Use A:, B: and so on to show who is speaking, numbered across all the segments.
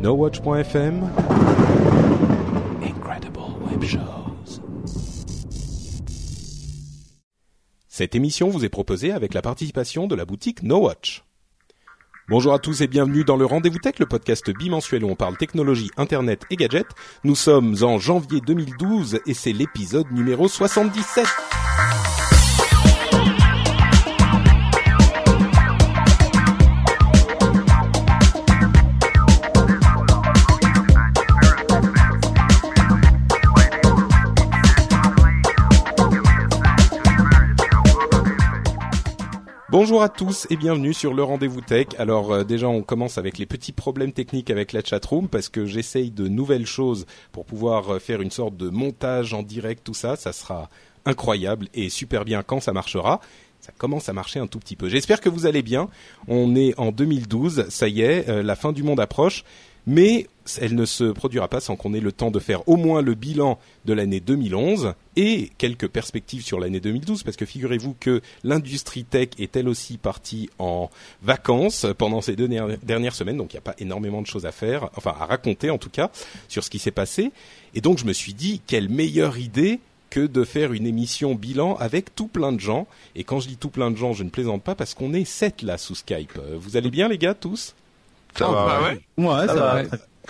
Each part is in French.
A: NoWatch.fm Incredible Web Shows Cette émission vous est proposée avec la participation de la boutique NoWatch. Bonjour à tous et bienvenue dans le Rendez-vous Tech, le podcast bimensuel où on parle technologie, internet et gadgets. Nous sommes en janvier 2012 et c'est l'épisode numéro 77. Bonjour à tous et bienvenue sur le rendez-vous tech. Alors euh, déjà on commence avec les petits problèmes techniques avec la chatroom parce que j'essaye de nouvelles choses pour pouvoir euh, faire une sorte de montage en direct tout ça, ça sera incroyable et super bien quand ça marchera. Ça commence à marcher un tout petit peu. J'espère que vous allez bien. On est en 2012, ça y est, euh, la fin du monde approche mais elle ne se produira pas sans qu'on ait le temps de faire au moins le bilan de l'année 2011 et quelques perspectives sur l'année 2012, parce que figurez-vous que l'industrie tech est elle aussi partie en vacances pendant ces deux dernières semaines, donc il n'y a pas énormément de choses à faire, enfin à raconter en tout cas, sur ce qui s'est passé. Et donc je me suis dit, quelle meilleure idée que de faire une émission bilan avec tout plein de gens. Et quand je dis tout plein de gens, je ne plaisante pas parce qu'on est sept là sous Skype. Vous allez bien les gars tous?
B: Ça va,
C: bah
B: ouais.
C: Ouais, ça, va.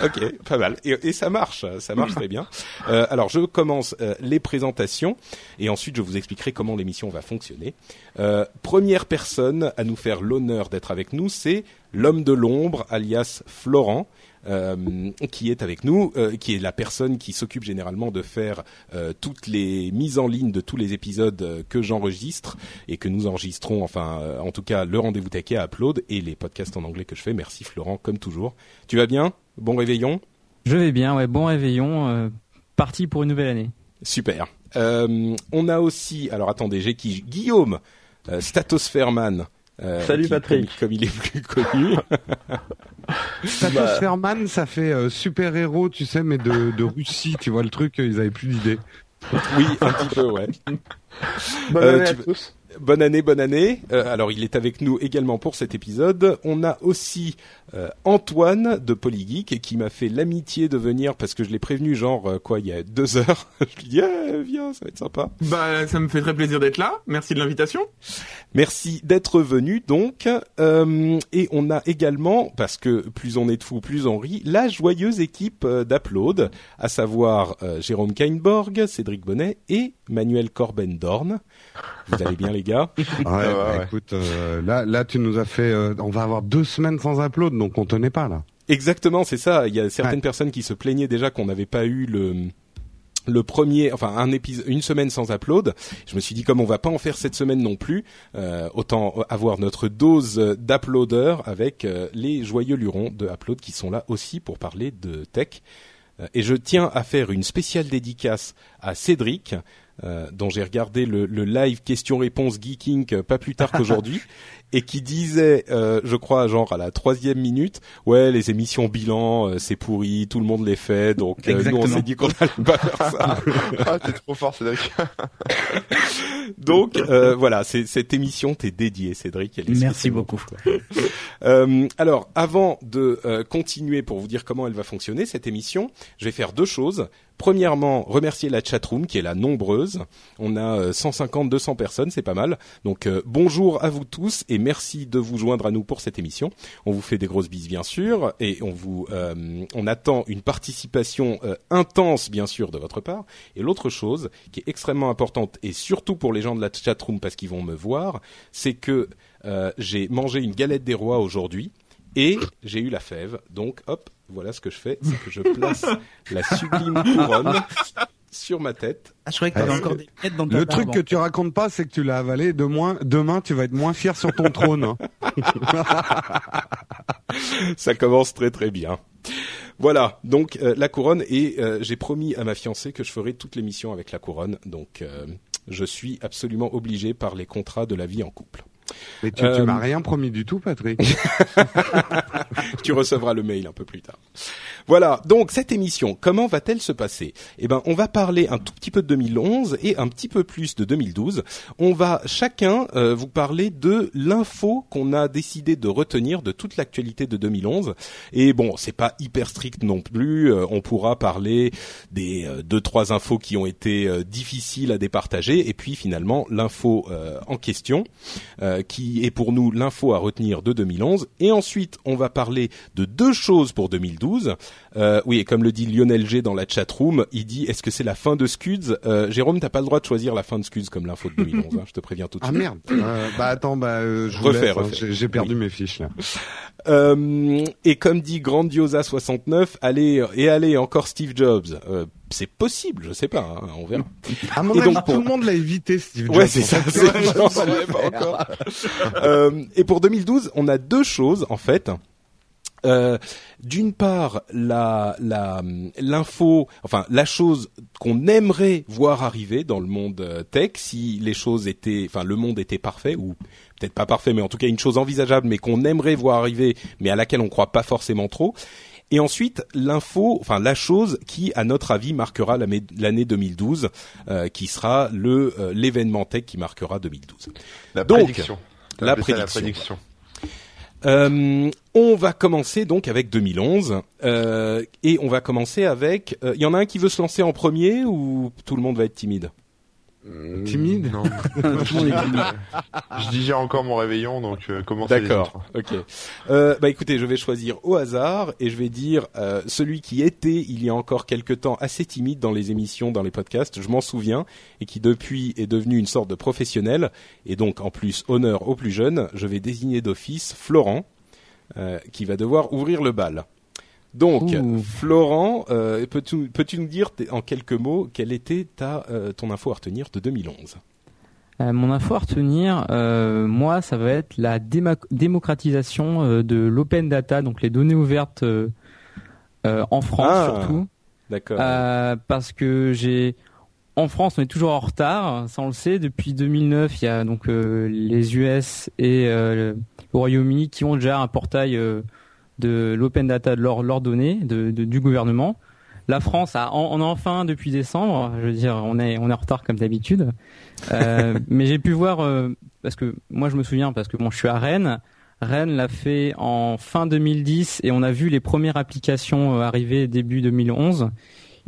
A: Ok, pas mal. Et, et, ça marche, ça marche très bien. Euh, alors, je commence euh, les présentations et ensuite je vous expliquerai comment l'émission va fonctionner. Euh, première personne à nous faire l'honneur d'être avec nous, c'est l'homme de l'ombre, alias Florent. Euh, qui est avec nous, euh, qui est la personne qui s'occupe généralement de faire euh, toutes les mises en ligne de tous les épisodes que j'enregistre et que nous enregistrons, enfin en tout cas le rendez-vous tech à Upload et les podcasts en anglais que je fais. Merci Florent, comme toujours. Tu vas bien? Bon réveillon?
D: Je vais bien, ouais, bon réveillon. parti pour une nouvelle année.
A: Super. on a aussi, alors attendez, j'ai qui? Guillaume, Statosphère-man.
B: Euh, Salut
A: qui,
B: Patrick.
A: Comme, comme, il est plus connu.
C: Statosphère-man, ça fait euh, super-héros, tu sais, mais de, de Russie, tu vois le truc, ils avaient plus d'idées.
A: Oui, un petit peu, ouais.
B: Bonne année à tous.
A: Bonne année, bonne année. Euh, alors, il est avec nous également pour cet épisode. On a aussi euh, Antoine de Polygeek qui m'a fait l'amitié de venir parce que je l'ai prévenu genre euh, quoi il y a deux heures. je lui dis eh, viens, ça va être sympa.
B: Bah, ça me fait très plaisir d'être là. Merci de l'invitation.
A: Merci d'être venu donc. Et on a également parce que plus on est de fous, plus on rit, la joyeuse équipe d'Upload, à savoir Jérôme Kainborg, Cédric Bonnet et Manuel Corben-Dorn. Vous allez bien les gars
C: ouais, bah, écoute, euh, là, là, tu nous as fait. Euh, on va avoir deux semaines sans upload, donc on tenait pas là.
A: Exactement, c'est ça. Il y a certaines ouais. personnes qui se plaignaient déjà qu'on n'avait pas eu le le premier, enfin un épisode, une semaine sans upload. Je me suis dit comme on va pas en faire cette semaine non plus, euh, autant avoir notre dose d'uploaders avec euh, les joyeux lurons de upload qui sont là aussi pour parler de tech. Et je tiens à faire une spéciale dédicace à Cédric, euh, dont j'ai regardé le, le live question-réponse geeking euh, pas plus tard qu'aujourd'hui, et qui disait, euh, je crois, genre à la troisième minute, ouais, les émissions bilan, euh, c'est pourri, tout le monde les fait, donc nous on s'est dit qu'on allait pas faire ça.
B: ah, t'es trop fort, Cédric.
A: donc voilà, cette émission t'est dédiée, Cédric. Elle est
D: Merci beaucoup.
A: alors, avant de continuer pour vous dire comment elle va fonctionner cette émission, je vais faire deux choses. Premièrement, remercier la chatroom qui est là nombreuse. On a 150, 200 personnes, c'est pas mal. Donc euh, bonjour à vous tous et merci de vous joindre à nous pour cette émission. On vous fait des grosses bises bien sûr et on vous, euh, on attend une participation euh, intense bien sûr de votre part. Et l'autre chose qui est extrêmement importante et surtout pour les gens de la chatroom parce qu'ils vont me voir, c'est que j'ai mangé une galette des rois aujourd'hui et j'ai eu la fève. Donc hop, voilà ce que je fais, c'est que je place la sublime couronne sur ma tête.
E: Ah, je croyais que t'avais encore des dans ta
C: Le
E: barbe,
C: truc que tu racontes pas, c'est que tu l'as avalé. De moins, demain, tu vas être moins fier sur ton trône. hein.
A: Ça commence très très bien. Voilà, donc euh, la couronne et euh, j'ai promis à ma fiancée que je ferai toute l'émission avec la couronne, donc euh, je suis absolument obligé par les contrats de la vie en couple.
C: Mais tu,
A: Euh,
C: tu m'as rien promis du tout, Patrick.
A: tu recevras le mail un peu plus tard. Voilà, donc cette émission, comment va-t-elle se passer? Eh ben, on va parler un tout petit peu de 2011 et un petit peu plus de 2012. On va chacun euh, vous parler de l'info qu'on a décidé de retenir de toute l'actualité de 2011. Et bon, c'est pas hyper strict non plus. Euh, on pourra parler des euh, deux trois infos qui ont été difficiles à départager et puis finalement l'info en question qui est pour nous l'info à retenir de 2011. Et ensuite, on va parler de deux choses pour 2012. Euh, oui, et comme le dit Lionel G dans la chatroom, il dit est-ce que c'est la fin de Scuds? Euh, Jérôme, t'as pas le droit de choisir la fin de Scuds comme l'info de 2011. hein, je te préviens tout de
C: Ah
A: suite.
C: merde. Euh, bah attends, bah euh, je
A: Refais,
C: hein. J'ai- perdu
A: Oui.
C: mes fiches là.
A: Euh, et comme dit Grandiosa 69, allez et allez encore Steve Jobs. Euh, c'est possible, je sais pas, hein, on verra.
C: À mon
A: Et
C: avis,
A: donc, pour-
C: tout le monde l'a évité, Steve Jobs.
A: Ouais, c'est ça. pas encore. Euh, et pour 2012, on a deux choses en fait. Euh, D'une part, la la l'info, enfin la chose qu'on aimerait voir arriver dans le monde euh, tech, si les choses étaient, enfin le monde était parfait ou peut-être pas parfait, mais en tout cas une chose envisageable, mais qu'on aimerait voir arriver, mais à laquelle on croit pas forcément trop. Et ensuite, l'info, enfin la chose qui, à notre avis, marquera l'année l'année 2012, euh, qui sera le euh, l'événement tech qui marquera 2012.
B: La
A: Donc,
B: prédiction.
A: la prédiction.
B: La prédiction.
A: Euh, on va commencer donc avec 2011 euh, et on va commencer avec. Il y en a un qui veut se lancer en premier ou tout le monde va être timide?
C: Timide?
B: Non.
E: Tout le monde est timide.
B: Je digère encore mon réveillon, donc euh, commencez les
A: D'accord. Ok. Euh, bah écoutez, je vais choisir au hasard et je vais dire euh, celui qui était il y a encore quelque temps assez timide dans les émissions, dans les podcasts. Je m'en souviens et qui depuis est devenu une sorte de professionnel et donc en plus honneur aux plus jeunes. Je vais désigner d'office Florent euh, qui va devoir ouvrir le bal. Donc,
D: Ouh.
A: Florent, euh, peux-tu nous dire en quelques mots quelle était ta euh, ton info à retenir de 2011
D: Euh, mon info à retenir, moi, ça va être la démocratisation de l'open data, donc les données ouvertes en France
A: Ah.
D: surtout,
A: D'accord.
D: Parce que j'ai en France, on est toujours en retard, ça on le sait. Depuis 2009, il y a donc les US et le Royaume-Uni qui ont déjà un portail de l'open data de leurs données de, de- du gouvernement. La France a en, enfin depuis décembre. Je veux dire, on est on est en retard comme d'habitude. Euh, mais j'ai pu voir euh, parce que moi je me souviens parce que bon, je suis à Rennes. Rennes l'a fait en fin 2010 et on a vu les premières applications euh, arriver début 2011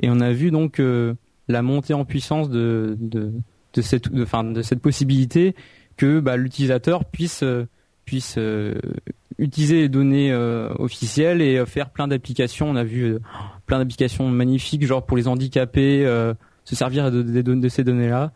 D: et on a vu donc euh, la montée en puissance de de de cette de, enfin, de cette possibilité que bah, l'utilisateur puisse puisse utiliser les données euh, officielles et euh, faire plein d'applications. On a vu euh, plein d'applications magnifiques, genre pour les handicapés, se servir de- de ces données-là.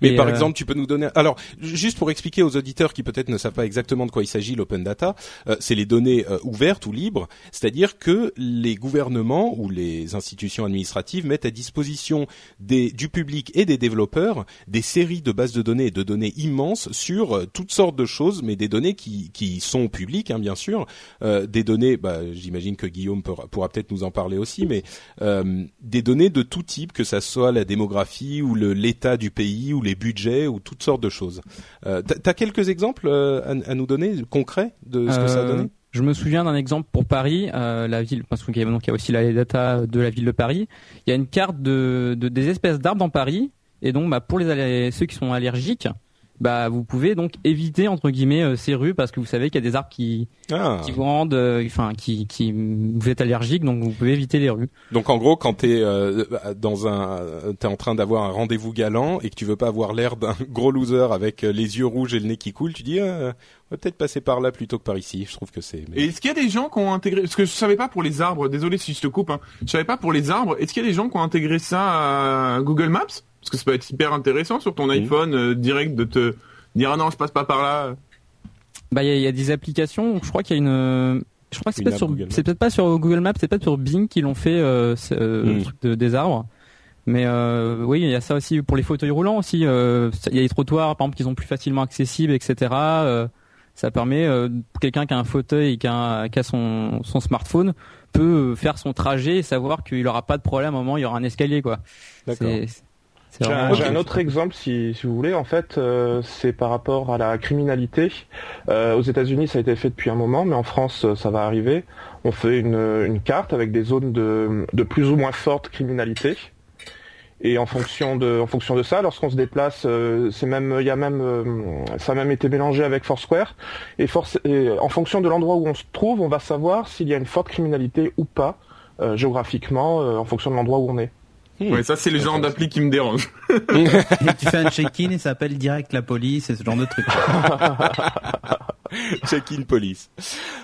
A: Mais
D: Et,
A: par
D: euh,
A: exemple, tu peux nous donner. Alors, juste pour expliquer aux auditeurs qui peut-être ne savent pas exactement de quoi il s'agit, l'open data, euh, c'est les données euh, ouvertes ou libres, c'est-à-dire que les gouvernements ou les institutions administratives mettent à disposition des, du public et des développeurs des séries de bases de données et de données immenses sur euh, toutes sortes de choses, mais des données qui, qui sont publiques, hein, bien sûr, euh, des données. Bah, j'imagine que Guillaume pourra, pourra peut-être nous en parler aussi, mais euh, des données de tout type, que ça soit la démographie ou l'état du pays ou les budgets ou toutes sortes de choses. Euh, t'as, quelques exemples euh, à, à nous donner concrets de ce que ça a
D: Euh,
A: donné?
D: Je me souviens d'un exemple pour Paris, euh, la ville, parce qu'il y a, y aussi la data de la ville de Paris. Il y a une carte de, de des espèces d'arbres dans Paris, et donc bah, pour les ceux qui sont allergiques, bah vous pouvez donc éviter entre guillemets euh, ces rues parce que vous savez qu'il y a des arbres qui
A: Ah.
D: qui vous rendent, euh, enfin qui qui vous êtes allergique, donc vous pouvez éviter les rues.
A: Donc en gros, quand t'es euh, dans un, t'es en train d'avoir un rendez-vous galant et que tu veux pas avoir l'air d'un gros loser avec euh, les yeux rouges et le nez qui coule, tu dis ah, on va peut-être passer par là plutôt que par ici. Je trouve que c'est. mais-
B: Et est-ce qu'il y a des gens qui ont intégré, parce que je savais pas pour les arbres, désolé si je te coupe, hein, je savais pas pour les arbres, est-ce qu'il y a des gens qui ont intégré ça à Google Maps? Parce que ça peut être hyper intéressant sur ton iPhone, euh, direct de te dire ah non je passe pas par là.
D: Bah il y a, il y a des applications, je crois qu'il y a une je crois que c'est peut-être
A: app
D: sur
A: Google Maps.
D: c'est peut-être pas sur Google Maps, c'est peut-être sur Bing qui l'ont fait euh, ce- euh,
A: Mm.
D: le truc de- des arbres. Mais euh, oui, il y a ça aussi pour les fauteuils roulants aussi. euh, Il y a les trottoirs, par exemple, qui sont plus facilement accessibles, etc. Euh, ça permet euh, quelqu'un qui a un fauteuil et qui a, qui a son, son smartphone peut faire son trajet et savoir qu'il n'aura pas de problème au moment où il y aura un escalier quoi.
A: D'accord.
F: J'ai un, autre exemple, si, si vous voulez. En fait, euh, c'est par rapport à la criminalité. Euh, aux États-Unis, ça a été fait depuis un moment, mais en France, euh, ça va arriver. On fait une, une carte avec des zones de, de plus ou moins forte criminalité. Et en fonction de, en fonction de ça, lorsqu'on se déplace, euh, c'est même, il y a même, euh, ça a même été mélangé avec Foursquare. Et, force, et en fonction de l'endroit où on se trouve, on va savoir s'il y a une forte criminalité ou pas euh, géographiquement, euh, en fonction de l'endroit où on est.
B: Ouais, ça c'est le genre d'appli qui me dérange.
E: Et tu fais un check-in et ça appelle direct la police et ce genre de truc.
A: Check-in police.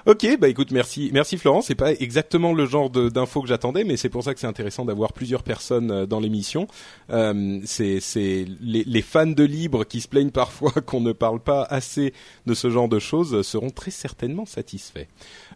A: Ok, bah écoute, merci, merci Florent. C'est pas exactement le genre de- d'infos que j'attendais, mais c'est pour ça que c'est intéressant d'avoir plusieurs personnes euh, dans l'émission. Euh, c'est, c'est les, les fans de libre qui se plaignent parfois qu'on ne parle pas assez de ce genre de choses seront très certainement satisfaits.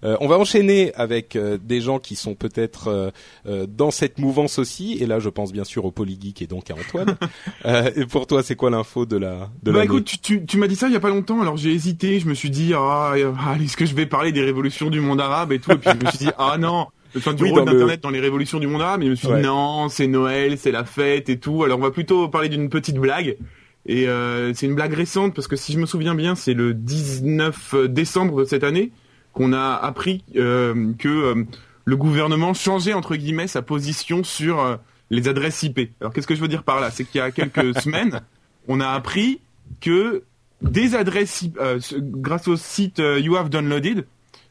A: Euh, on va enchaîner avec euh, des gens qui sont peut-être euh, euh, dans cette mouvance aussi. Et là, je pense bien sûr au Polygeek et donc à Antoine. Euh, et pour toi, c'est quoi l'info de la de
B: bah écoute, tu, tu, tu m'as dit ça il y a pas longtemps, alors j'ai hésité, je me suis dit ah allez, est-ce que je vais parler des révolutions du monde arabe et tout, et puis je me suis dit ah non, enfin du
A: Oui,
B: rôle
A: le-
B: d'internet dans les révolutions du monde arabe, et je me suis
A: Ouais.
B: dit non, c'est Noël, c'est la fête et tout, alors on va plutôt parler d'une petite blague. Et euh, c'est une blague récente parce que si je me souviens bien, c'est le 19 décembre de cette année qu'on a appris euh, que euh, le gouvernement changeait entre guillemets sa position sur les adresses IP. Alors qu'est-ce que je veux dire par là? C'est qu'il y a quelques semaines, on a appris que des adresses IP, euh, ce- grâce au site euh, You Have Downloaded,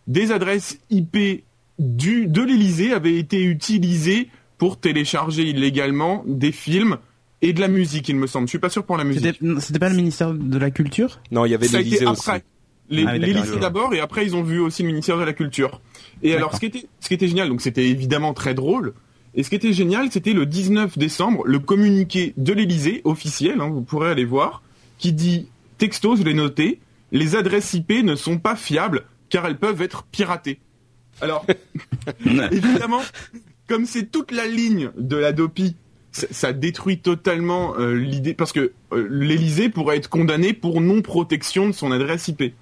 B: des adresses IP du de l'Elysée avaient été utilisées pour télécharger illégalement des films et de la musique, il me semble. Je suis pas sûr pour la musique.
E: C'était pas le ministère de la Culture?
A: Non, il y avait
B: Ça a été
A: l'Élysée aussi.
E: Ah je vois.
B: d'abord et après ils ont vu aussi le ministère de la Culture. Et alors
E: D'accord.
B: ce qui était ce qui était génial, donc c'était évidemment très drôle. Et ce qui était génial, c'était le 19 décembre, le communiqué de l'Élysée officiel, hein, vous pourrez aller voir, qui dit texto, je l'ai noté, les adresses IP ne sont pas fiables car elles peuvent être piratées. Alors évidemment, comme c'est toute la ligne de la DOPI, ça, ça détruit totalement euh, l'idée parce que euh, l'Élysée pourrait être condamné pour non protection de son adresse IP.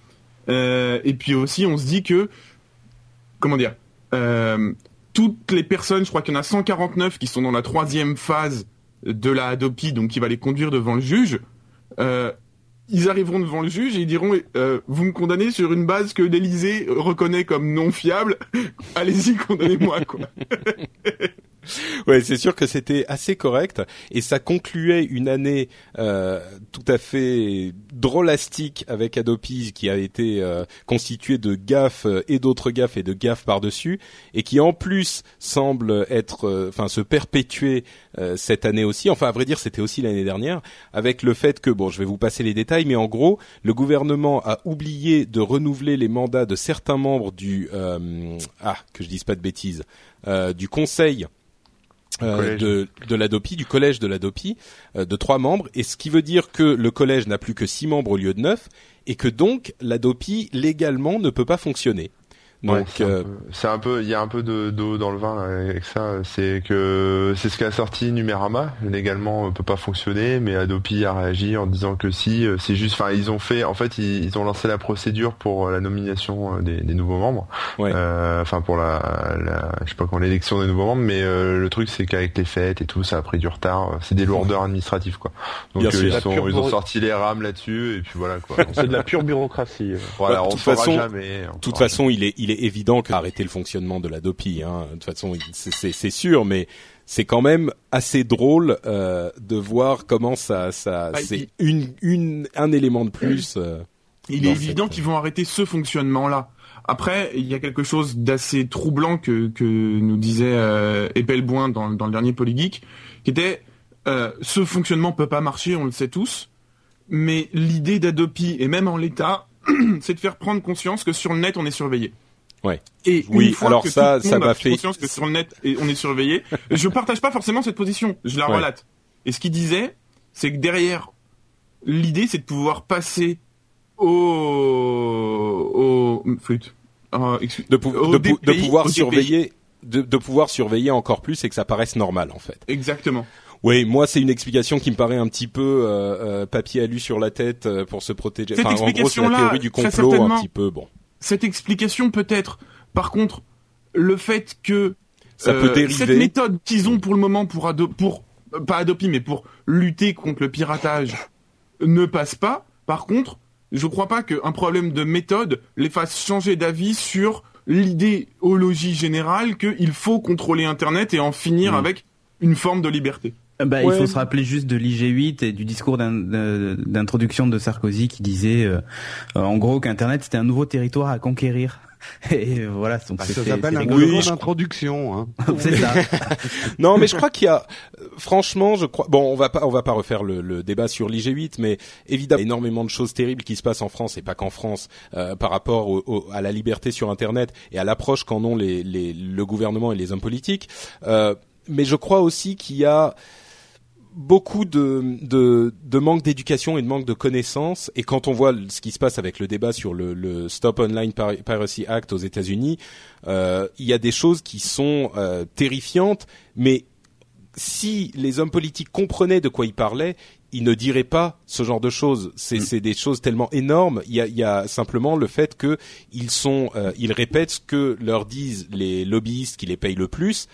B: Euh, et puis aussi, on se dit que comment dire, euh, toutes les personnes, je crois qu'il y en a 149 qui sont dans la troisième phase de la DOPI, donc qui va les conduire devant le juge. Euh, ils arriveront devant le juge et ils diront euh, vous me condamnez sur une base que l'Élysée reconnaît comme non fiable. Allez-y, condamnez-moi quoi.
A: Ouais, c'est sûr que c'était assez correct et ça concluait une année euh, tout à fait drôlastique avec Adopi qui a été euh, constituée de gaffes euh, et d'autres gaffes et de gaffes par-dessus et qui en plus semble être euh, enfin se perpétuer euh, cette année aussi. Enfin à vrai dire, c'était aussi l'année dernière avec le fait que bon, je vais vous passer les détails mais en gros, le gouvernement a oublié de renouveler les mandats de certains membres du ah, que je dise pas de bêtises, euh, du conseil euh, de, de l'ADOPI, du collège de l'ADOPI, euh, de trois membres, et ce qui veut dire que le collège n'a plus que six membres au lieu de neuf, et que donc l'ADOPI légalement ne peut pas fonctionner.
G: Ouais,
A: Donc,
G: c'est un
A: euh,
G: peu- c'est un peu, il y a un peu de d'eau dans le vin là, avec ça. C'est que c'est ce qu'a sorti Numérama. Légalement, on peut pas fonctionner, mais Adopi a réagi en disant que si, euh, c'est juste. Enfin, ils ont fait, en fait, ils, ils ont lancé la procédure pour euh, la nomination euh, des, des nouveaux membres.
A: Ouais.
G: Euh, Enfin, pour la, la, je sais pas quand l'élection des nouveaux membres, mais euh, le truc c'est qu'avec les fêtes et tout, ça a pris du retard. C'est des lourdeurs administratives quoi. Donc euh, ils, sont,
F: pure
G: ils ont sorti les rames là-dessus et puis voilà quoi.
F: C'est de la pure bureaucratie. euh.
G: Voilà,
A: Bah, de
G: on
A: toute
G: saura
A: façon-
G: jamais.
A: de toute façon, il est, il est évident qu'arrêter le fonctionnement de l'ADOPI, hein, de toute façon, il- c'est- sûr, mais c'est quand même assez drôle euh, de voir comment ça, ça,
B: Bah,
A: c'est une, une, un élément de plus. euh,
B: Il est évident
A: cette-
B: qu'ils vont arrêter ce fonctionnement-là. Après, il y a quelque chose d'assez troublant que, que nous disait euh, Epelboin dans, dans le dernier Polygeek, qui était euh, ce fonctionnement peut pas marcher, on le sait tous, mais l'idée d'Adopi, et même en l'état, c'est de faire prendre conscience que sur le net, on est surveillé.
A: Ouais.
B: Et
A: Oui, alors
B: que
A: ça,
B: tout
A: ça m'a fait-
B: conscience que sur le net, et on est surveillé, je partage pas forcément cette position, je la
A: Ouais.
B: relate. Et ce qu'il disait, c'est que derrière, l'idée, c'est de pouvoir passer au, au, flûte. Euh, excuse-
A: de, pou-
B: au
A: de, pou- de
B: DPI,
A: pouvoir surveiller, de, de pouvoir surveiller encore plus et que ça paraisse normal en fait.
B: Exactement.
A: Oui, moi c'est une explication qui me paraît un petit peu euh, euh, papier alu sur la tête euh, pour se protéger.
B: Cette
A: enfin, en gros, c'est la théorie du complot un petit peu. Bon,
B: Cette explication peut être, par contre, le fait que
A: ça
B: euh,
A: peut dériver.
B: cette méthode qu'ils ont pour le moment pour ado pour euh, pas adopter mais pour lutter contre le piratage ne passe pas. Par contre, je crois pas qu'un problème de méthode les fasse changer d'avis sur l'idéologie générale qu'il faut contrôler Internet et en finir
A: Mm.
B: avec une forme de liberté.
E: Bah,
A: Ouais.
E: Il faut se rappeler juste de l'IG8 et du discours d'introduction de Sarkozy qui disait euh, euh, en gros qu'Internet c'était un nouveau territoire à conquérir. Et euh, voilà, donc
C: Bah,
E: c'est-
C: ça s'appelle un.
A: Oui,
C: d'introduction. Hein.
E: C'est ça.
A: Non, mais je crois qu'il y a, franchement, je crois. Bon, on va pas, on va pas refaire le, le débat sur l'IG8, mais évidemment, énormément de choses terribles qui se passent en France et pas qu'en France euh, par rapport au- au- à la liberté sur Internet et à l'approche qu'en ont les, les, le gouvernement et les hommes politiques. Euh, mais je crois aussi qu'il y a beaucoup de, de, de manque d'éducation et de manque de connaissances. Et quand on voit ce qui se passe avec le débat sur le, le Stop Online Pir- Piracy Act aux États-Unis, euh, il y a des choses qui sont euh, terrifiantes, mais si les hommes politiques comprenaient de quoi ils parlaient, ils ne diraient pas ce genre de choses. C'est c'est des choses tellement énormes. Il y a, il y a simplement le fait que ils sont, euh, ils répètent ce que leur disent les lobbyistes qui les payent le plus,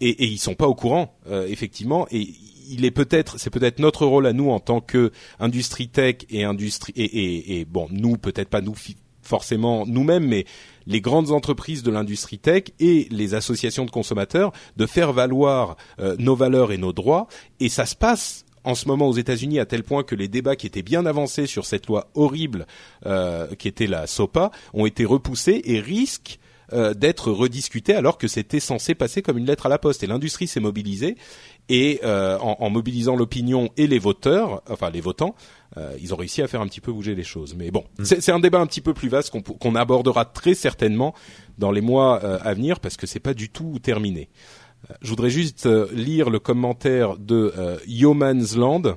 A: et, et ils sont pas au courant, effectivement. Et il est peut-être, c'est peut-être notre rôle à nous en tant que industrie tech et industrie et, et, bon, nous peut-être pas nous forcément nous-mêmes, mais les grandes entreprises de l'industrie tech et les associations de consommateurs de faire valoir euh, nos valeurs et nos droits. Et ça se passe en ce moment aux États-Unis à tel point que les débats qui étaient bien avancés sur cette loi horrible euh, qui était la SOPA ont été repoussés et risquent euh, d'être rediscutés alors que c'était censé passer comme une lettre à la poste. Et l'industrie s'est mobilisée et euh, en, en mobilisant l'opinion et les voteurs, enfin les votants, euh, ils ont réussi à faire un petit peu bouger les choses. Mais bon, c'est c'est un débat un petit peu plus vaste qu'on abordera très certainement dans les mois à venir parce que c'est pas du tout terminé. Je voudrais juste lire le commentaire de Yeoman's Land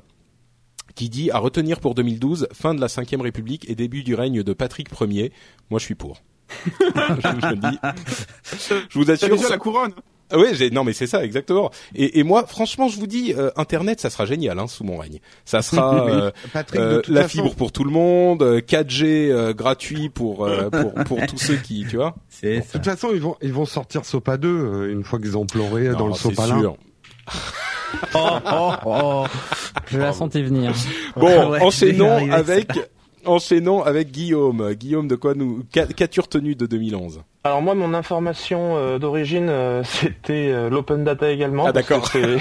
A: qui dit à retenir pour 2012 fin de la Ve République et début du règne de Patrick Ier. Moi, je suis pour. je, je le dis. Je vous assure.
B: déjà la couronne
A: Ah Oui, j'ai non mais c'est ça exactement. Et, et moi, franchement, je vous dis, euh, Internet, ça sera génial hein, sous mon règne. Ça sera euh,
C: Patrick,
A: euh, la
C: façon,
A: fibre pour tout le monde, euh, 4G euh, gratuit pour euh, pour pour tous ceux qui, tu vois.
C: De toute façon, ils vont ils vont sortir Sopa 2 euh, une fois qu'ils ont pleuré dans le
A: c'est
C: sopalin.
A: sûr.
E: Oh, oh, oh.
D: Je la sentais venir.
A: Bon,
E: Ouais,
A: enchaînons avec enchaînons avec Guillaume. Guillaume, de quoi nous qu'a- qu'as-tu retenu de 2011
F: Alors moi, mon information euh, d'origine, euh, c'était euh, l'open data également.
A: Ah, d'accord.
F: c'est-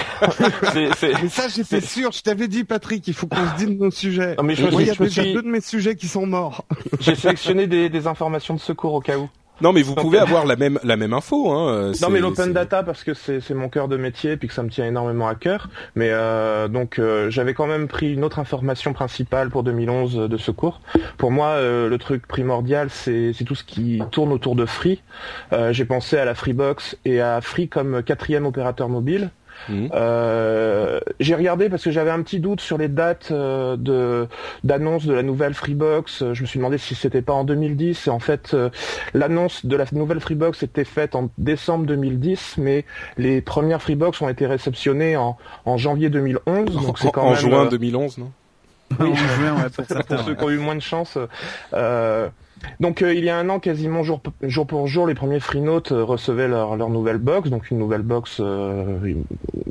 F: c'est- c'est-
C: Mais ça, j'étais sûr. Je t'avais dit, Patrick, il faut qu'on se dise nos sujets.
F: Non, mais je me
C: Moi, il y a
F: je
C: déjà
F: suis-
C: deux de mes sujets qui sont morts.
F: J'ai sélectionné des, des informations de secours au cas où.
A: Non, mais vous pouvez avoir la même la même info. Hein. euh,
F: Non mais l'open data parce que c'est c'est mon cœur de métier et puis que ça me tient énormément à cœur. Mais euh, donc euh, j'avais quand même pris une autre information principale pour 2011 de secours. Pour moi euh, le truc primordial c'est c'est tout ce qui tourne autour de Free. Euh, J'ai pensé à la Freebox et à Free comme quatrième opérateur mobile.
A: Mhm.
F: Euh, j'ai regardé parce que j'avais un petit doute sur les dates euh, de d'annonce de la nouvelle Freebox. Euh, Je me suis demandé si c'était pas en 2010. Et en fait, euh, l'annonce de la nouvelle Freebox était faite en décembre 2010, mais les premières Freebox ont été réceptionnées en, en janvier 2011. Donc c'est
A: en,
F: quand
A: en
F: même
A: juin
F: euh,
A: 2011, non?
E: En juin, ouais, pour certains.
F: pour ceux
E: ouais.
F: qui ont eu moins de chance. Euh, donc euh, il y a un an, quasiment jour, jour pour jour, les premiers FreeNote euh, recevaient leur, leur nouvelle box, donc une nouvelle box euh,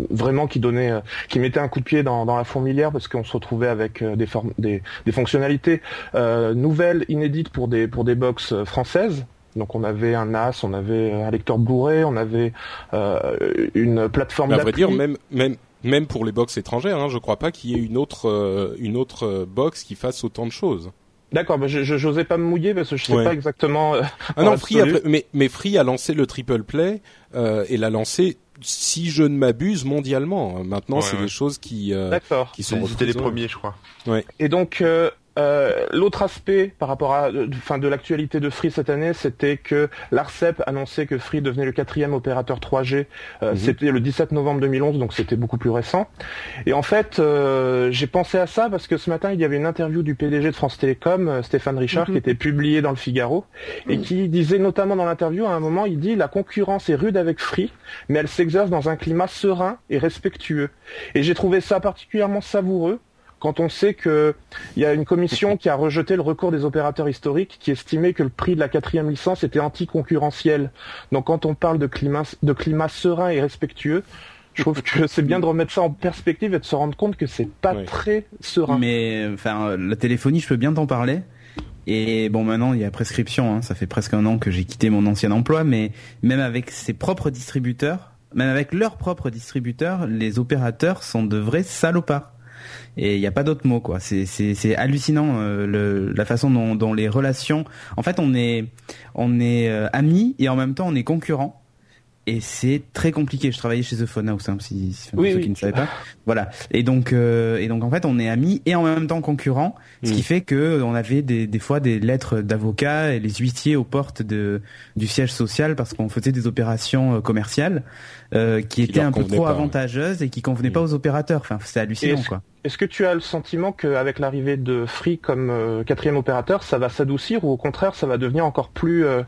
F: vraiment qui donnait, euh, qui mettait un coup de pied dans, dans la fourmilière parce qu'on se retrouvait avec des, formes, des, des fonctionnalités euh, nouvelles, inédites pour des pour des box françaises. Donc on avait un NAS, on avait un lecteur Blu-ray, on avait euh, une plateforme
A: à vrai dire, même même même pour les box étrangères, hein, je crois pas qu'il y ait une autre une autre box qui fasse autant de choses.
F: D'accord, bah, je j'osais pas me mouiller parce que je sais
A: Ouais.
F: pas exactement. euh,
A: Ah non, Free après- mais mais Free a lancé le triple play euh, et l'a lancé, si je ne m'abuse, mondialement. Maintenant,
G: Ouais,
A: c'est
G: ouais.
A: des choses qui euh,
F: D'accord.
A: qui sont
G: C'était les premiers, je crois.
F: Et donc, euh, L'autre aspect par rapport à, enfin, de l'actualité de Free cette année, c'était que l'Arcep annonçait que Free devenait le quatrième opérateur 3G. Euh,
A: Mhm.
F: C'était le 17 novembre 2011, donc c'était beaucoup plus récent. Et en fait, euh, j'ai pensé à ça parce que ce matin, il y avait une interview du PDG de France Télécom, euh, Stéphane Richard,
H: Mhm.
F: qui était publiée dans le Figaro, et qui disait notamment dans l'interview, à un moment, il dit la concurrence est rude avec Free, mais elle s'exerce dans un climat serein et respectueux. Et j'ai trouvé ça particulièrement savoureux quand on sait que il y a une commission qui a rejeté le recours des opérateurs historiques qui estimait que le prix de la quatrième licence était anticoncurrentiel. Donc quand on parle de climat, de climat serein et respectueux, je trouve que c'est bien de remettre ça en perspective et de se rendre compte que c'est pas très serein.
E: Mais enfin, la téléphonie, je peux bien t'en parler. Et bon, maintenant, il y a prescription. Hein. Ça fait presque un an que j'ai quitté mon ancien emploi, mais même avec ses propres distributeurs, même avec leurs propres distributeurs, les opérateurs sont de vrais salopards. Et il n'y a pas d'autre mot, quoi. C'est c'est hallucinant euh, le, la façon dont, dont les relations. En fait, on est on est euh, amis et en même temps on est concurrents. Et c'est très compliqué. Je travaillais chez The Phone House, hein, si, si- pour
F: Oui,
E: ceux
F: oui.
E: qui ne savaient pas. Voilà. Et donc, euh, et donc en fait, on est amis et en même temps concurrents, ce qui
A: Mm.
E: fait que on avait des, des fois des lettres d'avocats et les huissiers aux portes de du siège social parce qu'on faisait des opérations euh, commerciales euh, qui, étaient un peu trop
A: pas, ouais.
E: avantageuses et qui convenaient
A: Mm.
E: pas aux opérateurs. Enfin, c'est hallucinant,
F: est-ce-
E: quoi.
F: Est-ce que tu as le sentiment qu'avec l'arrivée de Free comme euh, quatrième opérateur, ça va s'adoucir ou au contraire ça va devenir encore plus euh,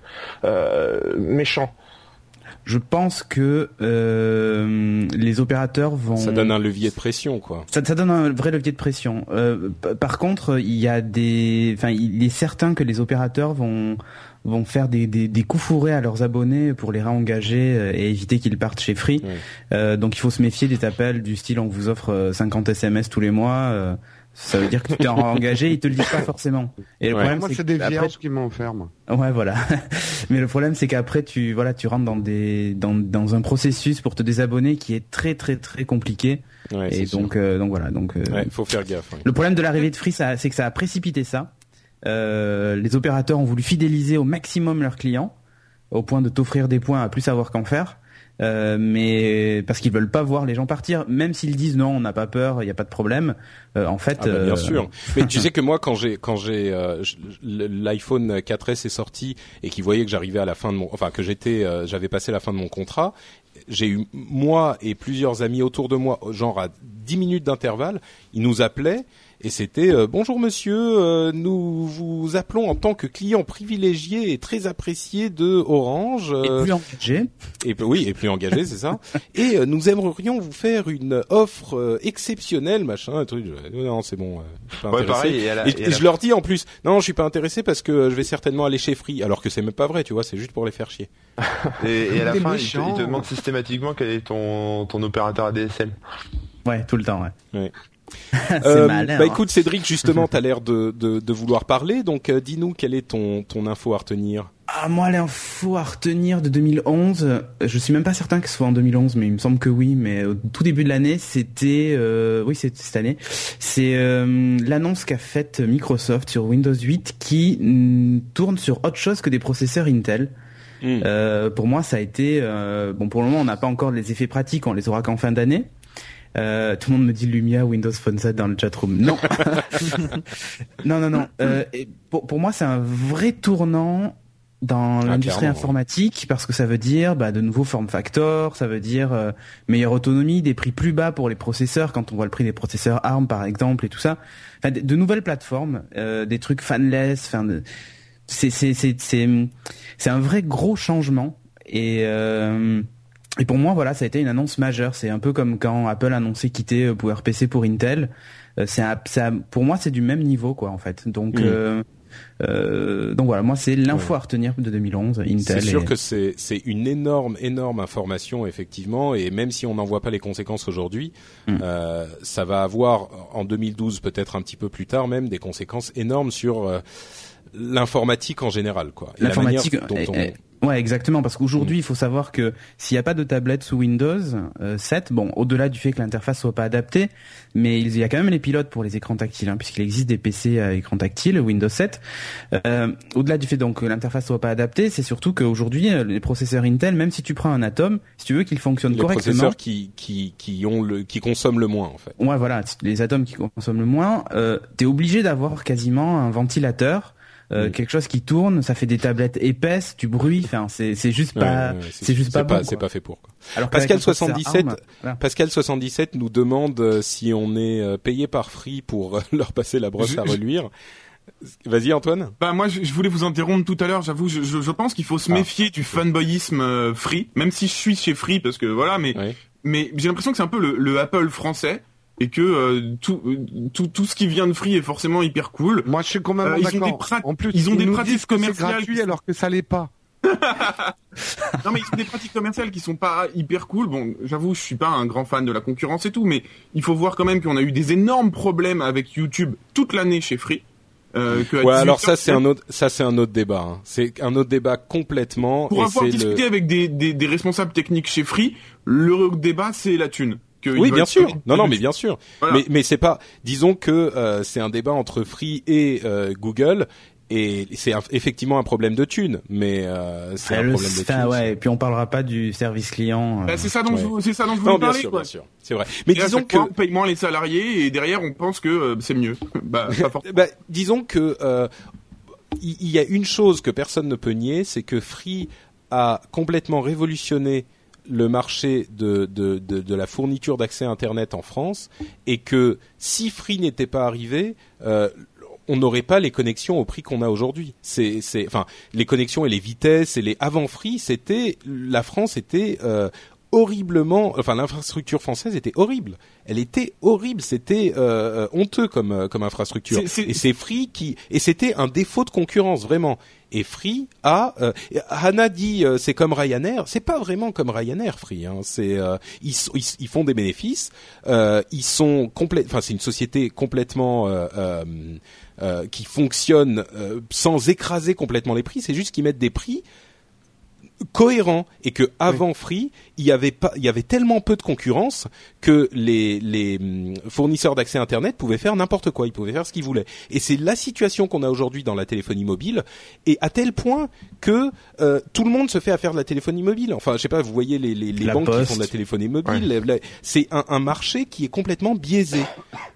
F: euh, méchant?
E: Je pense que euh, les opérateurs vont.
A: Ça donne un levier de pression, quoi.
E: Ça, ça donne un vrai levier de pression. Euh, par contre, il y a des, enfin, il est certain que les opérateurs vont vont faire des, des, des coups fourrés à leurs abonnés pour les réengager euh, et éviter qu'ils partent chez Free. Euh, donc il faut se méfier des appels du style on vous offre euh, 50 SMS tous les mois. Ça veut dire que tu t'es engagé, ils te le disent pas forcément. Et le
A: Ouais.
E: problème
C: Moi,
E: c'est
C: des
E: après-
C: vierges qui m'enferment.
E: Ouais, voilà. Mais le problème, c'est qu'après, tu, voilà, tu rentres dans des, dans, dans un processus pour te désabonner qui est très, très, très compliqué.
A: Ouais,
E: et
A: c'est sûr.
E: donc, euh, donc voilà. Donc, euh,
A: Ouais, faut faire gaffe.
E: le problème de l'arrivée de Free, ça, c'est que ça a précipité ça. Euh, les opérateurs ont voulu fidéliser au maximum leurs clients, au point de t'offrir des points à plus savoir qu'en faire. Euh, mais parce qu'ils veulent pas voir les gens partir, même s'ils disent non, on n'a pas peur, il n'y a pas de problème. Euh, en fait,
A: Ah bah, bien
E: euh,
A: sûr. Mais tu sais que moi, quand j'ai quand j'ai euh, l'iPhone 4S est sorti et qu'ils voyaient que j'arrivais à la fin de mon, enfin que j'étais, euh, j'avais passé la fin de mon contrat, j'ai eu moi et plusieurs amis autour de moi, genre à 10 minutes d'intervalle, ils nous appelaient et c'était euh, bonjour monsieur, euh, nous vous appelons en tant que client privilégié et très apprécié de Orange.
E: et
A: euh,
E: plus engagé.
A: et oui, et plus engagé, c'est ça. Et euh, nous aimerions vous faire une offre euh, exceptionnelle, machin, un truc. Non, c'est bon. euh, je suis pas
G: Ouais, pareil, et à la-
A: Et,
G: et à
A: et
G: la-
A: je leur dis en plus, non, je suis pas intéressé parce que je vais certainement aller chez Free, alors que c'est même pas vrai, tu vois, c'est juste pour les faire chier.
G: Et, et à la fin, il te,
C: méchant.
G: il te demande systématiquement quel est ton, ton opérateur ADSL.
E: Ouais, tout le temps, ouais.
A: Ouais.
E: c'est
A: Euh,
E: malin.
A: bah
E: hein.
A: écoute, Cédric, justement, t'as l'air de, de, de vouloir parler, donc euh, dis-nous quelle est ton ton info à retenir?
E: Ah, moi, l'info à retenir de 2011, euh, je suis même pas certain que ce soit en 2011, mais il me semble que oui, mais au tout début de l'année, c'était, euh, oui, c'est cette année, c'est euh, l'annonce qu'a faite Microsoft sur Windows 8 qui tourne sur autre chose que des processeurs Intel.
A: Hmm.
E: Euh, pour moi, ça a été, euh, bon, pour le moment, on n'a pas encore les effets pratiques, on les aura qu'en fin d'année. Euh, tout le monde me dit Lumia, Windows Phone 7 dans le chatroom. Non, non, non, non. Euh, et pour, pour moi, c'est un vrai tournant dans l'industrie
A: clairement, ouais.
E: informatique parce que ça veut dire bah, de nouveaux form factors, ça veut dire euh, meilleure autonomie, des prix plus bas pour les processeurs quand on voit le prix des processeurs ARM par exemple et tout ça. Enfin, de, de nouvelles plateformes, des trucs fanless. Enfin, c'est c'est c'est c'est c'est un vrai gros changement et et pour moi voilà ça a été une annonce majeure. C'est un peu comme quand Apple annonçait quitter euh, PowerPC pour Intel. Euh, c'est un- c'est un- pour moi c'est du même niveau quoi en fait. Donc
A: Mm.
E: euh, euh, donc voilà, moi c'est l'info
A: Ouais.
E: à retenir de 2011,
A: C'est
E: Intel.
A: sûr
E: et-
A: que c'est c'est une énorme énorme information effectivement et même si on n'en voit pas les conséquences aujourd'hui,
E: Mm.
A: euh, ça va avoir en 2012 peut-être un petit peu plus tard même des conséquences énormes sur euh, l'informatique en général quoi.
E: L'informatique, et-
A: on-
E: et- Ouais, exactement, parce qu'aujourd'hui, il faut savoir que s'il n'y a pas de tablette sous Windows euh, 7, bon, au-delà du fait que l'interface soit pas adaptée, mais il y a quand même les pilotes pour les écrans tactiles, hein, puisqu'il existe des PC à écran tactile, Windows 7. Euh, au-delà du fait donc que l'interface soit pas adaptée, c'est surtout qu'aujourd'hui, euh, les processeurs Intel, même si tu prends un Atom, si tu veux qu'il fonctionne
A: Les
E: correctement,
A: processeurs qui, qui, qui, ont le, qui consomment le moins, en fait.
E: Ouais, voilà, les atomes qui consomment le moins, euh, t'es obligé d'avoir quasiment un ventilateur, euh, quelque chose qui tourne, ça fait des tablettes épaisses, du bruit, enfin c'est c'est juste pas,
A: Ouais, ouais,
E: c'est juste pas bon.
A: C'est
E: quoi.
A: pas fait pour. Quoi.
E: Alors
A: Pascal
E: un processeur
A: 77,
E: ARM, voilà.
A: Pascal 77 nous demande euh, si on est euh, payé par Free pour leur passer la brosse
B: Je-
A: à
B: je-
A: reluire. Vas-y Antoine.
B: Bah moi je, je voulais vous interrompre tout à l'heure, j'avoue, je, je, je pense qu'il faut se
A: Ah.
B: méfier du fanboyisme euh, free, même si je suis chez free parce que voilà, mais mais j'ai l'impression que c'est un peu le, le Apple français et que euh, tout, tout tout ce qui vient de free est forcément hyper cool.
C: Moi, je suis complètement
B: Euh, ils ont des
C: d'accord.
B: prat-
C: En plus,
B: ils ont des
C: nous
B: pratiques commerciales
C: gratuit
B: qui-
C: alors que ça l'est pas.
B: Non mais ils ont des pratiques commerciales qui sont pas hyper cool. Bon, j'avoue, je suis pas un grand fan de la concurrence et tout, mais il faut voir quand même qu'on a eu des énormes problèmes avec YouTube toute l'année chez Free. Euh, que
A: Ouais,
B: 18
A: alors ça c'est un autre, ça c'est un autre débat. hein. C'est un autre débat complètement.
B: Pour
A: et
B: avoir discuté
A: le...
B: avec des, des, des responsables techniques chez Free, le débat c'est la thune. Que
A: Oui, bien sûr. Non, non, mais bien sûr.
B: Voilà.
A: Mais mais c'est pas. Disons que euh, c'est un débat entre Free et euh, Google. Et c'est effectivement un problème de thunes, mais euh, c'est
E: Ah,
A: un problème de thunes.
E: ouais, et puis on parlera pas du service client. euh,
B: Bah, c'est ça dont
A: Ouais.
B: je, vous- c'est ça dont je voulais
A: Non, bien
B: parler.
A: sûr,
B: quoi.
A: bien sûr, c'est vrai. Mais
B: Et
A: disons que,
B: on paye moins les salariés et derrière on pense que euh, c'est mieux. bah, pas forcément.
A: bah, disons que euh, il il y, a une chose que personne ne peut nier, c'est que Free a complètement révolutionné le marché de, de, de, la fourniture d'accès Internet en France, et que si Free n'était pas arrivé, euh, on n'aurait pas les connexions au prix qu'on a aujourd'hui. C'est, enfin, les connexions et les vitesses et les avant Free, c'était la France était euh, horriblement, enfin l'infrastructure française était horrible. Elle était horrible, c'était euh, euh, honteux comme euh, comme infrastructure. Et c'est Free qui et c'était un défaut de concurrence vraiment. Et Free a euh, Hannah dit euh, c'est comme Ryanair, c'est pas vraiment comme Ryanair Free. Hein. C'est euh, ils, ils, ils font des bénéfices, euh, ils sont complète, enfin c'est une société complètement euh, euh, euh, qui fonctionne euh, sans écraser complètement les prix. C'est juste qu'ils mettent des prix cohérent et que avant Free, il y avait pas, il y avait tellement peu de concurrence que les les hum, fournisseurs d'accès Internet pouvaient faire n'importe quoi, ils pouvaient faire ce qu'ils voulaient. Et c'est la situation qu'on a aujourd'hui dans la téléphonie mobile, et à tel point que euh, tout le monde se fait à faire de la téléphonie mobile. Enfin, je sais pas, vous voyez les les, les banques qui font de la téléphonie mobile, c'est un, un marché qui est complètement biaisé.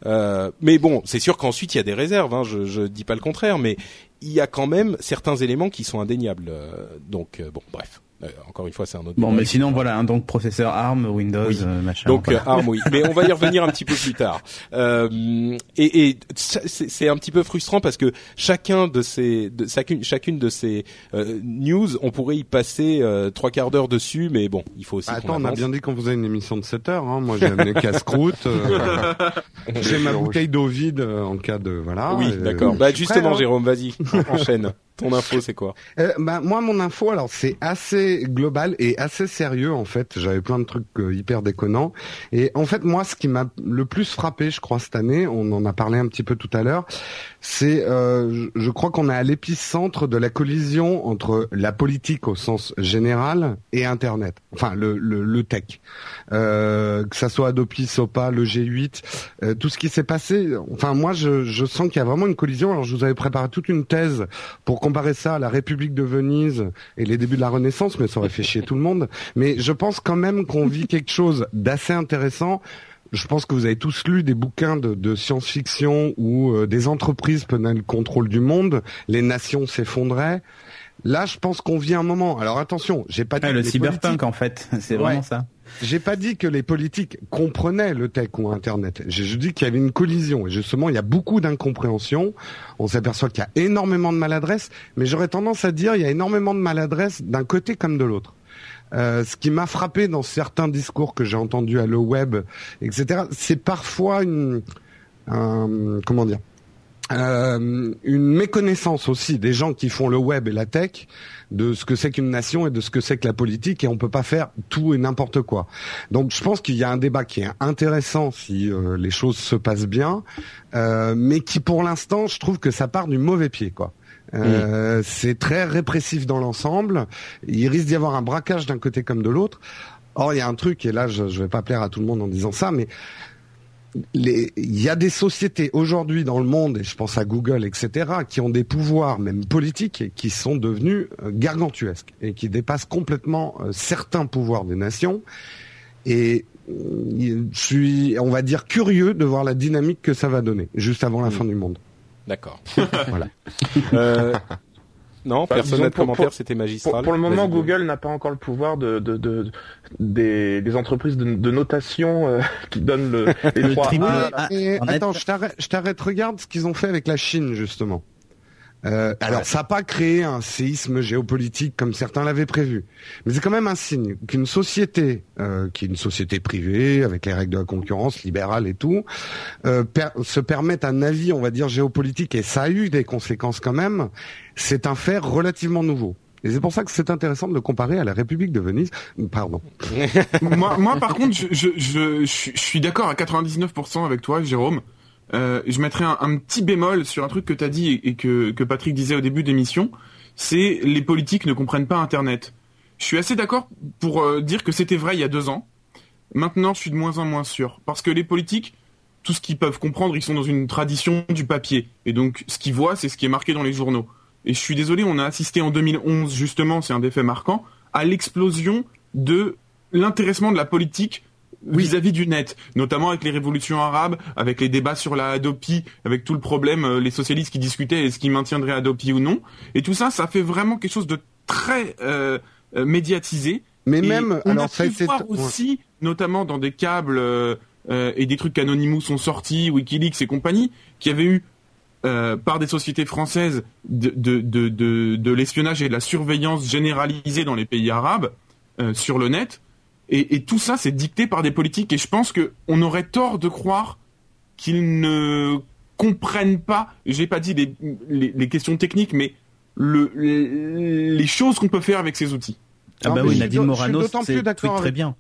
A: Euh, mais bon, c'est sûr qu'ensuite il y a des réserves. Hein, je je dis pas le contraire, mais il y a quand même certains éléments qui sont indéniables. Euh, donc euh, bon, bref. Euh, encore une fois, c'est un autre.
E: Bon,
A: débat.
E: mais sinon voilà, hein, donc processeur ARM, Windows,
A: Oui.
E: euh, machin.
A: Donc
E: voilà.
A: euh, ARM, oui. Mais on va y revenir un petit peu plus tard. Euh, et et c'est c'est un petit peu frustrant parce que chacun de ces, de, chacune, chacune de ces euh, news, on pourrait y passer euh, trois quarts d'heure dessus, mais bon, il faut aussi. qu'on
C: Attends, on a bien dit qu'on faisait une émission de 7 heures. Hein. Moi, j'ai amené casse-croûte. euh, j'ai ma bouteille d'eau vide euh, en cas de voilà.
A: Oui, d'accord. Bah justement,
C: prêt, hein.
A: Jérôme, vas-y, enchaîne. Ton info, c'est quoi?
C: Euh, bah, moi, mon info, alors c'est assez global et assez sérieux en fait. J'avais plein de trucs euh, hyper déconnants. Et en fait, moi, ce qui m'a le plus frappé, je crois, cette année, on en a parlé un petit peu tout à l'heure, c'est, euh, je, crois qu'on est à l'épicentre de la collision entre la politique au sens général et Internet. Enfin, le, le, le tech. Euh, que ça soit Adopi, Sopa, le G8, euh, tout ce qui s'est passé. Enfin, moi, je, je sens qu'il y a vraiment une collision. Alors, je vous avais préparé toute une thèse pour comparer ça à la République de Venise et les débuts de la Renaissance, mais ça aurait fait chier tout le monde. Mais je pense quand même qu'on vit quelque chose d'assez intéressant. Je pense que vous avez tous lu des bouquins de, de science-fiction où euh, des entreprises prenaient le contrôle du monde, les nations s'effondraient. Là, je pense qu'on vit un moment. Alors attention, j'ai pas dit
E: Ouais,
C: que
E: le cyberpunk en fait, c'est
C: Ouais.
E: vraiment ça.
C: J'ai pas dit que les politiques comprenaient le tech ou Internet. Je, je dis qu'il y avait une collision. Et justement, il y a beaucoup d'incompréhension. On s'aperçoit qu'il y a énormément de maladresse. Mais j'aurais tendance à dire il y a énormément de maladresse d'un côté comme de l'autre. Euh, ce qui m'a frappé dans certains discours que j'ai entendus à le web, etc., c'est parfois une, un- comment dire, euh, une méconnaissance aussi des gens qui font le web et la tech de ce que c'est qu'une nation et de ce que c'est que la politique et on peut pas faire tout et n'importe quoi. Donc je pense qu'il y a un débat qui est intéressant si euh, les choses se passent bien, euh, mais qui pour l'instant je trouve que ça part du mauvais pied quoi. Euh, C'est très répressif dans l'ensemble. Il risque d'y avoir un braquage d'un côté comme de l'autre. Or, il y a un truc, et là, je, je vais pas plaire à tout le monde en disant ça, mais il y a des sociétés aujourd'hui dans le monde, et je pense à Google, etc., qui ont des pouvoirs, même politiques, et qui sont devenus euh, gargantuesques et qui dépassent complètement euh, certains pouvoirs des nations. Et euh, je suis, on va dire, curieux de voir la dynamique que ça va donner juste avant la fin du monde.
A: D'accord.
C: Voilà.
A: Euh, non,
F: Enfin,
A: personne n'a de
F: pour-
A: commentaire,
F: pour-
A: c'était magistral.
F: pour le moment. Google n'a pas encore le pouvoir de, de, de- des, des entreprises de, de notation euh, qui donnent le, les
E: Le
F: trois
E: triple
F: A.
E: A.
C: Et
E: en net-
C: attends, je t'arrête, je t'arrête, regarde ce qu'ils ont fait avec la Chine, justement. Euh, alors, ça n'a pas créé un séisme géopolitique comme certains l'avaient prévu, mais c'est quand même un signe qu'une société, euh, qui est une société privée avec les règles de la concurrence libérale et tout, euh, per- se permette un avis, on va dire géopolitique, et ça a eu des conséquences quand même. C'est un fait relativement nouveau. Et c'est pour ça que c'est intéressant de le comparer à la République de Venise. Pardon.
B: moi, moi, par contre, je, je, je, je suis- je suis d'accord à 99% avec toi, Jérôme. Euh, je mettrais un, petit bémol sur un truc que tu as dit et, que Patrick disait au début d'émission, c'est les politiques ne comprennent pas Internet. Je suis assez d'accord pour euh, dire que c'était vrai il y a deux ans. Maintenant, je suis de moins en moins sûr. Parce que les politiques, tout ce qu'ils peuvent comprendre, ils sont dans une tradition du papier. Et donc, ce qu'ils voient, c'est ce qui est marqué dans les journaux. Et je suis désolé, on a assisté en 2011, justement, c'est un des faits marquants, à l'explosion de l'intéressement de la politique vis-à-vis du net, notamment avec les révolutions arabes, avec les débats sur la Hadopi, avec tout le problème, euh, les socialistes qui discutaient est-ce qu'ils maintiendraient Hadopi ou non. Et tout ça, ça fait vraiment quelque chose de très euh, euh, médiatisé.
C: Mais
B: Et
C: même,
B: on
C: alors
B: a
C: ça
B: pu
C: ouais.
B: aussi, notamment dans des câbles euh, et des trucs qu'Anonymous sont sortis, WikiLeaks et compagnie, qui avaient eu euh, par des sociétés françaises de, de, de, de, de l'espionnage et de la surveillance généralisée dans les pays arabes euh, sur le net. Et, et tout ça, c'est dicté par des politiques. Et je pense que on aurait tort de croire qu'ils ne comprennent pas. J'ai pas dit les, les, les questions techniques, mais le, les, les choses qu'on peut faire avec ces outils.
E: Ah bah oui, Nadine Morano, c'est très
C: avec-
E: bien.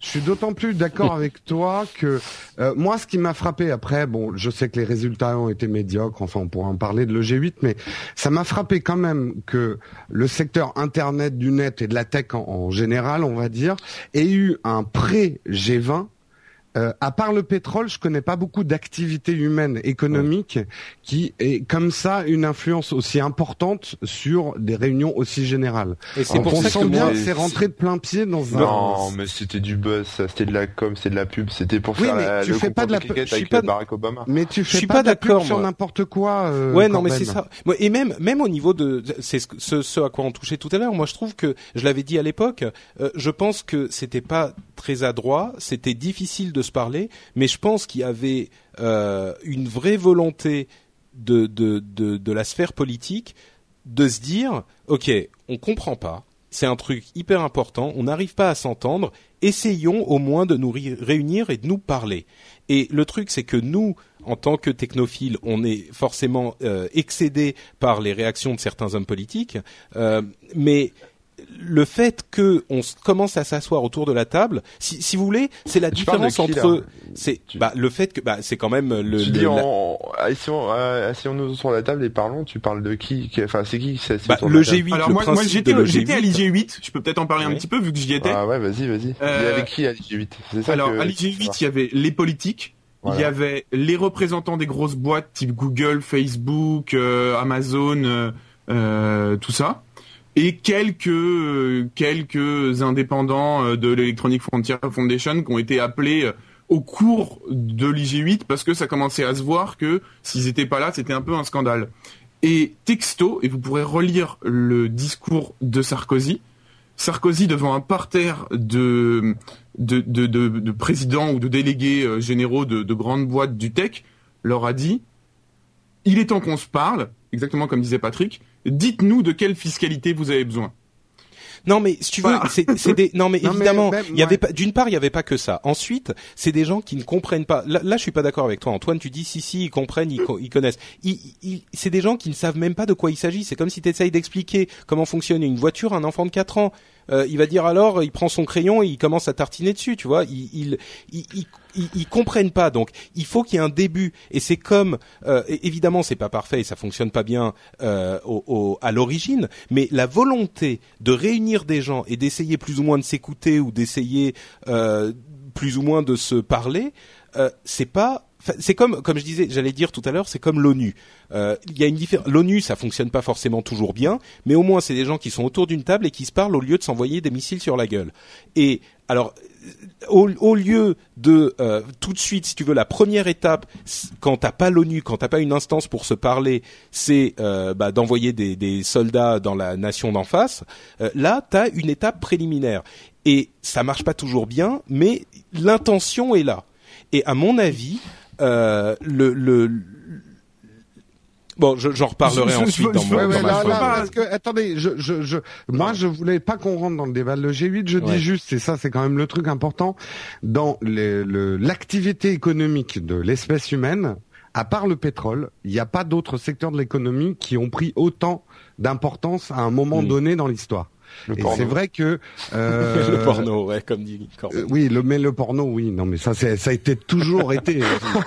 C: Je suis d'autant plus d'accord avec toi que euh, moi, ce qui m'a frappé après, bon, je sais que les résultats ont été médiocres, enfin, on pourra en parler de l'EG8, mais ça m'a frappé quand même que le secteur Internet, du net et de la tech en, en général, on va dire, ait eu un pré-G20 euh, à part le pétrole, je connais pas beaucoup d'activités humaines économiques qui est comme ça une influence aussi importante sur des réunions aussi générales.
A: Et c'est
G: On
A: pour
C: on
A: ça
C: sent
A: que
C: bien c'est rentré de plein pied dans un.
G: Non, mais c'était du buzz, ça, c'était de la com, c'était de la pub, c'était pour
C: Oui,
G: faire
C: mais
G: la,
C: tu
G: le
C: fais pas de la
G: cricket
A: je suis
G: avec
A: pas-
G: Barack Obama.
C: Mais tu fais
A: suis
C: pas,
A: pas
C: de la pub
A: d'accord,
C: sur n'importe quoi. Euh,
A: ouais, non, mais c'est ça. Et même, même au niveau de, c'est ce, ce, ce à quoi on touchait tout à l'heure. Moi, je trouve que, je l'avais dit à l'époque, euh, je pense que c'était pas très adroit, c'était difficile de parler, mais je pense qu'il y avait euh, une vraie volonté de, la sphère politique de se dire, ok, on comprend pas, c'est un truc hyper important, on n'arrive pas à s'entendre, essayons au moins de nous réunir et de nous parler. Et le truc, c'est que nous, en tant que technophiles, on est forcément euh, excédés par les réactions de certains hommes politiques, euh, mais le fait que on commence à s'asseoir autour de la table, si, si vous voulez, c'est la
G: Tu de
A: différence
G: qui,
A: entre, c'est
G: Tu-
A: bah, le fait que bah, c'est quand même le,
G: tu
A: le-
G: dis
A: la-
G: en, asseyons, euh, asseyons-nous sur la table et parlons, tu parles de qui, qui- enfin c'est qui qui s'est assis
A: bah, le
G: la table?
A: G8,
B: Alors
A: le
B: moi, j'étais
A: de
B: j'étais à
A: l'EG8,
B: l'IG8, je peux peut-être en parler un petit peu vu que j'y étais.
G: Ah ouais, vas-y, vas-y.
B: Euh,
G: Il y avait qui à l'IG8 C'est ça
B: Alors
G: que-
B: à l'IG8, il y avait les politiques, il y avait les représentants des grosses boîtes type Google, Facebook, euh, Amazon, euh, euh, tout ça, et quelques euh, quelques indépendants euh, de l'Electronic Frontier Foundation qui ont été appelés euh, au cours de l'IG8 parce que ça commençait à se voir que s'ils étaient pas là, c'était un peu un scandale. Et texto, et vous pourrez relire le discours de Sarkozy, Sarkozy devant un parterre de de, de, de, de présidents ou de délégués généraux de, de grandes boîtes du tech leur a dit il est temps qu'on se parle, exactement comme disait Patrick, dites-nous de quelle fiscalité vous avez besoin.
A: Non mais si tu veux,
B: Voilà.
A: c'est c'est des non mais
C: Non,
A: évidemment, il y avait pas d'une part il y avait pas que ça. Ensuite, c'est des gens qui ne comprennent pas. Là, là je suis pas d'accord avec toi Antoine, tu dis si si ils comprennent, ils, co- ils connaissent. Ils- ils- c'est des gens qui ne savent même pas de quoi il s'agit. C'est comme si tu essayes d'expliquer comment fonctionne une voiture à un enfant de 4 ans. euh, il va dire alors, il prend son crayon et il commence à tartiner dessus, tu vois. Ils ils ils, ils, ils comprennent pas. Donc il faut qu'il y ait un début. Et c'est comme euh, évidemment c'est pas parfait et ça fonctionne pas bien euh, au, à l'origine, mais la volonté de réunir des gens et d'essayer plus ou moins de s'écouter ou d'essayer euh, plus ou moins de se parler, euh, c'est pas c'est comme comme je disais, j'allais dire tout à l'heure, c'est comme l'ONU. Euh, Il y a une différence. L'ONU, ça fonctionne pas forcément toujours bien, mais au moins c'est des gens qui sont autour d'une table et qui se parlent au lieu de s'envoyer des missiles sur la gueule. Et alors, au, au lieu de euh, tout de suite, si tu veux, la première étape, quand t'as pas l'ONU, quand t'as pas une instance pour se parler, c'est euh, bah, d'envoyer des, des soldats dans la nation d'en face. Euh, là, t'as une étape préliminaire et ça marche pas toujours bien, mais l'intention est là. Et à mon avis, le, le bon, je- j'en reparlerai
B: Je- je-
A: ensuite
B: je-
A: dans
B: je-
A: mon
C: Ouais, ouais,
A: dans ma
C: là,
A: phrase.
C: là,
B: pas-
C: parce que, attendez, je, je, je, moi, je voulais pas qu'on rentre dans le débat de le G8. Je
A: Ouais.
C: dis juste, et ça, c'est quand même le truc important, dans le- l'activité économique de l'espèce humaine, à part le pétrole, il n'y a pas d'autres secteurs de l'économie qui ont pris autant d'importance à un moment
A: Mm.
C: donné dans l'histoire.
G: Le
C: Et
G: porno.
C: c'est vrai que euh,
A: le porno, ouais, comme dit Corbin.
C: euh, oui, le mais le porno, oui, non, mais ça, c'est, ça a été toujours été.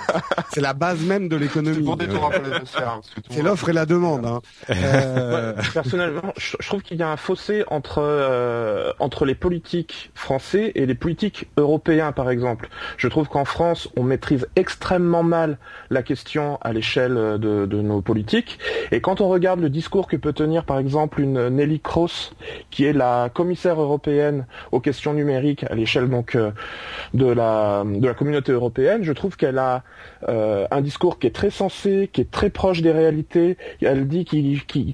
C: c'est la base même de
G: C'est
C: l'économie. Euh,
G: hein,
C: C'est
G: monde-
C: l'offre et la demande. Hein. Euh,
F: Ouais, personnellement, je, je trouve qu'il y a un fossé entre euh, entre les politiques français et les politiques européens, par exemple. Je trouve qu'en France, on maîtrise extrêmement mal la question à l'échelle de, de nos politiques. Et quand on regarde le discours que peut tenir, par exemple, une Nelly qui est la commissaire européenne aux questions numériques à l'échelle donc euh, de la de la communauté européenne, je trouve qu'elle a euh, un discours qui est très sensé, qui est très proche des réalités. Elle dit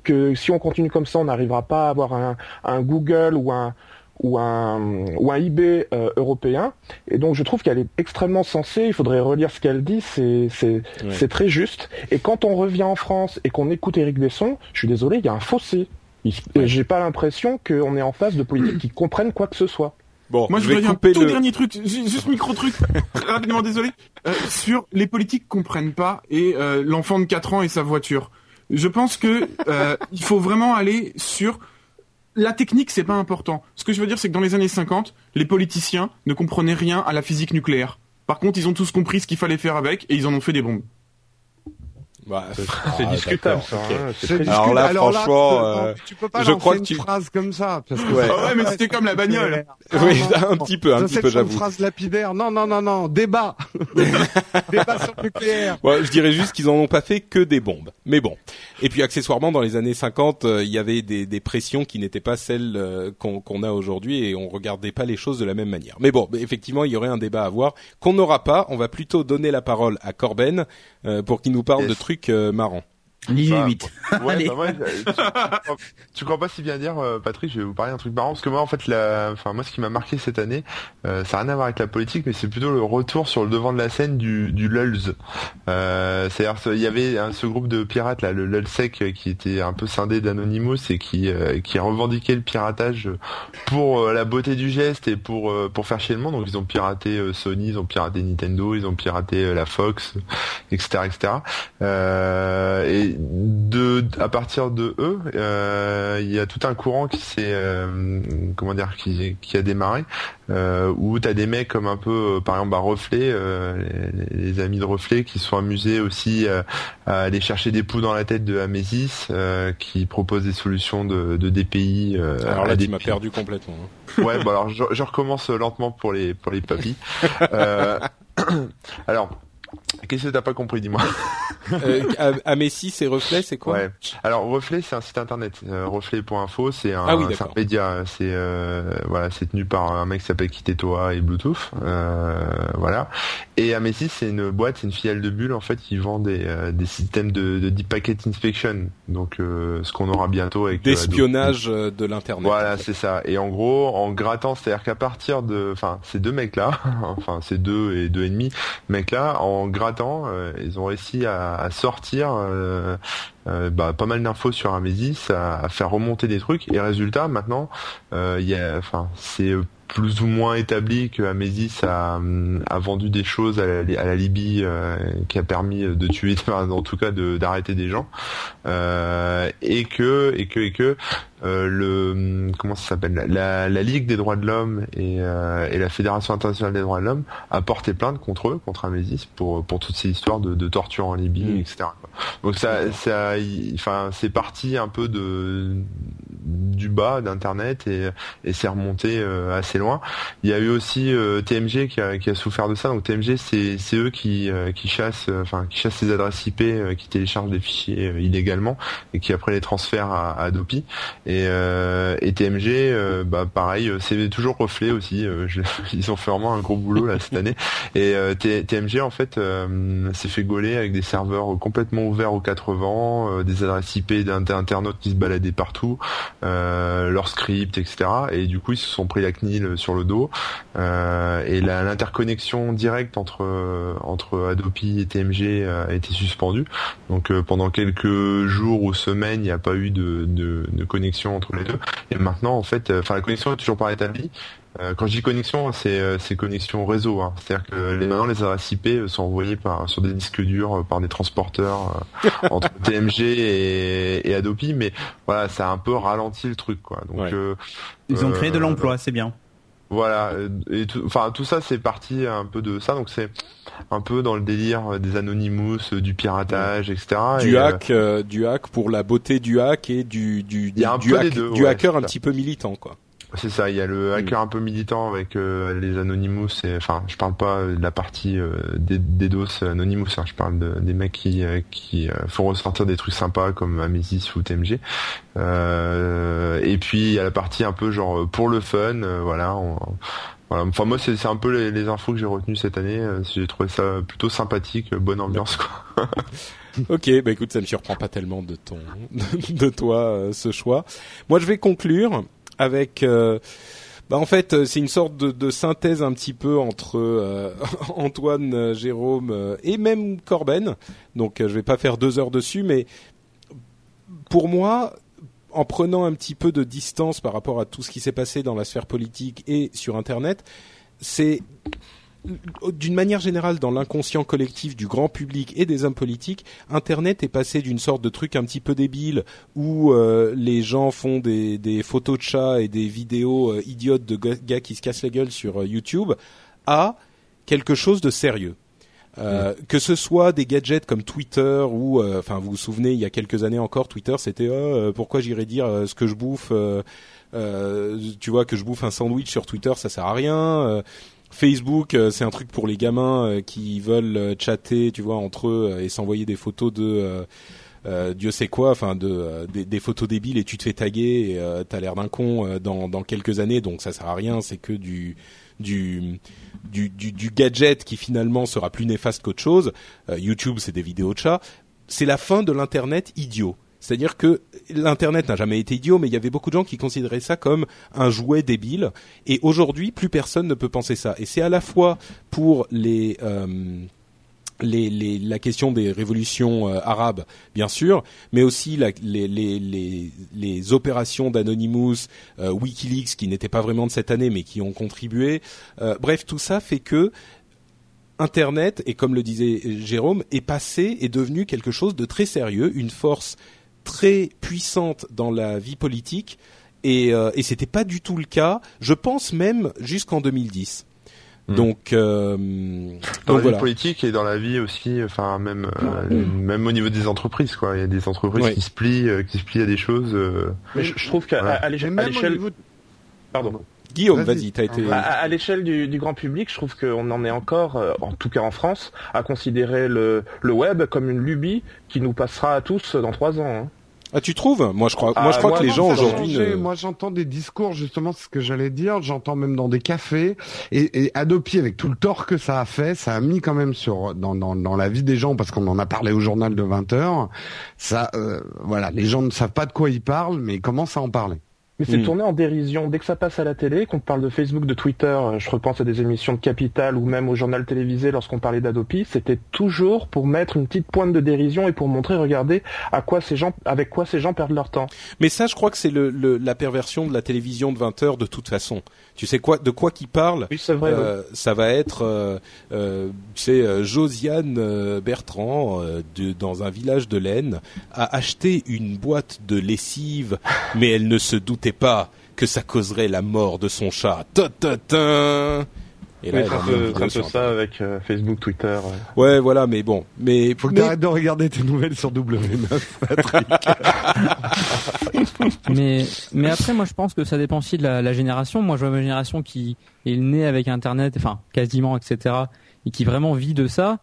F: que si on continue comme ça, on n'arrivera pas à avoir un, un Google ou un ou un ou un eBay euh, européen. Et donc je trouve qu'elle est extrêmement sensée. Il faudrait relire ce qu'elle dit. C'est c'est
A: Ouais.
F: c'est très juste. Et quand on revient en France et qu'on écoute Éric Besson, je suis désolé, il y a un fossé. J'ai pas l'impression qu'on est en face de politiques qui comprennent quoi que ce soit.
A: Bon,
B: Moi, je
A: je vais
B: voudrais dire un
A: couper
B: tout
A: le.
B: dernier truc, ju- juste micro truc, rapidement désolé, euh, sur les politiques comprennent pas et euh, l'enfant de 4 ans et sa voiture. Je pense que euh, il faut vraiment aller sur la technique, c'est pas important. Ce que je veux dire, c'est que dans les années 50, les politiciens ne comprenaient rien à la physique nucléaire. Par contre, ils ont tous compris ce qu'il fallait faire avec et ils en ont fait des bombes.
A: Bah,
F: C'est
A: ah,
F: discutable, ça. hein, c'est
C: C'est
F: très
A: Alors là,
C: discutable.
A: franchement,
C: tu peux-
A: euh,
C: non, tu peux pas
A: je crois que
C: une
A: tu-
C: phrase comme ça parce que
A: Ouais.
C: ça-
B: Ah ouais, mais c'était comme la bagnole.
C: Ah,
A: Oui,
C: non,
A: un petit peu, un petit peu,
C: que c'est une
A: j'avoue.
C: phrase lapidaire. Non, non, non, non. Débat. Débat sur le nucléaire.
A: Ouais, je dirais juste qu'ils en ont pas fait que des bombes. Mais bon. Et puis accessoirement, dans les années 50, euh, il y avait des, des pressions qui n'étaient pas celles euh, qu'on qu'on a aujourd'hui et on regardait pas les choses de la même manière. Mais bon, effectivement, il y aurait un débat à avoir qu'on n'aura pas. On va plutôt donner la parole à Corben euh, pour qu'il nous parle
G: Yes.
A: de trucs euh, marrant marrants.
E: L'IG8.
G: Ouais,
E: Allez.
G: bah tu, crois- tu crois pas si bien dire, euh, Patrick, je vais vous parler d'un truc marrant, parce que moi, en fait, la, enfin, moi, ce qui m'a marqué cette année, euh, ça n'a rien à voir avec la politique, mais c'est plutôt le retour sur le devant de la scène du, du LULZ. Euh, c'est-à-dire, ce- il y avait hein, ce groupe de pirates, là, le LULSEC, euh, qui était un peu scindé d'Anonymous et qui, euh, qui revendiquait le piratage pour euh, la beauté du geste et pour, euh, pour faire chier le monde. Donc, ils ont piraté Sony, ils ont piraté Nintendo, ils ont piraté la Fox, etc., etc. Euh, et de à partir de eux, euh, il y a tout un courant qui s'est comment comment dire qui, qui a démarré euh, où t'as des mecs comme un peu euh, par exemple à Reflet euh, les, les amis de Reflet qui sont amusés aussi euh, à aller chercher des poux dans la tête de Amesis euh, qui propose des solutions de, de DPI euh,
A: Alors là, tu m'as perdu complètement. hein.
G: Ouais, bon alors je, je recommence lentement pour les pour les papis. Euh, alors, qu'est-ce que t'as pas compris, dis-moi
A: Euh, à, à Messi, c'est reflet, c'est quoi
G: Ouais. Alors Reflet, c'est un site internet. Euh, reflet.info, c'est un,
A: Ah oui,
G: c'est un média. C'est euh, voilà, c'est tenu par un mec qui s'appelle Kitetoa et Bluetooth. Euh, voilà. Et Amesis, c'est une boîte, c'est une filiale de Bulle en fait qui vend des, euh, des systèmes de, de deep packet inspection. Donc euh, ce qu'on aura bientôt avec
A: D'espionnage de l'internet.
G: voilà,
A: en fait.
G: c'est ça. Et en gros, en grattant, c'est-à-dire qu'à partir de, enfin, ces deux mecs-là, enfin, ces deux et deux et demi mecs-là, en grattant, euh, ils ont réussi à, sortir euh, bah, pas mal d'infos sur Amesis, à, à, faire remonter des trucs. Et résultat, maintenant, il c'est plus ou moins établi que Amesis a, a vendu des choses à la, à la Libye qui a permis de tuer, en tout cas d'arrêter des gens, et que et que et que euh, le comment ça s'appelle la, la, Ligue des droits de l'homme et, euh, et, la Fédération internationale des droits de l'homme a porté plainte contre eux, contre Amesis, pour pour toutes ces histoires de, de torture en Libye, mm. etc. Donc ça, ça, enfin, c'est parti un peu de du bas d'internet et, et c'est remonté euh, assez loin. Il y a eu aussi TMG qui a, souffert de ça. Donc TMG, c'est eux qui qui chassent, enfin qui chassent les adresses IP, qui téléchargent des fichiers illégalement et qui après les transfèrent à, à. Et, euh, et TMG, euh, bah pareil, euh, c'est toujours reflet aussi. ils ont fait vraiment un gros boulot là cette année. Et TMG en fait s'est fait gauler avec des serveurs complètement ouverts aux quatre vents, des adresses IP d'internautes qui se baladaient partout, leurs scripts, etc. Et du coup ils se sont pris la CNIL sur le dos. et l'interconnexion directe entre entre Adopi et TMG a été suspendue. Donc pendant quelques jours ou semaines, il n'y a pas eu de, de, de connexion entre les deux. Et maintenant, en fait, euh, enfin, la connexion est toujours pas établie. Euh, quand je dis connexion, c'est euh, connexion réseau. Hein. C'est-à-dire que les, maintenant les adresses IP sont envoyées par sur des disques durs par des transporteurs entre TMG et, et Adobe, mais voilà, ça a un peu ralenti le truc, quoi. Donc
E: ils ont créé de l'emploi, c'est bien.
G: Voilà, et tout, enfin tout ça c'est parti un peu de ça, donc c'est un peu dans le délire des Anonymous, du piratage, etc.
A: Du hack, euh, du hack pour la beauté du hack et du du du, du hacker un petit peu militant quoi.
G: C'est ça, il y a le hacker un peu militant avec euh, les Anonymous, et, enfin je parle pas de la partie euh, des, des DOS Anonymous, hein, je parle de, des mecs qui, euh, qui font ressortir des trucs sympas comme Amesis ou TMG. et puis il y a la partie un peu genre pour le fun, voilà. voilà. Enfin moi c'est un peu les, les infos que j'ai retenues cette année, j'ai trouvé ça plutôt sympathique, bonne ambiance quoi.
A: ok, bah écoute, ça me surprend pas tellement de ton, de toi ce choix. Moi, je vais conclure avec euh, bah en fait, c'est une sorte de, de, synthèse un petit peu entre euh, Antoine, euh, Jérôme et même Corben. Donc, je vais pas faire deux heures dessus, mais pour moi, en prenant un petit peu de distance par rapport à tout ce qui s'est passé dans la sphère politique et sur Internet, c'est d'une manière générale, dans l'inconscient collectif du grand public et des hommes politiques, Internet est passé d'une sorte de truc un petit peu débile où euh, les gens font des, des, photos de chats et des vidéos euh, idiotes de gars qui se cassent la gueule sur euh, YouTube à quelque chose de sérieux. Euh, Que ce soit des gadgets comme Twitter ou, enfin, vous vous souvenez, il y a quelques années encore, Twitter, c'était oh, pourquoi j'irais dire ce que je bouffe. tu vois que je bouffe un sandwich sur Twitter, ça sert à rien. Facebook, euh, c'est un truc pour les gamins euh, qui veulent euh, chatter, tu vois, entre eux et s'envoyer des photos de Dieu sait quoi, enfin de des, photos débiles et tu te fais taguer et t'as l'air d'un con dans, dans quelques années, donc ça sert à rien, c'est que du du, du, du, gadget qui finalement sera plus néfaste qu'autre chose. YouTube, c'est des vidéos de chats. C'est la fin de l'internet idiot. C'est-à-dire que l'internet n'a jamais été idiot, mais il y avait beaucoup de gens qui considéraient ça comme un jouet débile. Et aujourd'hui, plus personne ne peut penser ça. Et c'est à la fois pour les euh, les, les, la question des révolutions euh, arabes, bien sûr, mais aussi les, opérations d'Anonymous, euh, WikiLeaks, qui n'étaient pas vraiment de cette année, mais qui ont contribué. bref, tout ça fait que Internet, et comme le disait Jérôme, est passé, est devenu quelque chose de très sérieux, une force très puissante dans la vie politique et, euh, et c'était pas du tout le cas. Je pense même jusqu'en 2010. Hmm. Donc, euh,
G: dans la vie politique et dans la vie aussi, enfin même euh, même au niveau des entreprises, quoi. Il y a des entreprises qui se plient, euh, qui se plient à des choses.
F: Mais je, trouve qu'à l'échelle,
A: pardon. Guillaume, vas-y, t'as été.
F: À, l'échelle du, du, grand public, je trouve qu'on en est encore, en tout cas en France, à considérer le, le web comme une lubie qui nous passera à tous dans trois ans. Hein.
A: Ah, tu trouves? Moi, je crois, moi, je crois que les gens aujourd'hui.
C: Moi, j'entends des discours justement, c'est ce que j'allais dire. J'entends même dans des cafés et, et Adopi, avec tout le tort que ça a fait, ça a mis quand même sur dans dans, dans la vie des gens parce qu'on en a parlé au journal de 20 heures. Ça, euh, voilà, les gens ne savent pas de quoi ils parlent, mais ils commencent à en parler?
F: Mais c'est
A: Hmm.
F: tourné en dérision. Dès que ça passe à la télé, qu'on parle de Facebook, de Twitter, euh, je repense à des émissions de Capital ou même au journal télévisé lorsqu'on parlait d'Adopi, c'était toujours pour mettre une petite pointe de dérision et pour montrer, regardez, à quoi ces gens, avec quoi ces gens perdent leur temps.
A: Mais ça, je crois que c'est le, le- la perversion de la télévision de 20 heures de toute façon. Tu sais quoi, de quoi qui parle
F: Oui, c'est vrai. oui.
A: Euh, ça va être, euh, euh, sais, euh, Josiane euh, Bertrand, euh, de, dans un village de l'Aisne, a acheté une boîte de lessive, mais elle ne se doutait pas que ça causerait la mort de son chat. Ta, ta, ta. Et
F: peu, peu
A: sur
F: ça avec euh, Facebook, Twitter. euh.
A: Ouais, voilà, mais bon, mais
C: Faut que
A: mais-
C: t'arrêtes de regarder tes nouvelles sur W9, Patrick.
D: mais mais après moi je pense que ça dépend aussi de la, la génération moi je vois ma génération qui est née avec internet enfin quasiment etc et qui vraiment vit de ça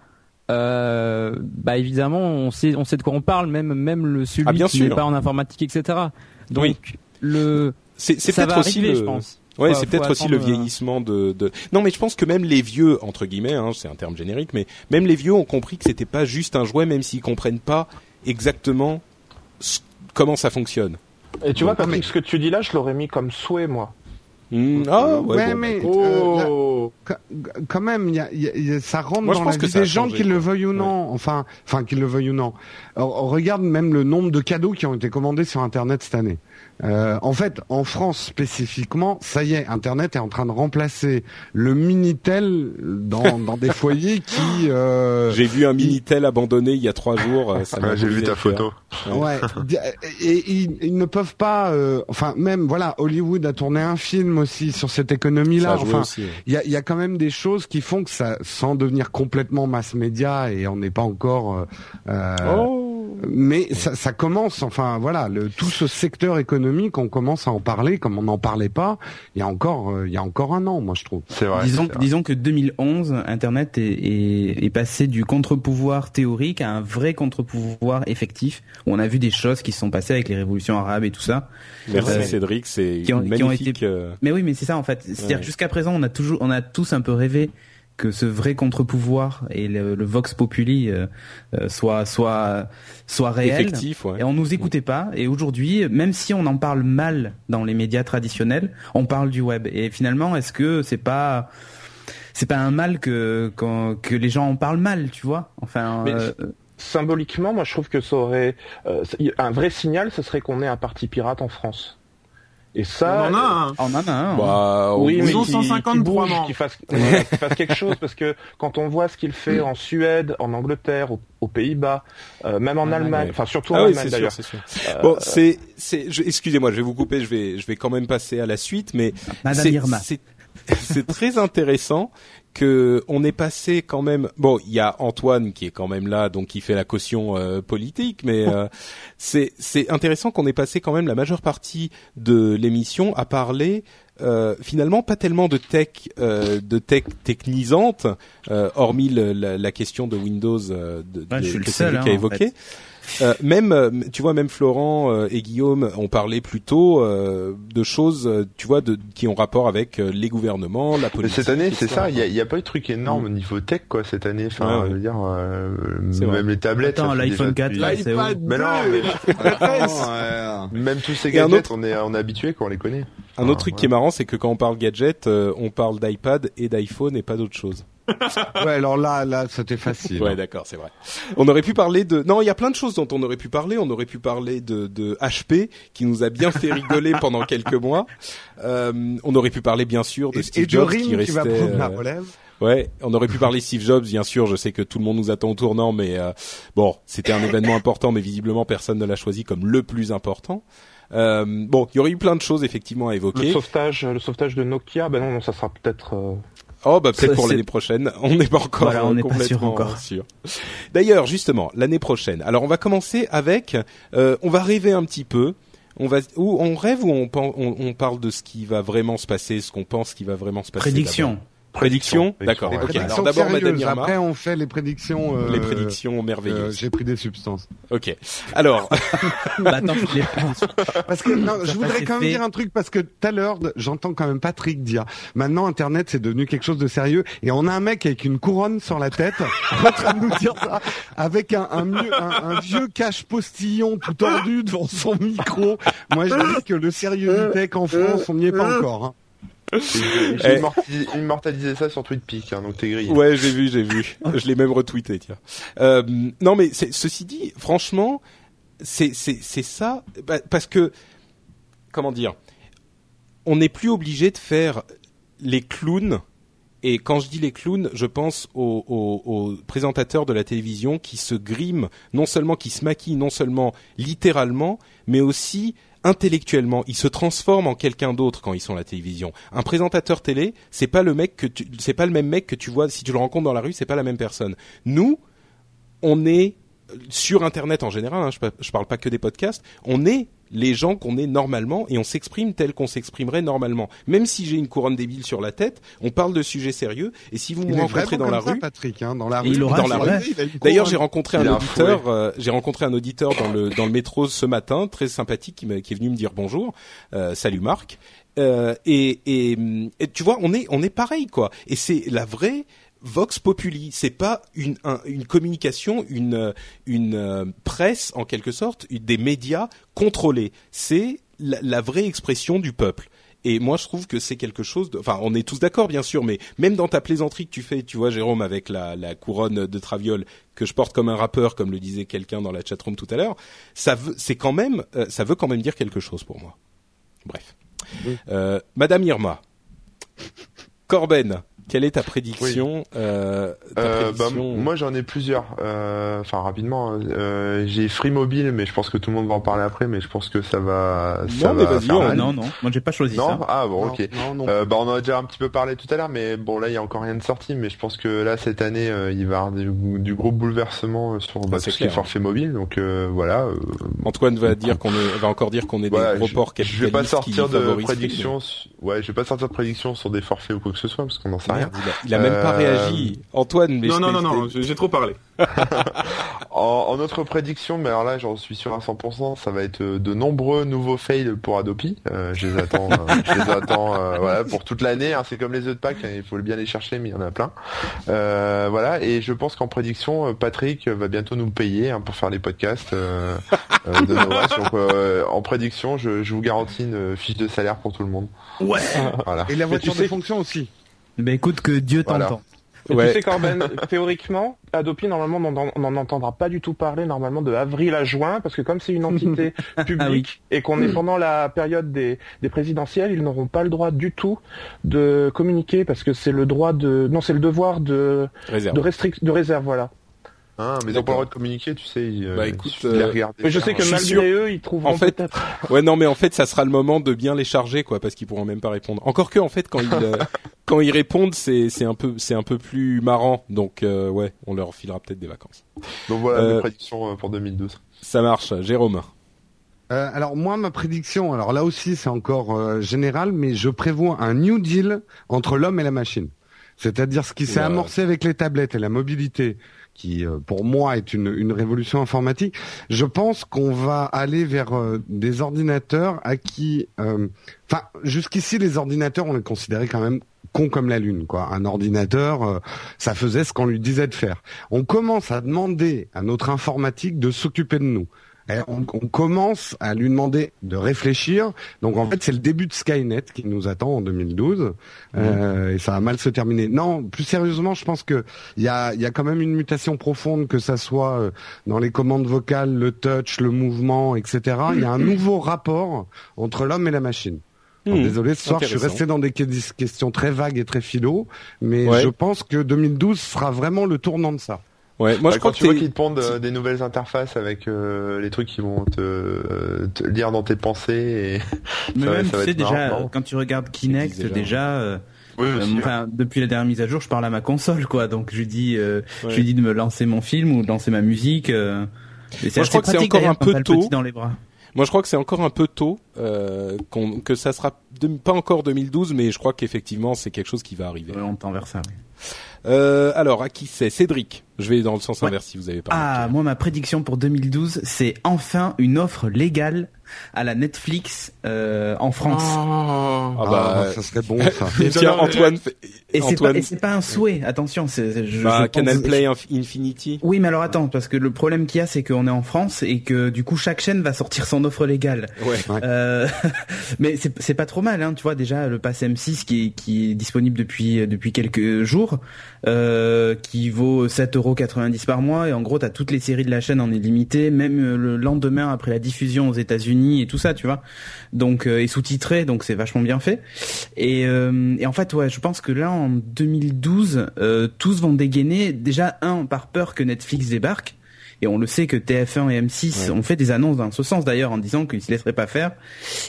D: euh, bah évidemment on sait on sait de quoi on parle même même le celui
A: Ah, bien
D: qui n'est pas en informatique etc donc
A: Oui.
D: Le
A: c'est peut-être aussi
D: arriver
A: le.
D: je pense
A: Ouais, c'est peut-être aussi le
D: euh,
A: vieillissement de, de. Non, mais je pense que même les vieux, entre guillemets, hein, c'est un terme générique, mais même les vieux ont compris que c'était pas juste un jouet, même s'ils comprennent pas exactement ce- comment ça fonctionne.
F: Et tu vois, Patrick,
C: mais-
F: ce que tu dis là, je l'aurais mis comme souhait, moi.
A: Hmm, ah ouais,
C: Ouais,
A: bon,
C: mais-. Euh, là-
F: Oh
C: Qu- quand même, il y a, il y a- il y a- ça rentre
A: Moi, je
C: dans
A: pense
C: la
A: que
C: vie des gens, qu'ils le veuillent ou non. Enfin, enfin, qu'ils le veuillent ou non. Alors, regarde même le nombre de cadeaux qui ont été commandés sur Internet cette année. Euh, en fait, en France spécifiquement, ça y est, Internet est en train de remplacer le Minitel dans, dans des foyers qui. Euh,
A: J'ai vu un Minitel abandonné il y a trois jours. euh,
G: Ouais, J'ai vu ta photo.
C: Ouais. di- Et ils, ils ne peuvent pas. euh, enfin, même voilà, Hollywood a tourné un film aussi sur cette économie-là. Enfin, il y a, il y a quand même des choses qui font que ça, sans devenir complètement mass média, et on n'est pas encore. euh, euh,
A: Oh.
C: Mais ça, ça commence. Enfin, voilà, le, tout ce secteur économique, on commence à en parler comme on n'en parlait pas. Il y a encore, euh, il y a encore un an, moi je trouve.
G: C'est vrai.
E: disons,
G: c'est vrai.
E: disons que 2011, Internet est, est, est passé du contre-pouvoir théorique à un vrai contre-pouvoir effectif. Où on a vu des choses qui se sont passées avec les révolutions arabes et tout ça.
A: Merci
E: Ouais.
A: Cédric, c'est
E: Qui ont- qui ont
A: magnifique.
E: été-
A: euh,
E: Mais oui, mais c'est ça en fait. C'est-à-dire
A: Ouais.
E: jusqu'à présent, on a toujours, on a tous un peu rêvé que ce vrai contre-pouvoir et le, le vox populi euh, euh, soit soit soit réel.
A: effectif, ouais.
E: Et on nous écoutait pas. Et aujourd'hui, même si on en parle mal dans les médias traditionnels, on parle du web. Et finalement, est-ce que c'est pas c'est pas un mal que que les gens en parlent mal, tu vois? Enfin,
F: Mais
E: euh,
F: Symboliquement, moi, je trouve que ça aurait euh, un vrai signal, ce serait qu'on ait un parti pirate en France. Et ça,
B: On en a un.
E: on en a un. hein.
A: Bah,
F: oui,
B: Ils
F: mais
B: ont
F: qui,
B: 153
F: qui bouge, qui fasse, ouais, qui fasse quelque chose, parce que quand on voit ce qu'il fait en Suède, en Angleterre, aux, aux Pays-Bas, euh, même en
E: Ah,
F: Allemagne,
A: ouais.
F: enfin surtout en
A: Ah oui,
F: Allemagne d'ailleurs. Euh,
A: Bon, c'est, c'est, excusez-moi, je vais vous couper, je vais, je vais quand même passer à la suite, mais c'est très intéressant que on est passé quand même. Bon, il y a Antoine qui est quand même là, donc qui fait la caution euh, politique, mais euh, c'est, c'est intéressant qu'on ait passé quand même la majeure partie de l'émission à parler. euh, finalement, pas tellement de tech, euh, de tech technisante, euh, hormis le- la, la question de Windows euh, de,
E: Ouais,
A: de-
E: je suis le seul, hein, en
A: évoqué.
E: fait.
A: Euh, même, euh, tu vois, même Florent euh, et Guillaume ont parlé plutôt euh, de choses, euh, tu vois, de, qui ont rapport avec euh, les gouvernements, la
G: Mais
A: politique.
G: cette année, c'est ça. Il y a, a pas eu de truc énorme au niveau tech, quoi, cette année. Enfin,
A: Ouais, ouais.
G: je veux dire, euh,
A: vrai.
G: même les tablettes.
E: Attends, l'iPhone
G: déjà
E: 4,
G: depuis-
E: là, c'est où
G: Mais non, mais même tous ces gadgets,
A: autre-
G: on est, on est habitué quand on les connaît.
A: Un autre
G: Ah,
A: truc
G: ouais.
A: qui est marrant, c'est que quand on parle gadget, euh, on parle d'iPad et d'iPhone et pas d'autre chose.
C: Ouais, alors là, là, c'était facile.
A: Ouais, d'accord, c'est vrai. On aurait pu parler de. Non, il y a plein de choses dont on aurait pu parler. On aurait pu parler de, de HP qui nous a bien fait rigoler pendant quelques mois. Euh, on aurait pu parler bien sûr de
C: Et,
A: Steve
C: et de
A: Jobs
C: Ring
A: qui
C: qui,
A: restait.
C: va prendre la
A: euh,
C: relève.
A: Ouais, on aurait pu parler Steve Jobs, bien sûr. Je sais que tout le monde nous attend au tournant, mais euh, bon, c'était un événement important, mais visiblement personne ne l'a choisi comme le plus important. Euh, bon, il y aurait eu plein de choses effectivement à
F: le
A: évoquer.
F: sauvetage, le sauvetage de Nokia, ben non, non, ça sera peut-être. euh,
A: Oh bah peut-être pour l'année prochaine. On n'est pas encore
E: Voilà, on pas
A: complètement
E: sûr encore.
A: sûr. D'ailleurs, justement, l'année prochaine. Alors on va commencer avec. euh, on va rêver un petit peu. On va ou on rêve ou on, on, on parle de ce qui va vraiment se passer, ce qu'on pense qui va vraiment se passer.
E: Prédiction.
A: Prédiction, d'accord.
C: Les
A: Ok,
C: prédictions
A: alors d'abord, Madame. Irma.
C: Après, on fait les prédictions. euh,
A: Les prédictions
C: euh,
A: merveilleuses.
C: J'ai pris des substances.
A: Ok. Alors,
E: Bah, attends, je.
C: Parce que non, je voudrais quand même
E: fait.
C: dire un truc parce que tout à l'heure, j'entends quand même Patrick dire maintenant Internet c'est devenu quelque chose de sérieux et on a un mec avec une couronne sur la tête en train de nous dire ça avec un, un, mieux- un- un vieux cache postillon tout tordu devant son micro. Moi je dis que le sérieux du tech en France on n'y est pas encore. hein.
G: J'ai
A: Eh.
G: immortalisé, immortalisé ça sur TweetPeak, hein, donc t'es grillé.
A: ouais, j'ai vu, j'ai vu. Je l'ai même retweeté, tiens. Euh, non, mais ceci dit, franchement, c'est ça, bah, parce que comment dire, on n'est plus obligé de faire les clowns. Et quand je dis les clowns, je pense aux, aux- aux présentateurs de la télévision qui se griment, non seulement qui se maquillent, non seulement littéralement, mais aussi intellectuellement. Ils se transforment en quelqu'un d'autre quand ils sont à la télévision. Un présentateur télé, c'est pas le mec que tu, c'est pas le même mec que tu vois si tu le rencontres dans la rue, c'est pas la même personne. Nous, on est sur Internet en général, hein, je, je parle pas que des podcasts, on est les gens qu'on est normalement et on s'exprime tel qu'on s'exprimerait normalement. Même si j'ai une couronne débile sur la tête, on parle de sujets sérieux et si vous
C: Il
A: me rencontrez dans la
C: ça,
A: rue,
C: Patrick, hein, dans la rue.
A: dans la rue. D'ailleurs, j'ai rencontré
G: Il
A: un auditeur. euh, j'ai rencontré un auditeur dans le dans le métro ce matin, très sympathique, qui est venu me dire bonjour. Euh, salut Marc. Euh, et, et, et tu vois, on est on est pareil quoi. Et c'est la vraie Vox Populi. C'est pas une un- une communication, une une euh, presse en quelque sorte, des médias contrôlés. C'est la, la vraie expression du peuple. Et moi, je trouve que c'est quelque chose de. Enfin, on est tous d'accord, bien sûr, mais même dans ta plaisanterie que tu fais, tu vois, Jérôme, avec la, la couronne de Traviole que je porte comme un rappeur, comme le disait quelqu'un dans la chatroom tout à l'heure, ça veut, c'est quand même, euh, ça veut quand même dire quelque chose pour moi. Bref, euh, Madame Irma, Corben, quelle est ta prédiction euh, ta
G: Euh, bah, moi j'en ai plusieurs. Euh, Enfin rapidement, euh, j'ai Free Mobile, mais je pense que tout le monde va en parler après. Mais je pense que ça va. ça
A: Non, mais
G: va
A: vas-y,
G: mal.
E: non, non, moi j'ai pas choisi
G: Non,
E: ça.
G: ah bon,
C: Non,
G: ok.
C: non, non.
G: Euh, bah on en a déjà un petit peu parlé tout à l'heure, mais bon là il y a encore rien de sorti, mais je pense que là cette année euh, il va y avoir du, du gros bouleversement sur bah,
A: Ah,
G: tout ce qui est
A: clair.
G: forfait mobile, donc euh, voilà. euh,
A: Antoine va dire qu'on va encore dire qu'on est
G: voilà,
A: des gros
G: je-
A: porcs
G: je, vais pas sortir de prédictions, ouais, je vais pas sortir de prédictions sur des forfaits ou quoi que ce soit parce qu'on n'en sait rien.
A: Merde, il a, il a même pas
G: Euh,
A: réagi. Antoine, mais
B: Non, non, non, non, j'ai trop parlé.
G: En, en autre prédiction, mais alors là j'en suis sûr à 100%, ça va être euh, de nombreux nouveaux fails pour Adopi. Euh, je les attends, euh, je les attends, euh, voilà, pour toute l'année. hein, c'est comme les œufs de Pâques, hein, il faut bien les chercher, mais il y en a plein. Euh, voilà, et je pense qu'en prédiction, Patrick va bientôt nous payer hein, pour faire les podcasts euh, euh, de Noël. Donc euh, en prédiction, je, je vous garantis une fiche de salaire pour tout le monde.
E: Ouais.
G: Voilà.
C: Et la voiture
F: tu
C: de fonction aussi.
E: Ben écoute que Dieu
G: Voilà.
E: t'entend.
F: Mais
A: Ouais.
F: Tu sais Corben, théoriquement, Adopi normalement on n'en- entendra pas du tout parler normalement de avril à juin parce que comme c'est une entité publique
E: Ah oui.
F: et qu'on est pendant la période des, des présidentielles, ils n'auront pas le droit du tout de communiquer parce que c'est le droit de non c'est le devoir de
A: réserve.
F: de restrict de réserve voilà.
G: Hein, mais ils ont pas le droit de communiquer, tu sais. ils, euh,
A: Bah,
G: il
A: écoute, euh,
G: regarder
F: Mais je sais que malgré
A: sûr-
F: eux ils trouveront
A: En fait,
F: peut-être
A: Ouais, non, mais en fait, ça sera le moment de bien les charger, quoi, parce qu'ils pourront même pas répondre. Encore que, en fait, quand ils euh, quand ils répondent, c'est c'est un peu c'est un peu plus marrant. Donc, euh, ouais, on leur filera peut-être des vacances.
G: Donc voilà
A: Euh,
G: mes prédictions euh, pour 2012.
A: Ça marche, Jérôme.
C: Euh, alors moi, ma prédiction, alors là aussi c'est encore euh, général, mais je prévois un New Deal entre l'homme et la machine. C'est-à-dire ce qui s'est amorcé avec les tablettes et la mobilité, qui euh, pour moi est une, révolution informatique. Je pense qu'on va aller vers euh, des ordinateurs à qui, euh, enfin jusqu'ici les ordinateurs on les considérait quand même cons comme la lune, quoi. Un ordinateur, ça faisait ce qu'on lui disait de faire. On commence à demander à notre informatique de s'occuper de nous. Et on, on commence à lui demander de réfléchir. Donc en fait, c'est le début de Skynet qui nous attend en 2012, euh, et ça va mal se terminer. Non, plus sérieusement, je pense que il y a, il y a quand même une mutation profonde, que ça soit euh, dans les commandes vocales, le touch, le mouvement, etc. Il y a un nouveau rapport entre l'homme et la machine. Alors,
A: Hmm,
C: désolé, ce soir, je suis resté dans des que- questions très vagues et très philo, mais
A: Ouais.
C: je pense que 2012 sera vraiment le tournant de ça.
A: Ouais, moi
G: Bah,
A: je crois
G: quand
A: que
G: tu vois qu'ils te pondent euh, des nouvelles interfaces avec euh, les trucs qui vont te, euh, te lire dans tes pensées et
E: Mais
G: Ça
E: même,
G: ça
E: tu
G: va
E: sais, déjà,
G: marrant,
E: quand tu regardes Kinect,
A: déjà.
E: déjà, euh,
G: oui,
E: euh,
G: aussi, ouais.
E: enfin, depuis la dernière mise à jour, je parle à ma console, quoi. Donc, je lui dis, euh,
A: Ouais.
E: je lui dis de me lancer mon film ou de lancer ma musique. euh, et
A: Moi, je crois que c'est encore un peu tôt.
E: dans les bras.
A: moi je crois que c'est encore un peu tôt euh, qu'on- que ça sera de- pas encore 2012, mais je crois qu'effectivement c'est quelque chose qui va arriver.
E: Ouais, on tend vers ça. oui.
A: Euh, alors à qui c'est? Cédric. Je vais dans le sens
E: Ouais.
A: inverse si vous avez pas.
E: Ah, moi, ma prédiction pour 2012, c'est enfin une offre légale à la Netflix euh, en France.
B: Oh.
A: Ah bah,
C: ça serait bon ça.
A: Tiens,
B: J'adore-
A: Antoine, fait-
E: Et c'est pas,
A: Antoine,
E: un souhait, attention. c'est- je-
A: bah,
E: je pense-
A: Canal Play Inf- Infinity.
E: Oui, mais alors attends, parce que le problème qu'il y a, c'est qu'on est en France et que du coup chaque chaîne va sortir son offre légale.
A: Ouais.
E: Euh, mais c'est pas trop mal, hein. Tu vois déjà le pass M6 qui est, qui est disponible depuis depuis quelques jours, euh, qui vaut 7,90€ par mois et en gros t'as toutes les séries de la chaîne en illimité, même euh, le lendemain après la diffusion aux États-Unis et tout ça, tu vois. Donc euh, et sous-titré, donc c'est vachement bien fait. Et, euh, et en fait, ouais, je pense que là en 2012, euh, tous vont dégainer déjà un par peur que Netflix débarque. Et on le sait que TF1 et M6 ont fait des annonces dans ce sens d'ailleurs en disant qu'ils se laisseraient pas faire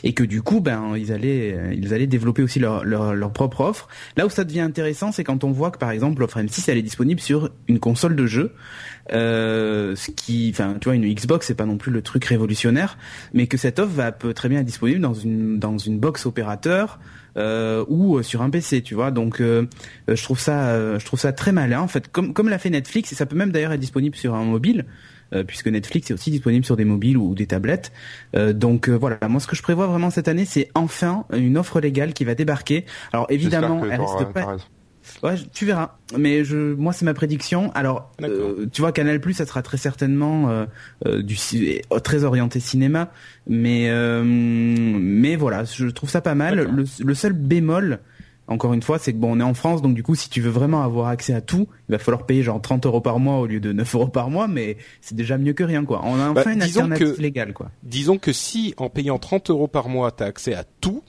E: et que du coup ben ils allaient euh, ils allaient développer aussi leur, leur leur propre offre. Là où ça devient intéressant c'est quand on voit que par exemple l'offre M6 elle est disponible sur une console de jeu euh, ce qui enfin tu vois une Xbox c'est pas non plus le truc révolutionnaire mais que cette offre va peut très bien être disponible dans une dans une box opérateur euh, ou sur un PC, tu vois. Donc, euh, euh, je trouve ça, euh, je trouve ça très malin. En fait, comme comme l'a fait Netflix, et ça peut même d'ailleurs être disponible sur un mobile, euh, puisque Netflix est aussi disponible sur des mobiles ou des tablettes. Euh, donc euh, voilà, moi ce que je prévois vraiment cette année, c'est enfin une offre légale qui va débarquer. Alors évidemment, elle de pas. Ouais, tu verras. Mais je, moi, c'est ma prédiction. Alors, euh, tu vois, Canal Plus, ça sera très certainement euh, euh, du très orienté cinéma. Mais, mais voilà, je trouve ça pas mal. Le, le seul bémol, encore une fois, c'est que bon, on est en France, donc du coup, si tu veux vraiment avoir accès à tout, il va falloir payer genre 30 euros par mois au lieu de 9 euros par mois. Mais c'est déjà mieux que rien, quoi. On a
A: Bah,
E: enfin une
A: disons
E: alternative
A: que-
E: légale, quoi.
A: Disons que si en payant 30 euros par mois t'as accès à tout,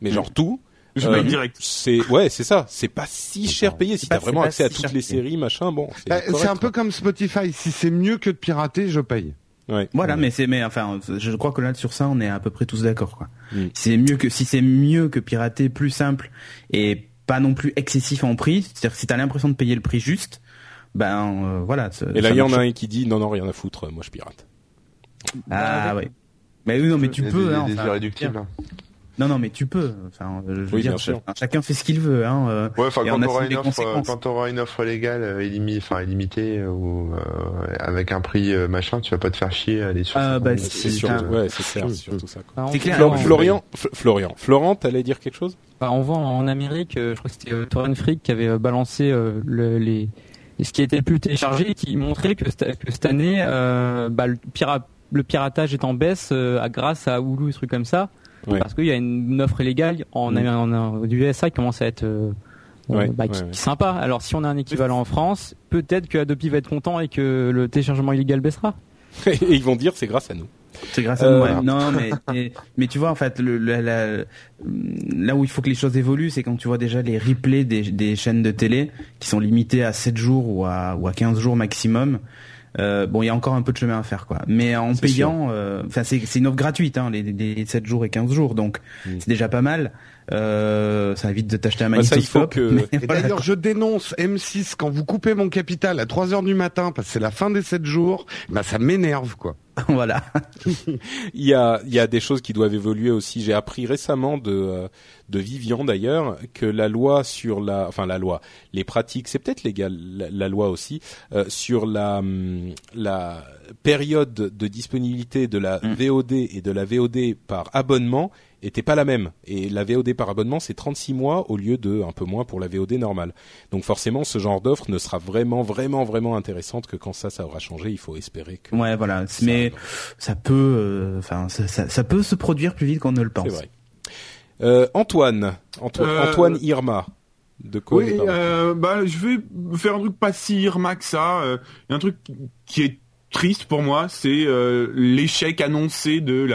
A: mais genre tout, euh,
B: direct.
A: c'est ouais c'est ça, c'est pas si cher payé. Si t'as vraiment accès à toutes les
E: payé.
A: séries machin, bon. C'est
C: Bah, un peu comme Spotify. Si c'est mieux que de pirater, je paye.
A: Ouais.
E: Voilà, mais c'est mais enfin, je crois que là sur ça, on est à peu près tous d'accord, quoi.
A: Mm.
E: C'est mieux que si c'est mieux que pirater, plus simple et pas non plus excessif en prix. C'est-à-dire que si t'as l'impression de payer le prix juste, ben euh, voilà.
A: Et là il y en a un qui dit non non rien à foutre, moi je pirate.
E: Ah ouais. Mais oui, non, mais tu peux.
G: des,
E: hein,
G: des
E: enfin.
G: Hein.
E: Non, non, mais tu peux. Enfin, euh, je veux
A: Oui,
E: dire,
A: bien sûr.
E: chacun fait ce qu'il veut. Hein, euh,
G: Ouais, enfin quand
E: on
G: t'auras une euh, une offre légale euh, illimi- enfin illimitée euh, ou euh, avec un prix machin, tu vas pas te faire chier à aller sur.
E: Ah,
G: 50
E: bah,
A: C'est
E: enfin,
A: ouais, c'est clair, c'est surtout ça. Quoi.
D: Bah,
E: clair. Non,
A: Florian, Florian, Florent, t'allais dire quelque chose?
D: Bah, on voit en Amérique, je crois que c'était euh, Torrent Freak qui avait balancé euh, le, les ce qui était le plus téléchargé et qui montrait que, cette- que cette année, euh, bah, le, pira- le piratage est en baisse euh, à- grâce à Hulu et trucs comme ça,
A: Ouais.
D: parce qu'il y a une offre illégale en,
A: Mm.
D: en, en- du USA qui commence à être euh, euh,
A: Ouais,
D: bah,
A: ouais,
D: qui-
A: ouais.
D: qui est sympa. Alors si on a un équivalent en France, peut-être que Adobe va être content et que le téléchargement illégal baissera.
A: Et ils vont dire c'est grâce à nous.
E: C'est grâce à
A: Euh,
E: nous. ouais. Non, mais, mais mais tu vois en fait le, la- la- là où il faut que les choses évoluent, c'est quand tu vois déjà les replays des, des chaînes de télé qui sont limitées à 7 jours ou à ou à 15 jours maximum. Euh, bon, il y a encore un peu de chemin à faire, quoi. Mais en payant, euh, enfin, c'est c'est une offre gratuite, hein, les, les 7 jours et 15 jours, donc
A: Mm.
E: c'est déjà pas mal. Euh, ça évite de t'acheter un
A: Bah, ça, il faut
E: magnétoscope.
A: que-
C: Et
E: voilà,
C: d'ailleurs, je dénonce M6 quand vous coupez mon capital à 3 heures du matin parce que c'est la fin des 7 jours. Bah, ça m'énerve, quoi.
E: voilà.
A: Il y a, il y a des choses qui doivent évoluer aussi. J'ai appris récemment de, euh, de Vivian d'ailleurs que la loi sur la, enfin la loi, les pratiques, c'est peut-être légal, la, la loi aussi, euh, sur la, hum, la période de disponibilité de la
E: Mm.
A: VOD et de la VOD par abonnement était pas la même. Et la VOD par abonnement, c'est 36 mois au lieu de un peu moins pour la VOD normale. Donc forcément, ce genre d'offre ne sera vraiment, vraiment, vraiment intéressante que quand ça, ça aura changé. Il faut espérer que.
E: Ouais, voilà. Mais ça peut, euh, enfin, ça, ça, ça peut se produire plus vite qu'on ne le pense.
A: C'est vrai. Euh, Antoine, Anto-
B: Euh,
A: Antoine Irma, de quoi
B: Oui, euh, bah, je vais faire un truc pas si irma que ça. Euh, Il y a un truc qui est triste pour moi, c'est euh, l'échec annoncé de la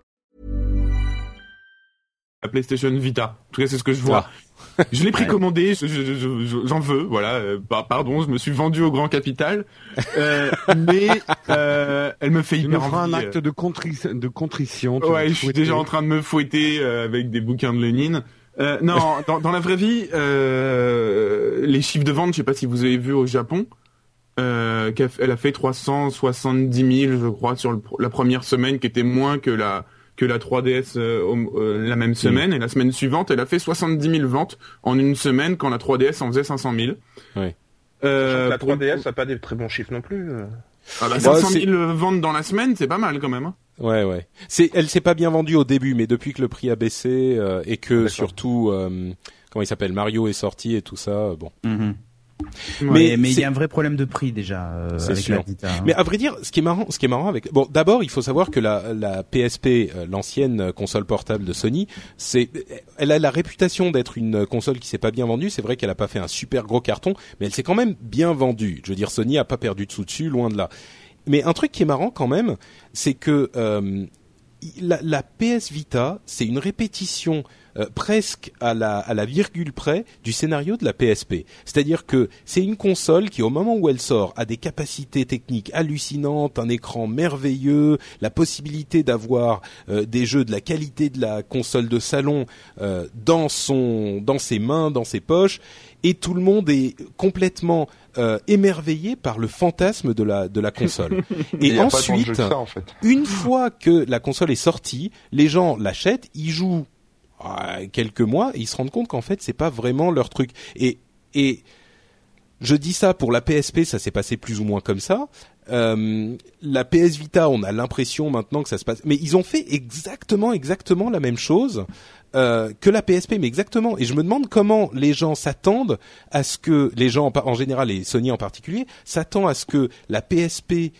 B: la PlayStation Vita. En tout cas, c'est ce que je vois. Je l'ai précommandé, je- je- je- je- j'en veux, voilà. euh, pa- pardon, je me suis vendu au grand capital, euh, mais euh, elle me fait
C: Il me
B: hyper
C: fera un
B: envie,
C: acte de, contri- de contrition.
B: Ouais, je suis déjà en train de me fouetter avec des bouquins de Lénine. Euh, non, dans, dans la vraie vie, euh, les chiffres de vente, je sais pas si vous avez vu au Japon, euh, elle a fait 370 000, je crois, sur le la première semaine, qui était moins que la que la 3DS euh, euh, la même semaine. Et la semaine suivante, elle a fait 70 000 ventes en une semaine, quand la 3DS en faisait 500 000.
A: Ouais.
B: Euh,
F: la
B: pour-
F: 3DS n'a pas des très bons chiffres non plus.
B: Ah bah,
A: Bah,
B: 500
A: c'est-
B: 000 ventes dans la semaine, c'est pas mal quand même. hein.
A: Ouais, ouais. C'est, elle s'est pas bien vendue au début, mais depuis que le prix a baissé euh, et que surtout, euh, comment il s'appelle, Mario est sorti et tout ça, euh, bon.
E: Mhm.
B: Ouais.
E: Mais mais il y a un vrai problème de prix déjà euh, avec
A: sûr.
E: la Vita. hein.
A: Mais à vrai dire, ce qui est marrant, ce qui est marrant avec, bon, d'abord, il faut savoir que la, la PSP, euh, l'ancienne console portable de Sony, c'est, elle a la réputation d'être une console qui s'est pas bien vendue. C'est vrai qu'elle a pas fait un super gros carton, mais elle s'est quand même bien vendue. Je veux dire, Sony a pas perdu de sous dessus, loin de là. Mais un truc qui est marrant quand même, c'est que euh, la, la PS Vita, c'est une répétition euh, presque à la, à la virgule près du scénario de la PSP. C'est-à-dire que c'est une console qui, au moment où elle sort, a des capacités techniques hallucinantes, un écran merveilleux, la possibilité d'avoir euh, des jeux de la qualité de la console de salon euh, dans son, dans ses mains, dans ses poches, et tout le monde est complètement euh, émerveillé par le fantasme de la de la console. Et ensuite,
G: que ça, en fait.
A: une fois que la console est sortie, les gens l'achètent, ils jouent quelques mois, ils se rendent compte qu'en fait c'est pas vraiment leur truc. Et et je dis ça pour la PSP, ça s'est passé plus ou moins comme ça. Euh, la PS Vita, on a l'impression maintenant que ça se passe, mais ils ont fait exactement exactement la même chose. euh, que la PSP, mais exactement. Et je me demande comment les gens s'attendent à ce que les gens en, général et Sony en particulier s'attendent à ce que la PSP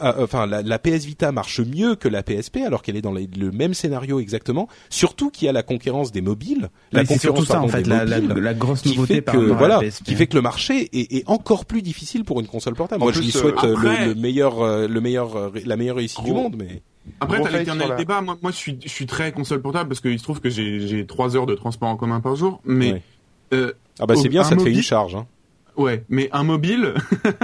A: enfin la, la PS Vita marche mieux que la PSP alors qu'elle est dans les- le même scénario exactement. Surtout qu'il y a la concurrence des mobiles, la
E: surtout ça en fait
A: des
E: la, la,
A: mobiles,
E: la grosse
A: qui
E: nouveauté par
A: que voilà,
E: à la PSP.
A: qui fait que le marché est, est encore plus difficile pour une console portable.
G: En
A: Moi, je lui souhaite
B: euh,
A: euh, le-
B: après-
A: le, meilleur, euh, le meilleur, euh, la meilleure réussite du monde, mais
B: Après, t'as l'éternel
G: la-
B: débat. Moi, moi, je suis, je suis très console portable parce qu'il se trouve que j'ai, j'ai trois heures de transport en commun par jour. Mais,
A: Ouais.
B: euh,
A: ah bah c'est bien, ça te fait une charge. Hein.
B: ouais, mais un mobile,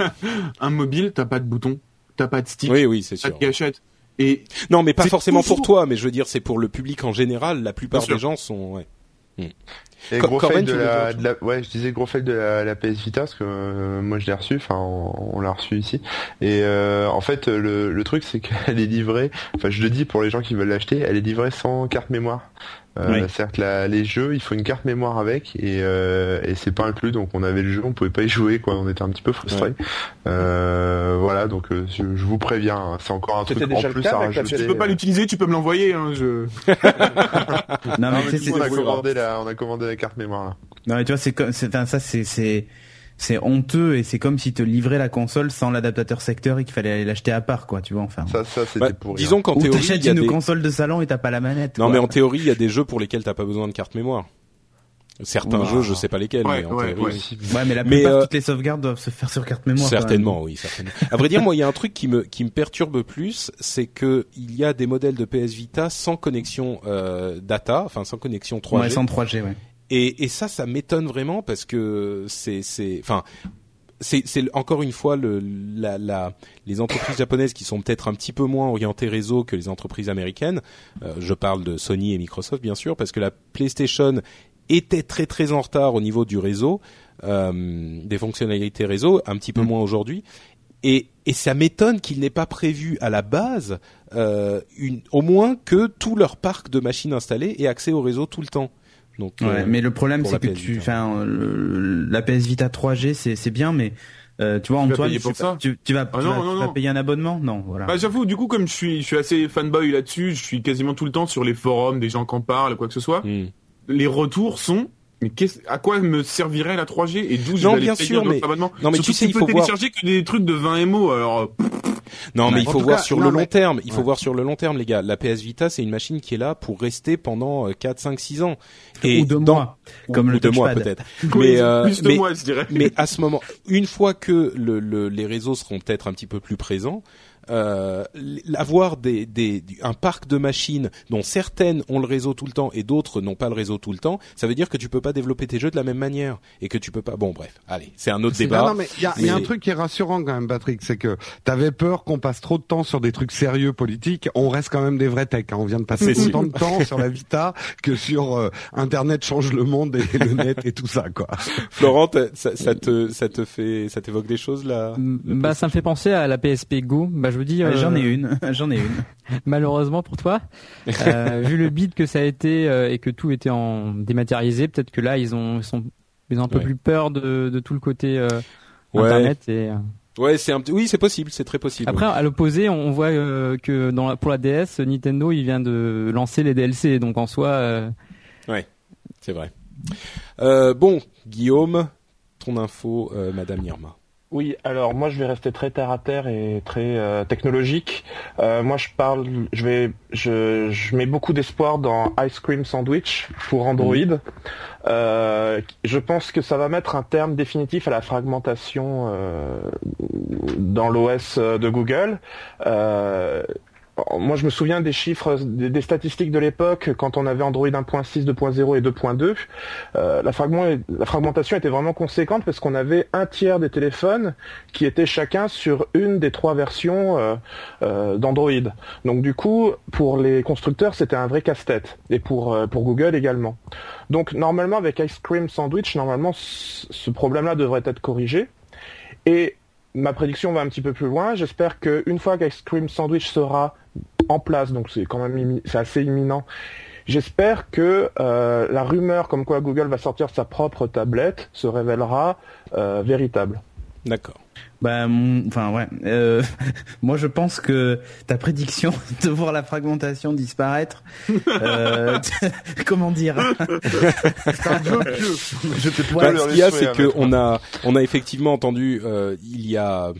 B: un mobile, t'as pas de bouton, t'as pas de stick,
A: Oui, oui, c'est sûr.
B: de gâchette. Et
A: Non, mais pas forcément pour toi, mais je veux dire, c'est pour le public en général. La plupart des gens sont. Ouais.
G: Et gros
A: Corben,
G: fail de la, de la- ouais, je disais gros fail de la, la PS Vita parce que euh, moi je l'ai reçu, enfin on, on l'a reçu ici. Et euh, en fait le, le truc c'est qu'elle est livrée, enfin je le dis pour les gens qui veulent l'acheter, elle est livrée sans carte mémoire. Euh,
E: Oui.
G: C'est-à-dire que la- les jeux, il faut une carte mémoire avec et, euh, et c'est pas inclus, donc on avait le jeu, on pouvait pas y jouer, quoi. On était un petit peu frustrés. Euh, voilà, donc euh, je, je vous préviens, hein, c'est encore un truc en plus à rajouter.
B: tu peux pas l'utiliser, tu peux me l'envoyer. Hein, je...
E: Non,
G: Non,
E: mais
G: on a
E: c'est-
G: commandé la, on a commandé la carte mémoire là.
E: non, mais tu vois, c'est comme, c'est, enfin, ça, c'est, c'est, c'est honteux et c'est comme si te livrais la console sans l'adaptateur secteur et qu'il fallait aller l'acheter à part, quoi, tu vois, enfin.
G: Ça, ça c'était
A: Bah,
G: pour
A: disons qu'en théorie, il
E: t'achètes
A: y a
E: une
A: des...
E: console de salon et t'as pas la manette.
A: Non,
E: quoi.
A: mais en théorie, il y a des jeux pour lesquels t'as pas besoin de carte mémoire. Certains jeux, je sais pas lesquels,
B: Ouais,
A: mais en
B: ouais,
A: théorie.
B: ouais.
E: Ouais, mais la
A: Mais,
E: plupart,
A: euh,
E: toutes les sauvegardes doivent se faire sur carte mémoire.
A: Certainement, oui, certainement. À vrai dire, moi, il y a un truc qui me qui me perturbe plus, c'est que il y a des modèles de PS Vita sans connexion euh, data, enfin sans connexion 3G.
E: Ouais, sans 3G, ouais.
A: Et, et ça, ça m'étonne vraiment parce que c'est, c'est, enfin, c'est, c'est encore une fois le, la, la, les entreprises japonaises qui sont peut-être un petit peu moins orientées réseau que les entreprises américaines. Euh, je parle de Sony et Microsoft, bien sûr, parce que la PlayStation était très très en retard au niveau du réseau, euh, des fonctionnalités réseau, un petit peu moins aujourd'hui. Et, et ça m'étonne qu'il n'ait pas prévu à la base, euh, une, au moins que tout leur parc de machines installées ait accès au réseau tout le temps. Donc,
E: Ouais,
A: euh,
E: mais le problème c'est que
A: PS
E: tu, enfin, le- la PS Vita 3G c'est c'est bien, mais Euh, tu vois,
B: vas
E: Antoine, tu,
B: pour ça
E: tu, tu vas,
B: Ah
E: tu
B: non,
E: vas-
B: non,
E: tu vas
B: non.
E: payer un abonnement Non, voilà.
B: Bah j'avoue, du coup comme je suis, je suis assez fanboy là-dessus, je suis quasiment tout le temps sur les forums, des gens qui en parlent, quoi que ce soit.
A: Hmm.
B: Les retours sont, mais qu'est-ce- à quoi me servirait la 3G et d'où je
A: Non,
B: vais
A: bien
B: payer
A: sûr, mais-
B: abonnement
A: non, mais
B: Surtout
A: tu sais, il faut voir-
B: télécharger que des trucs de 20 MO, alors
A: Non, mais il faut voir
C: cas,
A: sur
C: non,
A: le
C: mais-
A: long terme. Il faut voir sur le long terme, les gars. La PS Vita, c'est une machine qui est là pour rester pendant euh, 4, 5, 6 ans.
E: Ou deux
A: dans-
E: mois,
A: ou-
E: comme
A: ou
E: le
A: deux mois peut-être. Mais, euh,
B: plus de
A: mais,
B: moi, je dirais.
A: mais à ce moment, une fois que le, le- les réseaux seront peut-être un petit peu plus présents, euh, avoir des, des, un parc de machines dont certaines ont le réseau tout le temps et d'autres n'ont pas le réseau tout le temps, ça veut dire que tu peux pas développer tes jeux de la même manière et que tu peux pas. Bon, bref, allez, c'est un autre débat.
C: Non, non, mais il y a, il y a un
A: Mais-
C: truc qui est rassurant quand même, Patrick, c'est que t'avais peur qu'on passe trop de temps sur des trucs sérieux politiques. On reste quand même des vrais techs. hein. On vient de passer
A: C'est
C: autant de temps sur la Vita que sur euh, Internet change le monde et le net et tout ça, quoi.
A: Florent, ça, ça te, ça te fait, ça t'évoque des choses là?
D: Bah, ça me fait penser à la PSP Go. Bah, je vous dis.
E: Ah, J'en
D: euh,
E: ai une, j'en ai une.
D: Malheureusement pour toi, euh, vu le bid que ça a été euh, et que tout était en dématérialisé, peut-être que là ils ont ils sont ils ont un peu
A: Ouais.
D: plus peur de, de tout le côté euh,
A: Ouais.
D: internet et
A: Ouais, c'est un oui, c'est possible, c'est très possible.
D: après à l'opposé on voit euh, que dans la, pour la DS Nintendo il vient de lancer les DLC donc en soi euh,
A: Ouais, c'est vrai. Euh, bon, Guillaume, ton info, euh, Madame Irma.
F: Oui, alors moi je vais rester très terre à terre et très euh, technologique. Euh, moi je parle, je vais, je, je mets beaucoup d'espoir dans Ice Cream Sandwich pour Android. Euh, je pense que ça va mettre un terme définitif à la fragmentation euh, dans l'OS de Google. Moi, je me souviens des chiffres, des, statistiques de l'époque, quand on avait Android 1.6, 2.0 et 2.2. Euh, la, fragment- la fragmentation était vraiment conséquente parce qu'on avait un tiers des téléphones qui étaient chacun sur une des trois versions euh, euh, d'Android. Donc du coup, pour les constructeurs, c'était un vrai casse-tête. Et pour, pour Google également. Donc normalement, avec Ice Cream Sandwich, normalement, ce problème-là devrait être corrigé. Et ma prédiction va un petit peu plus loin. J'espère qu'une fois qu'Ice Cream Sandwich sera en place, donc c'est quand même c'est assez imminent. J'espère que euh, la rumeur comme quoi Google va sortir sa propre tablette se révélera euh, véritable.
A: D'accord.
E: Bah, enfin ouais. Euh, moi, je pense que ta prédiction de voir la fragmentation disparaître, euh, comment dire?
F: Je te
A: Bah, ce qu'il y a, c'est que on a, on a effectivement entendu euh, il y a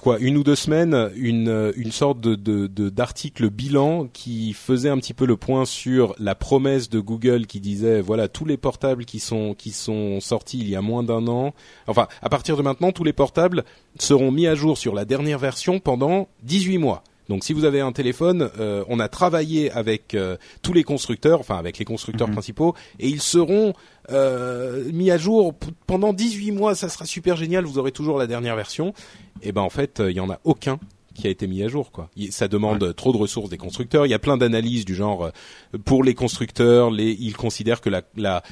A: quoi une ou deux semaines une euh, une sorte de de de- d'article bilan qui faisait un petit peu le point sur la promesse de Google qui disait voilà tous les portables qui sont qui sont sortis il y a moins d'un an enfin à partir de maintenant tous les portables seront mis à jour sur la dernière version pendant 18 mois donc si vous avez un téléphone, euh, on a travaillé avec euh, tous les constructeurs, enfin avec les constructeurs principaux, et ils seront euh, mis à jour pendant 18 mois. Ça sera super génial. Vous aurez toujours la dernière version. Et ben en fait, il y en a aucun qui a été mis à jour quoi. Ça demande trop de ressources des constructeurs. Il y a plein d'analyses du genre pour les constructeurs, les, ils considèrent que la, la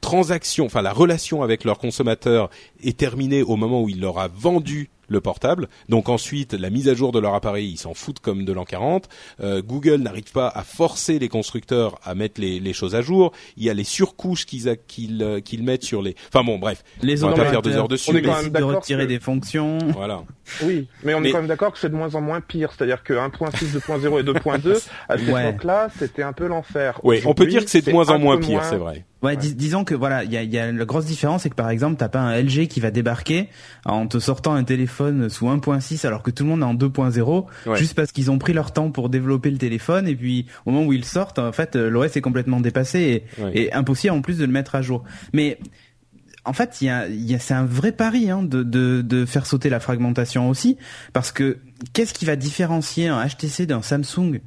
A: transaction, enfin la relation avec leur consommateur est terminée au moment où il leur a vendu le portable. Donc ensuite, la mise à jour de leur appareil, ils s'en foutent comme de l'an 40. Euh, Google n'arrive pas à forcer les constructeurs à mettre les, les choses à jour. Il y a les surcouches qu'ils a- qu'ils euh, qu'ils mettent sur les. Enfin bon, bref.
E: les
A: on va pas faire deux heures dessus.
F: On est quand même
E: de retirer
F: que-
E: des fonctions.
A: Voilà.
F: Oui, mais on
A: Mais-
F: est quand même d'accord que c'est de moins en moins pire. C'est-à-dire que 1.6, 2.0 et 2.2, à cette
E: Ouais.
F: La grosse différence, c'est que par exemple, t'as pas un LG qui va débarquer en te sortant un téléphone sous 1.6 alors que tout le monde est en 2.0,
A: Ouais.
E: juste parce qu'ils ont pris leur temps pour développer le téléphone et puis au moment où ils sortent, en fait, euh, l'OS est complètement dépassé et,
A: Ouais.
E: et impossible en plus de le mettre à jour. Mais en fait, il y a, il y a- c'est un vrai pari hein, de, de, de faire sauter la fragmentation aussi, parce que qu'est-ce qui va différencier un HTC d'un Samsung?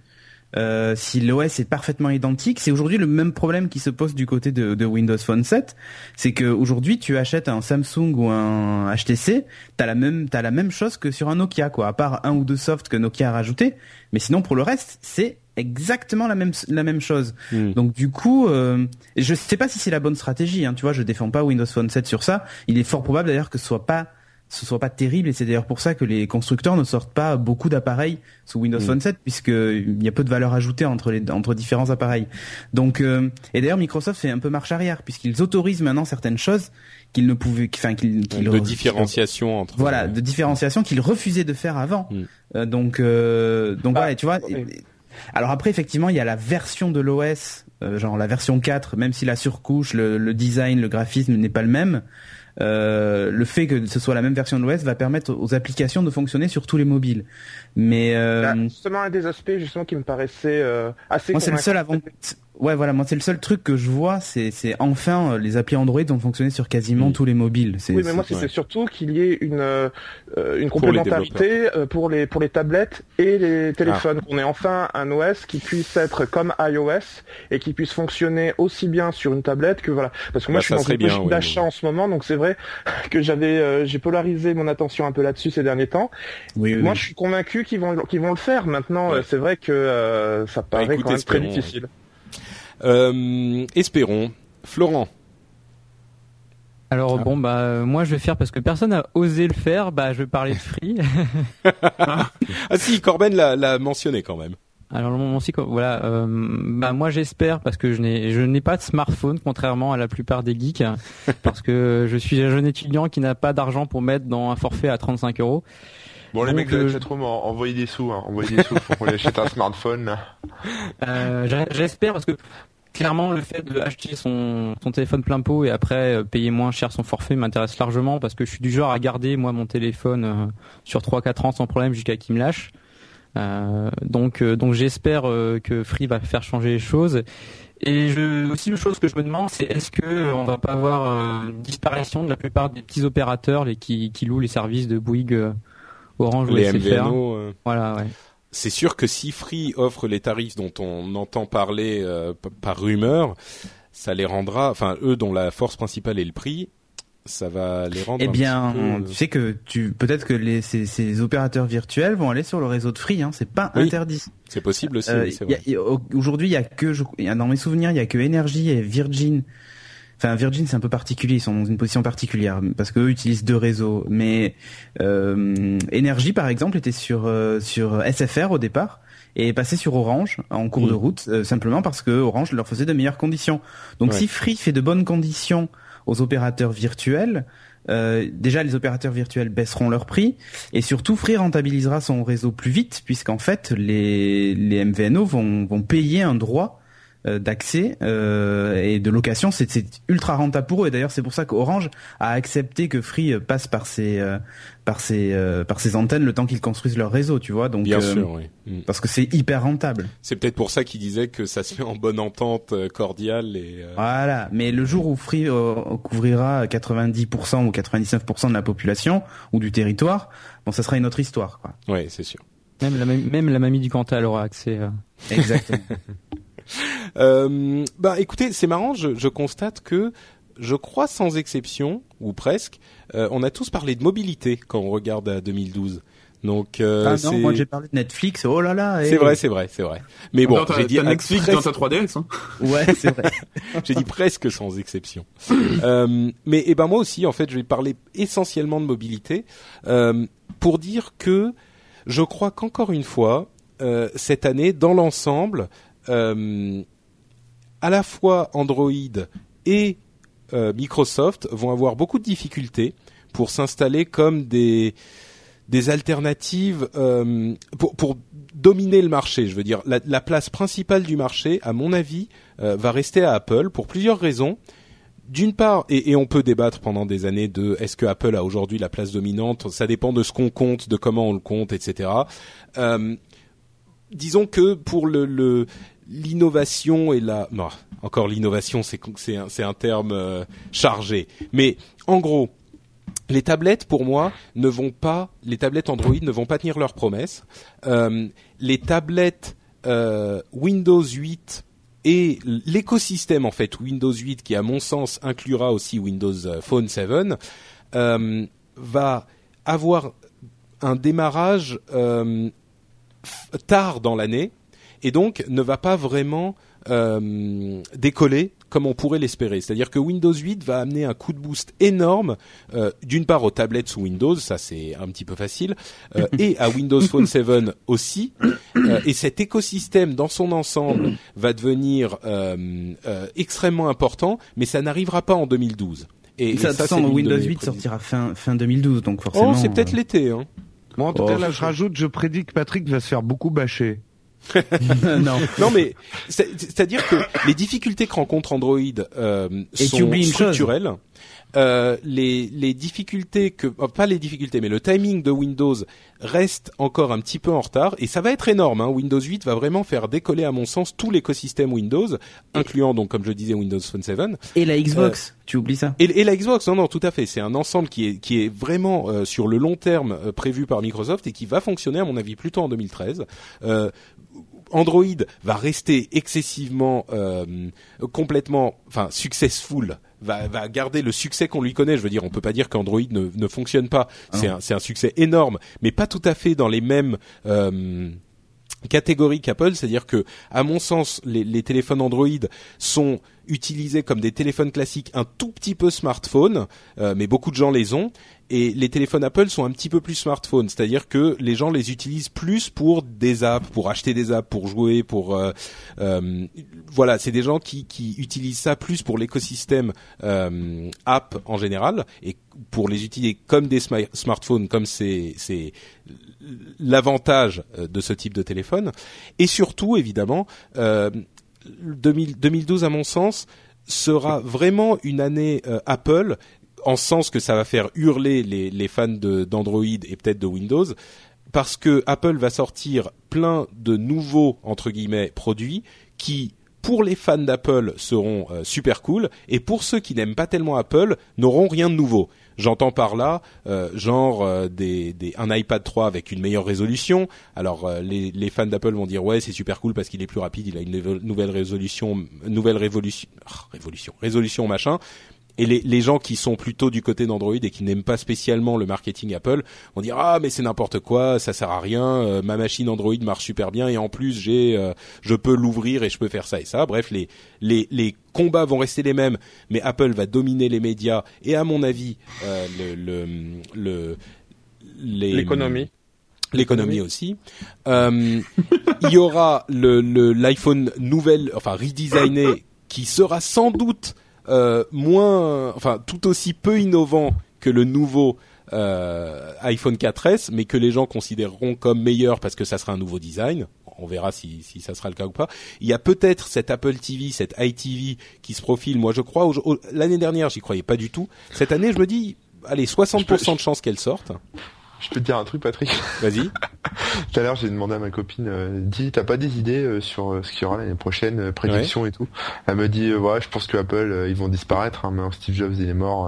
E: Euh, si l'OS est parfaitement identique, c'est aujourd'hui le même problème qui se pose du côté de, de Windows Phone 7, c'est que aujourd'hui tu achètes un Samsung ou un HTC, t'as la même t'as la même chose que sur un Nokia quoi, à part un ou deux softs que Nokia a rajouté, mais sinon pour le reste c'est exactement la même la même chose.
A: Hmm.
E: Donc du coup, euh, je sais pas si c'est la bonne stratégie. Hein, tu vois, je défends pas Windows Phone 7 sur ça. Il est fort probable d'ailleurs que ce soit pas ce soit pas terrible et c'est d'ailleurs pour ça que les constructeurs ne sortent pas beaucoup d'appareils sous Windows
A: Mm.
E: Phone 7 puisque il y a peu de valeur ajoutée entre les entre différents appareils. Donc euh, et d'ailleurs Microsoft fait un peu marche arrière puisqu'ils autorisent maintenant certaines choses qu'ils ne pouvaient enfin qu'ils qu'ils
A: de
E: re-
A: différenciation entre.
E: voilà, de différenciation qu'ils refusaient de faire avant.
A: Mm.
E: Euh, donc, euh, donc
F: Ah,
E: voilà, tu vois. Alors après, effectivement, il y a la version de l'OS, euh, genre la version 4, même si la surcouche, le, le design, le graphisme n'est pas le même. Euh, le fait que ce soit la même version de l'OS va permettre aux applications de fonctionner sur tous les mobiles. Mais euh,
F: Là, justement, un des aspects justement qui me paraissait euh, assez
E: moi, c'est le seul avant. Ouais, voilà, moi c'est le seul truc que je vois, c'est c'est enfin euh, les applis Android vont fonctionner sur quasiment
A: Mm.
E: tous les mobiles.
F: Oui, mais moi
E: c'est-
F: c'était surtout qu'il y ait une euh, euh, une
A: Pour les
F: complémentarité euh, pour les pour les tablettes et les téléphones. Qu'on ait enfin un OS qui puisse être comme iOS et qui puisse fonctionner aussi bien sur une tablette que voilà. Parce que moi
A: Bah,
F: je suis dans une
A: bien,
F: logique
A: oui,
F: d'achat
A: oui.
F: en ce moment, donc c'est vrai que j'avais euh, j'ai polarisé mon attention un peu là-dessus ces derniers temps.
E: Oui, oui,
F: Moi
E: oui.
F: je suis convaincu qu'ils vont qu'ils vont le faire. Maintenant
A: Ouais.
F: c'est vrai que euh, ça paraît
A: écoute,
F: quand même très difficile.
A: Euh, espérons. Florent.
D: Alors
A: Ah.
D: bon bah moi je vais faire parce que personne n'a osé le faire, bah je vais parler de Free.
A: Ah si, Corben l'a l'a mentionné quand même.
D: Alors le moment aussi voilà euh, bah moi j'espère parce que je n'ai je n'ai pas de smartphone contrairement à la plupart des geeks parce que je suis un jeune étudiant qui n'a pas d'argent pour mettre dans un forfait à 35 euros.
G: Bon, les
D: Donc,
G: mecs de la chatroom, en- envoyez des sous, hein. envoyez des sous pour qu'on lui achète un smartphone. là.
D: Euh, J'espère parce que clairement le fait d'acheter son, son téléphone plein pot et après euh, payer moins cher son forfait m'intéresse largement parce que je suis du genre à garder moi mon téléphone euh, sur 3-4 ans sans problème jusqu'à qu'il me lâche. Euh, donc euh, donc j'espère euh, que Free va faire changer les choses. Et je, aussi une chose que je me demande c'est est-ce que on va pas avoir euh, une disparition de la plupart des petits opérateurs les qui, qui louent les services de Bouygues, Orange ou
A: Les
D: SFR.
A: MVNO. euh,
D: Voilà ouais.
A: c'est sûr que si Free offre les tarifs dont on entend parler euh, par rumeur, ça les rendra, enfin eux dont la force principale est le prix, ça va les rendre.
E: Eh bien,
A: peu, euh,
E: tu sais que tu peut-être que les, ces, ces opérateurs virtuels vont aller sur le réseau de Free, hein, c'est pas
A: Oui.
E: interdit.
A: c'est possible aussi.
E: Euh,
A: oui,
E: Aujourd'hui, il y a que je- dans mes souvenirs, il y a que Energy et Virgin. Enfin, Virgin, c'est un peu particulier, ils sont dans une position particulière parce qu'eux utilisent deux réseaux. Mais euh, Energy, par exemple, était sur euh, sur SFR au départ et est passé sur Orange en cours
A: Mm.
E: de route euh, simplement parce que Orange leur faisait de meilleures conditions. Donc,
A: Ouais.
E: si Free fait de bonnes conditions aux opérateurs virtuels, euh, déjà les opérateurs virtuels baisseront leur prix et surtout Free rentabilisera son réseau plus vite puisqu'en fait les, les MVNO vont, vont payer un droit d'accès euh, et de location c'est ultra rentable pour eux et d'ailleurs c'est pour ça qu'Orange a accepté que Free euh, passe par ses euh, par ses euh, par ses antennes le temps qu'ils construisent leur réseau tu vois donc
A: Bien
E: euh,
A: sûr, oui. Mm.
E: parce que c'est hyper rentable
A: C'est peut-être pour ça qu'ils disaient que ça se fait en bonne entente euh, cordiale et. euh,
E: Voilà, mais le jour où Free euh, couvrira 90% ou 99% de la population ou du territoire, bon, ça sera une autre histoire, quoi.
A: Ouais, c'est sûr.
D: Même la, même la mamie du Cantal aura accès. euh.
E: Exactement.
A: Euh, bah écoutez, c'est marrant, je, je constate que je crois sans exception, ou presque, euh, on a tous parlé de mobilité quand on regarde à 2012. Donc euh,
E: ah non,
A: c'est
E: moi j'ai parlé de Netflix, oh là là. eh.
A: c'est vrai, c'est vrai, c'est vrai. Mais bon, j'ai dit
B: Netflix
A: presque-
B: dans ta 3DS. Hein.
E: Ouais, c'est vrai.
A: j'ai dit presque sans exception. Euh, mais eh ben moi aussi, en fait, je vais parler essentiellement de mobilité euh, pour dire que je crois qu'encore une fois, euh, cette année, dans l'ensemble, euh, à la fois Android et euh, Microsoft vont avoir beaucoup de difficultés pour s'installer comme des alternatives euh, pour, dominer le marché. Je veux dire, la, la place principale du marché, à mon avis, va rester à Apple pour plusieurs raisons. D'une part, et, on peut débattre pendant des années de est-ce que Apple a aujourd'hui la place dominante? Ça dépend de ce qu'on compte, de comment on le compte, etc. Disons que pour le l'innovation et la encore l'innovation c'est c'est un, c'est un terme euh, chargé. Mais en gros les tablettes pour moi ne vont pas les tablettes Android ne vont pas tenir leurs promesses. Euh, les tablettes euh, Windows 8 et l'écosystème en fait Windows 8 qui à mon sens inclura aussi Windows Phone 7 euh, va avoir un démarrage tard dans l'année et donc ne va pas vraiment euh, décoller comme on pourrait l'espérer. C'est-à-dire que Windows 8 va amener un coup de boost énorme, euh, d'une part aux tablettes sous Windows, ça c'est un petit peu facile, euh, et à Windows Phone 7 aussi. Euh, et cet écosystème dans son ensemble va devenir euh, euh, extrêmement important, mais ça n'arrivera pas en 2012. Et, et
E: ça,
A: ça, de
E: Windows
A: mes
E: 8
A: prévisions.
E: sortira fin fin 2012, donc forcément.
A: Oh, c'est peut-être
E: euh,
A: l'été. Hein.
C: Moi, en tout
E: Oh,
C: cas, là,
E: je-
C: je rajoute, je prédis que Patrick va se faire beaucoup bâcher.
E: non.
A: Non, mais c'est- c'est-à-dire que les difficultés que rencontre Android euh, sont
E: chose.
A: Euh, les, les difficultés que oh, pas les difficultés mais le timing de Windows reste encore un petit peu en retard et ça va être énorme hein. Windows 8 va vraiment faire décoller à mon sens tout l'écosystème Windows incluant donc comme je le disais Windows Phone 7
E: Et la Xbox, tu oublies ça?
A: et, et la Xbox, non, non, tout à fait. C'est un ensemble qui est qui est vraiment euh, sur le long terme euh, prévu par Microsoft et qui va fonctionner à mon avis plutôt en 2013. Euh, Android va rester excessivement euh, complètement, enfin successful. Va, va garder le succès qu'on lui connaît. Je veux dire, on peut pas dire qu'Android ne, ne fonctionne pas. C'est un, c'est un succès énorme, mais pas tout à fait dans les mêmes euh, catégorie qu'Apple, c'est-à-dire que, à mon sens, les, les téléphones Android sont utilisés comme des téléphones classiques, un tout petit peu smartphone, euh, mais beaucoup de gens les ont. Et les téléphones Apple sont un petit peu plus smartphone, c'est-à-dire que les gens les utilisent plus pour des apps, pour acheter des apps, pour jouer, pour euh, euh, voilà, c'est des gens qui, qui utilisent ça plus pour l'écosystème euh, app en général et pour les utiliser comme des sma- smartphones, comme c'est c'est l'avantage euh, de ce type de téléphone. Et surtout, évidemment, euh, 2000 2012, à mon sens, sera vraiment une année euh, Apple, en sens que ça va faire hurler les, fans d'Android et peut-être de Windows, parce que Apple va sortir plein de nouveaux entre guillemets produits qui pour les fans d'Apple seront euh, super cool et pour ceux qui n'aiment pas tellement Apple n'auront rien de nouveau. J'entends par là euh, genre euh, des, des, un iPad 3 avec une meilleure résolution. Alors euh, les, les fans d'Apple vont dire ouais c'est super cool parce qu'il est plus rapide, il a une nouvel- nouvelle résolution, nouvelle révolution, ah, révolution, résolution machin. Et les, les gens qui sont plutôt du côté d'Android et qui n'aiment pas spécialement le marketing Apple vont dire ah mais c'est n'importe quoi, ça sert à rien, euh, ma machine Android marche super bien et en plus j'ai euh, je peux l'ouvrir et je peux faire ça et ça. Bref, les les les combats vont rester les mêmes, mais Apple va dominer les médias et à mon avis euh, le le le les-
F: L'économie.
A: l'économie aussi. Euh, il y aura le le- l'iPhone nouvelle, enfin redesigné, qui sera sans doute euh, moins, enfin tout aussi peu innovant que le nouveau euh, iPhone 4S, mais que les gens considéreront comme meilleur parce que ça sera un nouveau design. On verra si, si ça sera le cas ou pas. Il y a peut-être cette Apple TV, cette iTV qui se profile. Moi, je crois l'année dernière, j'y croyais pas du tout. Cette année, je me dis, allez, 60% de chances qu'elle sorte.
G: Je peux te dire un truc, Patrick?
A: Vas-y.
G: Tout à l'heure, j'ai demandé à ma copine, euh, dis, t'as pas des idées euh, sur euh, ce qu'il y aura l'année prochaine, euh, prédictions et tout? Elle me dit, euh, ouais, je pense que Apple, euh, ils vont disparaître. Hein, mais Steve Jobs, il est mort.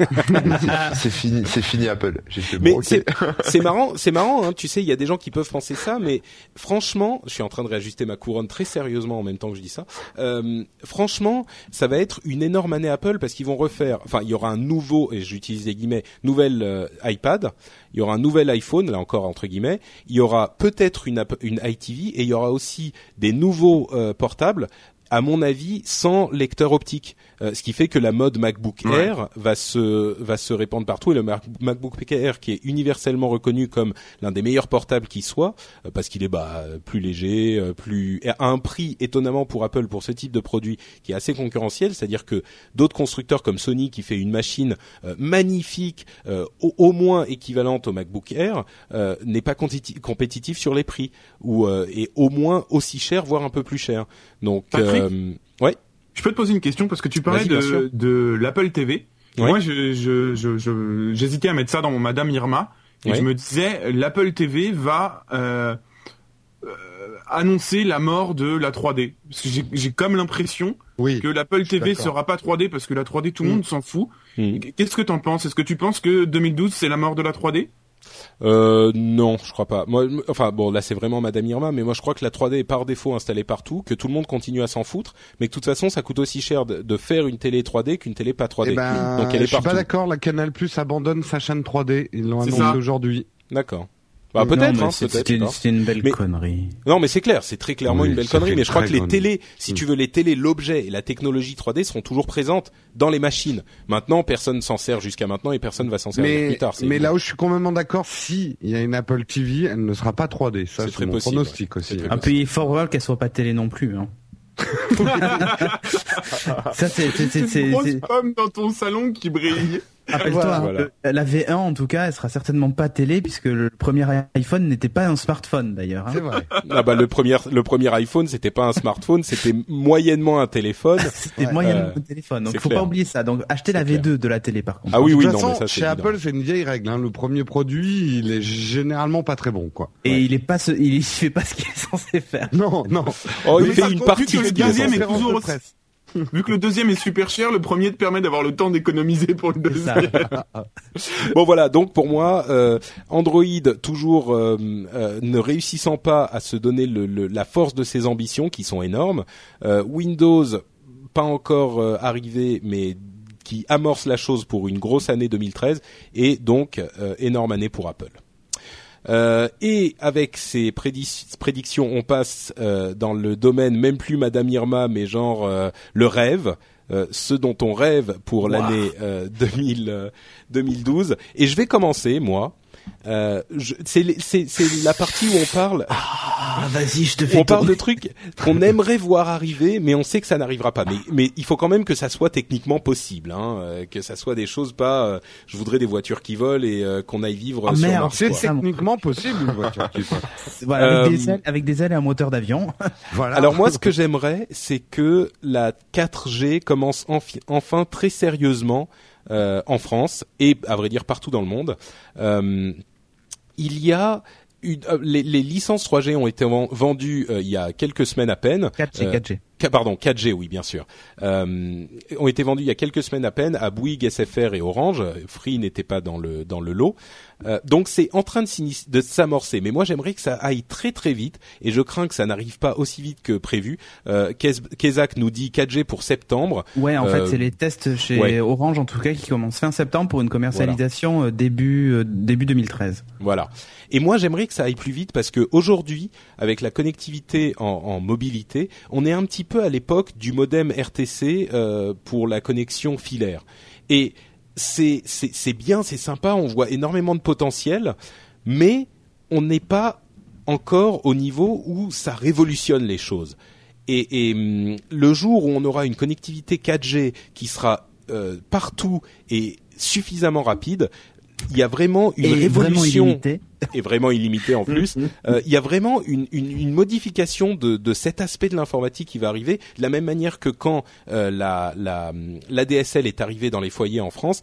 G: euh, c'est- fini, c'est fini Apple. Fait,
A: Mais
G: bon, ok.
A: c'est marrant, c'est marrant. Hein, tu sais, il y a des gens qui peuvent penser ça, mais franchement, je suis en train de réajuster ma couronne très sérieusement en même temps que je dis ça. Euh, franchement, ça va être une énorme année Apple parce qu'ils vont refaire. Enfin, il y aura un nouveau, et j'utilise des guillemets, nouvelle euh, iPad. Il y aura un nouvel iPhone, là encore entre guillemets. Il y aura peut-être une, iTV et il y aura aussi des nouveaux euh, portables. À mon avis, sans lecteur optique, Euh, ce qui fait que la mode MacBook
B: Ouais.
A: Air va se va se répandre partout et le Mac- MacBook Air qui est universellement reconnu comme l'un des meilleurs portables qui soit euh, parce qu'il est bah plus léger, euh, plus à un prix étonnamment pour Apple pour ce type de produit qui est assez concurrentiel, c'est-à-dire que d'autres constructeurs comme Sony qui fait une machine euh, magnifique euh, au, au moins équivalente au MacBook Air euh, n'est pas compéti- compétitif sur les prix ou euh, est au moins aussi cher voire un peu plus cher. Donc
B: Patrick
A: euh, ouais.
B: Je peux te poser une question parce que tu parlais de, de l'Apple TV. Moi, je, je, je, je- j'hésitais à mettre ça dans mon Madame Irma et je me disais l'Apple TV va euh, euh, annoncer la mort de la 3D. Parce que j'ai, comme l'impression
C: Oui.
B: que l'Apple TV sera pas 3D parce que la 3D tout le
A: Mm.
B: monde s'en fout.
A: Mm.
B: Qu'est-ce que t'en penses? Est-ce que tu penses que 2012 c'est la mort de la 3D
A: Euh, non, je crois pas. Moi, enfin bon, là c'est vraiment Madame Irma, mais moi je crois que la 3D est par défaut installée partout, que tout le monde continue à s'en foutre, mais que de toute façon ça coûte aussi cher de, de faire une télé 3D qu'une télé pas 3D.
C: Eh ben,
A: Donc elle est
C: je suis pas d'accord, la Canal Plus abandonne sa chaîne 3D. Ils l'ont
B: C'est
C: annoncé
B: ça.
C: aujourd'hui.
A: D'accord. Bah
E: Non,
A: peut-être,
E: mais
A: hein,
E: c'est-
A: peut-être.
E: C'était une,
A: pas.
E: c'était une belle
A: Mais-
E: connerie.
A: Non, mais c'est clair, c'est très clairement
C: Oui,
A: une belle connerie. Mais je crois que les télés, si
C: Mm.
A: tu veux les télés, l'objet et la technologie 3D seront toujours présentes dans les machines. Maintenant, personne s'en sert jusqu'à maintenant et personne va s'en servir
C: Mais,
A: plus tard.
C: mais là où je suis complètement d'accord, si il y a une Apple TV, elle ne sera pas 3D. Ça,
A: C'est très
C: mon
A: possible,
C: pronostic
A: ouais.
C: aussi.
E: Un il faut voir qu'elle soit pas télé non plus. Hein. Ça c'est c'est c'est
B: Une grosse pomme dans ton salon qui brille.
E: Rappelle-toi,
A: Voilà.
E: hein, le- la V1 en tout cas, elle sera certainement pas télé puisque le premier iPhone n'était pas un smartphone d'ailleurs. hein.
C: C'est vrai.
A: Ah bah le premier le premier iPhone, c'était pas un smartphone, c'était moyennement un téléphone.
E: C'était
C: Ouais.
E: moyennement
A: Euh,
E: un téléphone. Donc faut
A: clair.
E: pas oublier ça. Donc achetez la
A: C'est clair.
E: V2 de la télé par contre.
A: Ah oui
C: de
A: oui
C: toute
A: non mais ça c'est
C: chez
A: évident.
C: Apple, c'est une vieille règle. Hein. Le premier produit, il est généralement pas très bon, quoi.
E: Et
A: Ouais.
E: il est pas ce- il, il fait pas ce qu'il est censé faire.
C: Non, non.
A: Oh, il
B: Mais
A: fait une partie
B: le deuxième est toujours. Vu que le deuxième est super cher, le premier te permet d'avoir le temps d'économiser pour le deuxième.
A: Bon voilà, donc pour moi, euh, Android toujours euh, euh, ne réussissant pas à se donner le, le- la force de ses ambitions qui sont énormes, euh, Windows pas encore euh, arrivé mais qui amorce la chose pour une grosse année 2013 et donc euh, énorme année pour Apple. Euh, et avec ces prédic- prédictions, on passe euh, dans le domaine même plus Madame Irma, mais genre euh, le rêve, ce dont on rêve pour l'année 2000, euh, 2012. Et je vais commencer moi. Euh, je- c'est les- c'est c'est la partie où on parle.
E: Ah vas-y, je te
A: On
E: fais
A: parle
E: tourner.
A: de trucs qu'on aimerait voir arriver, mais on sait que ça n'arrivera pas. Mais, mais il faut quand même que ça soit techniquement possible, hein, euh, que ça soit des choses pas. euh, je voudrais des voitures qui volent et euh, qu'on aille vivre
E: Ah,
A: sur
E: merde.
C: C'est techniquement possible une voiture qui peut.
E: Voilà, avec,
A: Euh,
E: des ailes, avec des ailes et un moteur d'avion.
C: Voilà.
A: Alors moi, ce que j'aimerais, c'est que la 4G commence enfi- enfin très sérieusement en France et, à vrai dire, partout dans le monde. Euh, il y a une- euh, les, les licences 3G ont été ven- vendues euh, il y a quelques semaines à peine.
E: 4G,
A: Euh,
E: 4G.
A: Pardon, 4G, oui, bien sûr. Euh, ont été vendus il y a quelques semaines à peine à Bouygues, SFR et Orange. Free n'était pas dans le dans le lot. Euh, donc c'est en train de, s'amorcer. Mais moi j'aimerais que ça aille très très vite et je crains que ça n'arrive pas aussi vite que prévu. Euh, Kez- Kezak nous dit 4G pour septembre.
E: Ouais, en
A: Euh,
E: fait, c'est les tests chez
A: ouais.
E: Orange en tout cas qui commencent fin septembre pour une commercialisation euh, début euh, début 2013.
A: Voilà. Et moi, j'aimerais que ça aille plus vite parce que aujourd'hui, avec la connectivité en, mobilité, on est un petit peu à l'époque du modem RTC euh, pour la connexion filaire. Et c'est bien, c'est sympa, on voit énormément de potentiel, mais on n'est pas encore au niveau où ça révolutionne les choses. Et, et, hum, le jour où on aura une connectivité 4G qui sera euh, partout et suffisamment rapide, il y a vraiment une
E: et vraiment
A: révolution
E: illimité.
A: et vraiment illimité en plus. Euh, Il y a vraiment une, une, une modification de, de cet aspect de l'informatique qui va arriver, de la même manière que quand euh, la, la, l'ADSL est arrivée dans les foyers en France.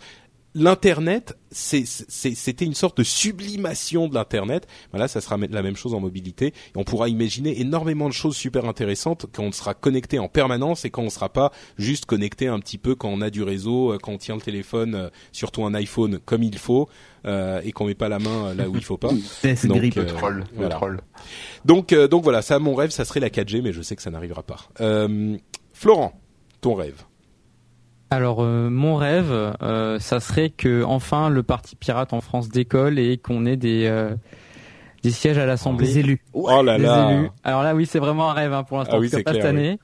A: L'internet, c'est- c'est- c'était une sorte de sublimation de l'internet. Voilà, ça sera la même chose en mobilité. Et on pourra imaginer énormément de choses super intéressantes quand on sera connecté en permanence et quand on sera pas juste connecté un petit peu quand on a du réseau, euh, quand on tient le téléphone, euh, surtout un iPhone comme il faut, euh, et qu'on met pas la main euh, là où il faut pas.
E: Test
A: Donc,
E: grip.
A: euh,
G: Le troll, le
A: voilà.
G: troll.
A: Donc, euh, donc voilà, ça, mon rêve, ça serait la 4G, mais je sais que ça n'arrivera pas. Euh, Florent, ton rêve.
D: Alors euh, mon rêve, euh, ça serait que enfin le parti pirate en France décolle et qu'on ait des euh, des sièges à l'Assemblée.
E: Des élus.
A: oh là
D: Des
A: là.
D: élus. Alors là oui, c'est vraiment un rêve hein, pour l'instant.
A: Ah oui,
D: pas
A: clair,
D: cette
A: oui.
D: année.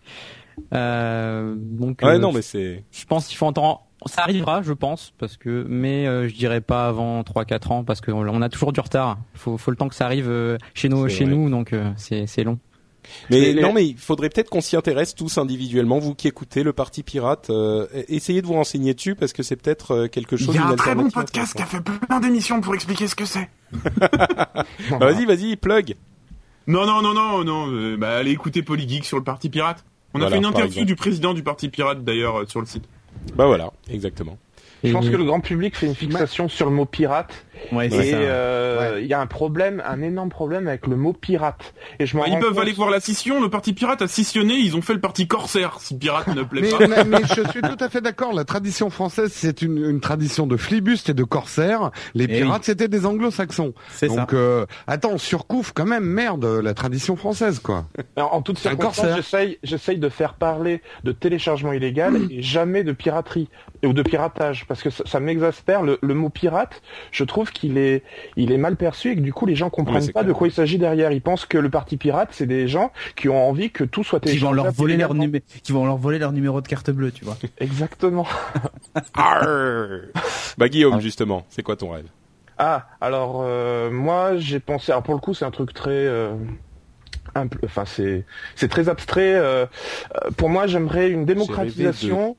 D: Euh, donc
A: Ouais,
D: euh,
A: non, mais c'est.
D: je pense qu'il faut entendre. Ça arrivera, je pense, parce que mais euh, je dirais pas avant 3-4 ans parce qu'on on a toujours du retard. Faut faut le temps que ça arrive euh, chez nous chez
A: vrai.
D: nous donc euh, c'est c'est long.
A: Mais
B: les-
A: non, mais il faudrait peut-être qu'on s'y intéresse tous individuellement. Vous qui écoutez le Parti Pirate, euh, essayez de vous renseigner dessus parce que c'est peut-être euh, quelque chose.
B: Il y a un très bon podcast qui a fait plein d'émissions pour expliquer ce que c'est.
A: Bah, vas-y, vas-y, plug.
B: Non, non, non, non, non. euh, bah, allez écouter Polygeek sur le Parti Pirate. On a
A: Voilà,
B: fait une interview du président du Parti Pirate d'ailleurs euh, sur le site.
A: Bah voilà, exactement.
F: Je pense que le grand public fait une fixation sur le mot pirate
E: Ouais,
F: et euh, il y a un problème, un énorme problème avec le mot pirate. Et je
B: Bah, ils peuvent
F: compte-
B: aller voir la scission. Le Parti Pirate a scissionné. Ils ont fait le Parti Corsaire. Si Pirate ne plaît
C: Mais,
B: pas.
C: mais- mais je suis tout à fait d'accord. La tradition française, c'est une, une tradition de flibuste et de corsaires. Les
E: Eh
C: pirates, c'était des anglo-saxons.
E: C'est ça.
C: Donc, euh, attends, surcouffe quand même, merde, la tradition française, quoi.
F: Alors, en circonstances,
C: corsaire.
F: j'essaye, j'essaye de faire parler de téléchargement illégal et jamais de piraterie ou de piratage. parce que ça, ça m'exaspère. Le, le mot pirate, je trouve qu'il est, il est mal perçu et que du coup les gens comprennent pas de quoi il s'agit derrière. Ils pensent que le parti pirate, c'est des gens qui ont envie que tout soit
E: Qui vont leur voler leur numé- qui vont leur voler leur numéro de carte bleue, tu vois.
F: Exactement.
A: Bah Guillaume, justement, c'est quoi ton rêve?
F: Ah, alors euh, moi j'ai pensé. Alors pour le coup, c'est un truc très. euh, Enfin, c'est c'est très abstrait. euh, euh, pour moi, j'aimerais une démocratisation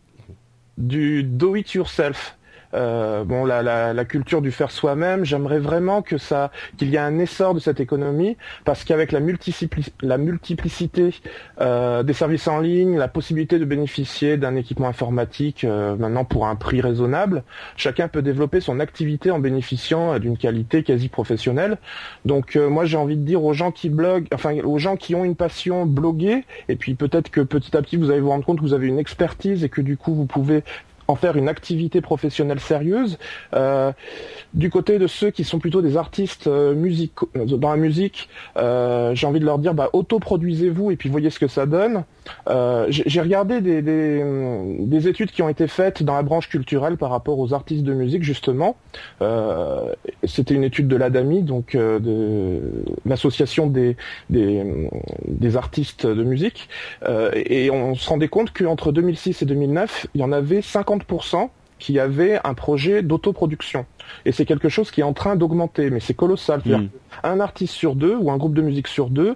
F: du do it yourself. Euh, bon, la, culture du faire soi-même, j'aimerais vraiment que ça, qu'il y ait un essor de cette économie, parce qu'avec la, multipli- la multiplicité euh, des services en ligne, la possibilité de bénéficier d'un équipement informatique euh, maintenant pour un prix raisonnable, chacun peut développer son activité en bénéficiant d'une qualité quasi professionnelle. Donc moi j'ai envie de dire aux gens qui bloguent, enfin aux gens qui ont une passion bloguer, et puis peut-être que petit à petit vous allez vous rendre compte que vous avez une expertise et que du coup vous pouvez en faire une activité professionnelle sérieuse. Euh, du côté de ceux qui sont plutôt des artistes euh, musicaux- dans la musique, euh, j'ai envie de leur dire bah, autoproduisez-vous et puis voyez ce que ça donne. Euh, j'ai regardé des, des, des études qui ont été faites dans la branche culturelle par rapport aux artistes de musique justement. Euh, C'était une étude de l'ADAMI, donc euh, de l'association des, des, des artistes de musique, Euh, et on se rendait compte qu'entre 2006 et 2009, il y en avait 50% qui avaient un projet d'autoproduction. Et c'est quelque chose qui est en train d'augmenter, mais c'est colossal. C'est-à-dire Un artiste sur deux ou un groupe de musique sur deux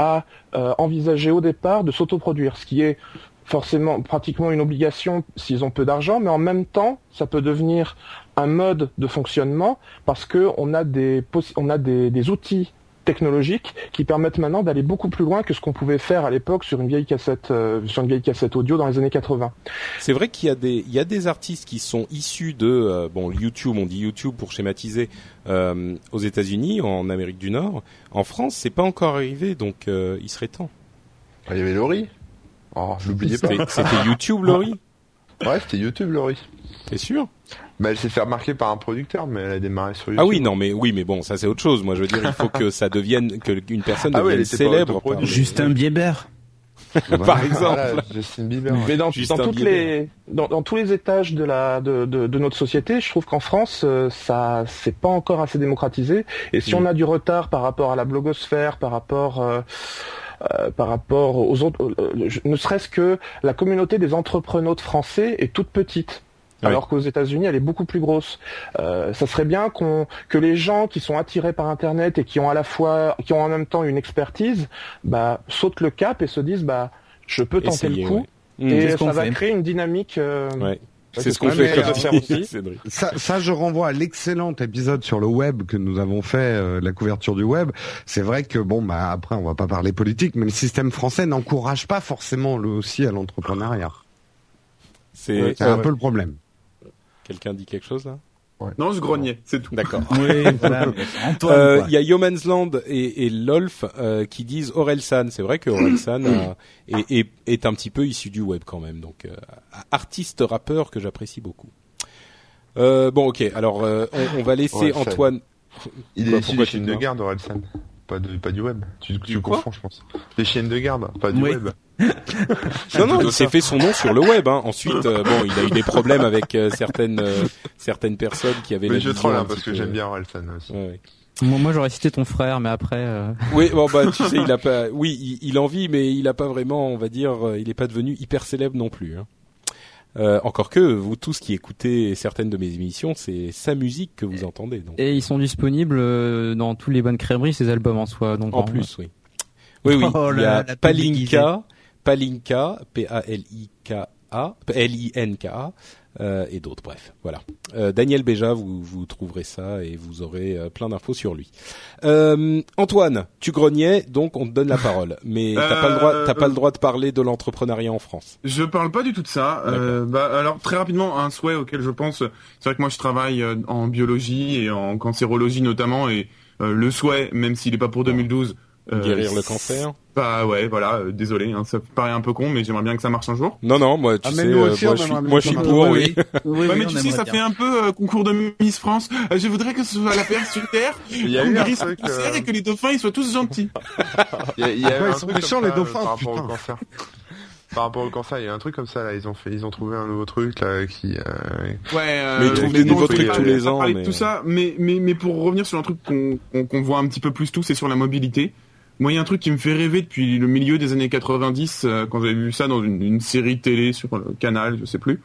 F: a euh, envisagé au départ de s'autoproduire, ce qui est forcément pratiquement une obligation s'ils ont peu d'argent, mais en même temps, ça peut devenir un mode de fonctionnement parce que on a des on a des, des outils technologiques qui permettent maintenant d'aller beaucoup plus loin que ce qu'on pouvait faire à l'époque sur une vieille cassette euh, sur une vieille cassette audio dans les années 80.
A: C'est vrai qu'il y a des il y a des artistes qui sont issus de euh, bon YouTube, on dit YouTube pour schématiser euh, aux États-Unis, en Amérique du Nord. En France, c'est pas encore arrivé, donc euh, il serait temps.
G: Ah, Il y avait Laurie. Oh, n'oubliez pas.
A: C'était c'était YouTube, Laurie.
G: Ouais, c'était YouTube, Laurie.
A: T'es sûr
G: Bah, elle s'est fait remarquer par un producteur, mais elle a démarré sur YouTube.
A: Ah oui, non, mais oui, mais bon, ça c'est autre chose. Moi, je veux dire, il faut que ça devienne que une personne
G: Ah ouais,
A: devienne célèbre. par-
E: Justin Bieber.
A: Par exemple.
G: Voilà, Justin Bieber. ouais.
F: Mais dans,
A: Justin
F: dans toutes
A: Bieber.
F: les dans, dans tous les étages de la de, de, de notre société, je trouve qu'en France euh, ça c'est pas encore assez démocratisé et si
A: Mm.
F: on a du retard par rapport à la blogosphère, par rapport euh, euh, par rapport aux autres euh, ne serait-ce que la communauté des entrepreneurs français est toute petite. Alors qu'aux États-Unis, elle est beaucoup plus grosse. Euh, ça serait bien qu'on que les gens qui sont attirés par Internet et qui ont à la fois, qui ont en même temps une expertise, bah sautent le cap et se disent bah je peux tenter
A: Essayer,
F: le coup.
A: ouais. Mm.
F: Et ça va
E: fait.
F: créer une dynamique. euh,
A: Ouais. C'est
F: c'est
A: ce qu'on fait comme
F: aussi.
C: Ça, ça, je renvoie à l'excellent épisode sur le web que nous avons fait, euh, la couverture du web. C'est vrai que bon, bah après, on va pas parler politique, mais le système français n'encourage pas forcément le aussi à l'entrepreneuriat.
A: C'est
C: C'est un peu le problème.
A: Quelqu'un dit quelque chose là
B: Non, je grognais, c'est tout.
A: D'accord.
E: Oui, voilà. Antoine.
A: Euh. Il y a Yomansland et, et Lolf euh, qui disent Orelsan. C'est vrai que Orelsan a- est, est, est un petit peu issu du web quand même. Donc euh, artiste rappeur que j'apprécie beaucoup. Euh, bon, ok. Alors euh, on, on va laisser
G: Orelsan.
A: Antoine.
G: Il est
A: Bah,
G: issu
A: pourquoi
G: des
A: te
G: de garde, Orelsan. Pas, de, pas du web. Tu, tu confonds, je pense. Des chiennes de garde, pas du
E: Oui.
G: web.
A: Non, non, il s'est fait son nom sur le web. Hein. Ensuite, euh, bon, il a eu des problèmes avec euh, certaines euh, certaines personnes qui avaient.
G: Mais
A: la
G: je troll
A: un
G: hein, parce que j'aime bien Orelsan aussi.
A: Ouais, ouais.
D: Moi, moi, j'aurais cité ton frère, mais après. euh,
A: Oui, bon bah tu sais, il a pas. Oui, il, il en vit, mais il a pas vraiment, on va dire, il est pas devenu hyper célèbre non plus. Hein. Euh, encore que vous tous qui écoutez certaines de mes émissions, c'est sa musique que vous entendez. Donc.
D: Et ils sont disponibles dans tous les bonnes crèmeries, ces albums en soi. Donc
A: En plus, oui. Oui, oui.
E: Oh
A: il y a
E: la
A: Palinka, Palinka, P-A-L-I-K-A, L-I-N-K-A, euh, et d'autres. Bref, voilà. Euh, Daniel Béja, vous, vous trouverez ça et vous aurez euh, plein d'infos sur lui. Antoine, tu grognais, donc on te donne la parole. Mais t'as pas le droit, t'as pas le droit de parler de l'entrepreneuriat en France.
B: Je parle pas du tout de ça. Bah, alors très rapidement, un souhait auquel je pense, c'est vrai que moi je travaille en biologie et en cancérologie notamment, et le souhait, même s'il est pas pour 2012, euh,
A: Guérir le cancer.
B: Bah ouais, voilà. euh, désolé, hein, ça paraît un peu con, mais j'aimerais bien que ça marche un jour.
A: Non, non, moi, tu
C: Ah, mais
A: sais,
C: nous
A: euh,
C: aussi,
A: moi,
C: on
A: je suis,
C: aimerait bien
A: moi, je suis
C: ça.
A: pour,
E: Oui,
A: oui.
E: oui,
B: ouais,
E: oui,
B: mais
E: on
B: tu sais,
E: aimerait
B: ça
E: bien.
B: fait un peu euh, concours de Miss France. Euh, je voudrais que ce soit la paire sur terre,
G: Il y a
B: qu'on
G: eu un
B: guérisse le
G: truc,
B: cancer
G: euh,
B: et que les dauphins ils soient tous gentils.
G: Il y a, il y a eu
C: Ouais,
G: un
C: ils sont
G: truc
C: méchants,
G: comme
C: les
G: ça,
C: dauphins,
G: par rapport
C: putain.
G: au cancer. par rapport au cancer, il y a un truc comme ça là. Ils ont fait, ils ont trouvé un nouveau truc là qui. euh,
B: Ouais, euh,
A: Mais ils trouvent des
B: bon,
A: nouveaux trucs
B: pas-
A: tous les
B: pas
A: ans,
B: parler de
A: mais-
B: tout ça, mais, mais, mais pour revenir sur un truc qu'on qu'on qu'on voit un petit peu plus tous, c'est sur la mobilité. Moi, il y a un truc qui me fait rêver depuis le milieu des années 90, euh, quand j'avais vu ça dans une, une série télé sur le canal, je sais plus.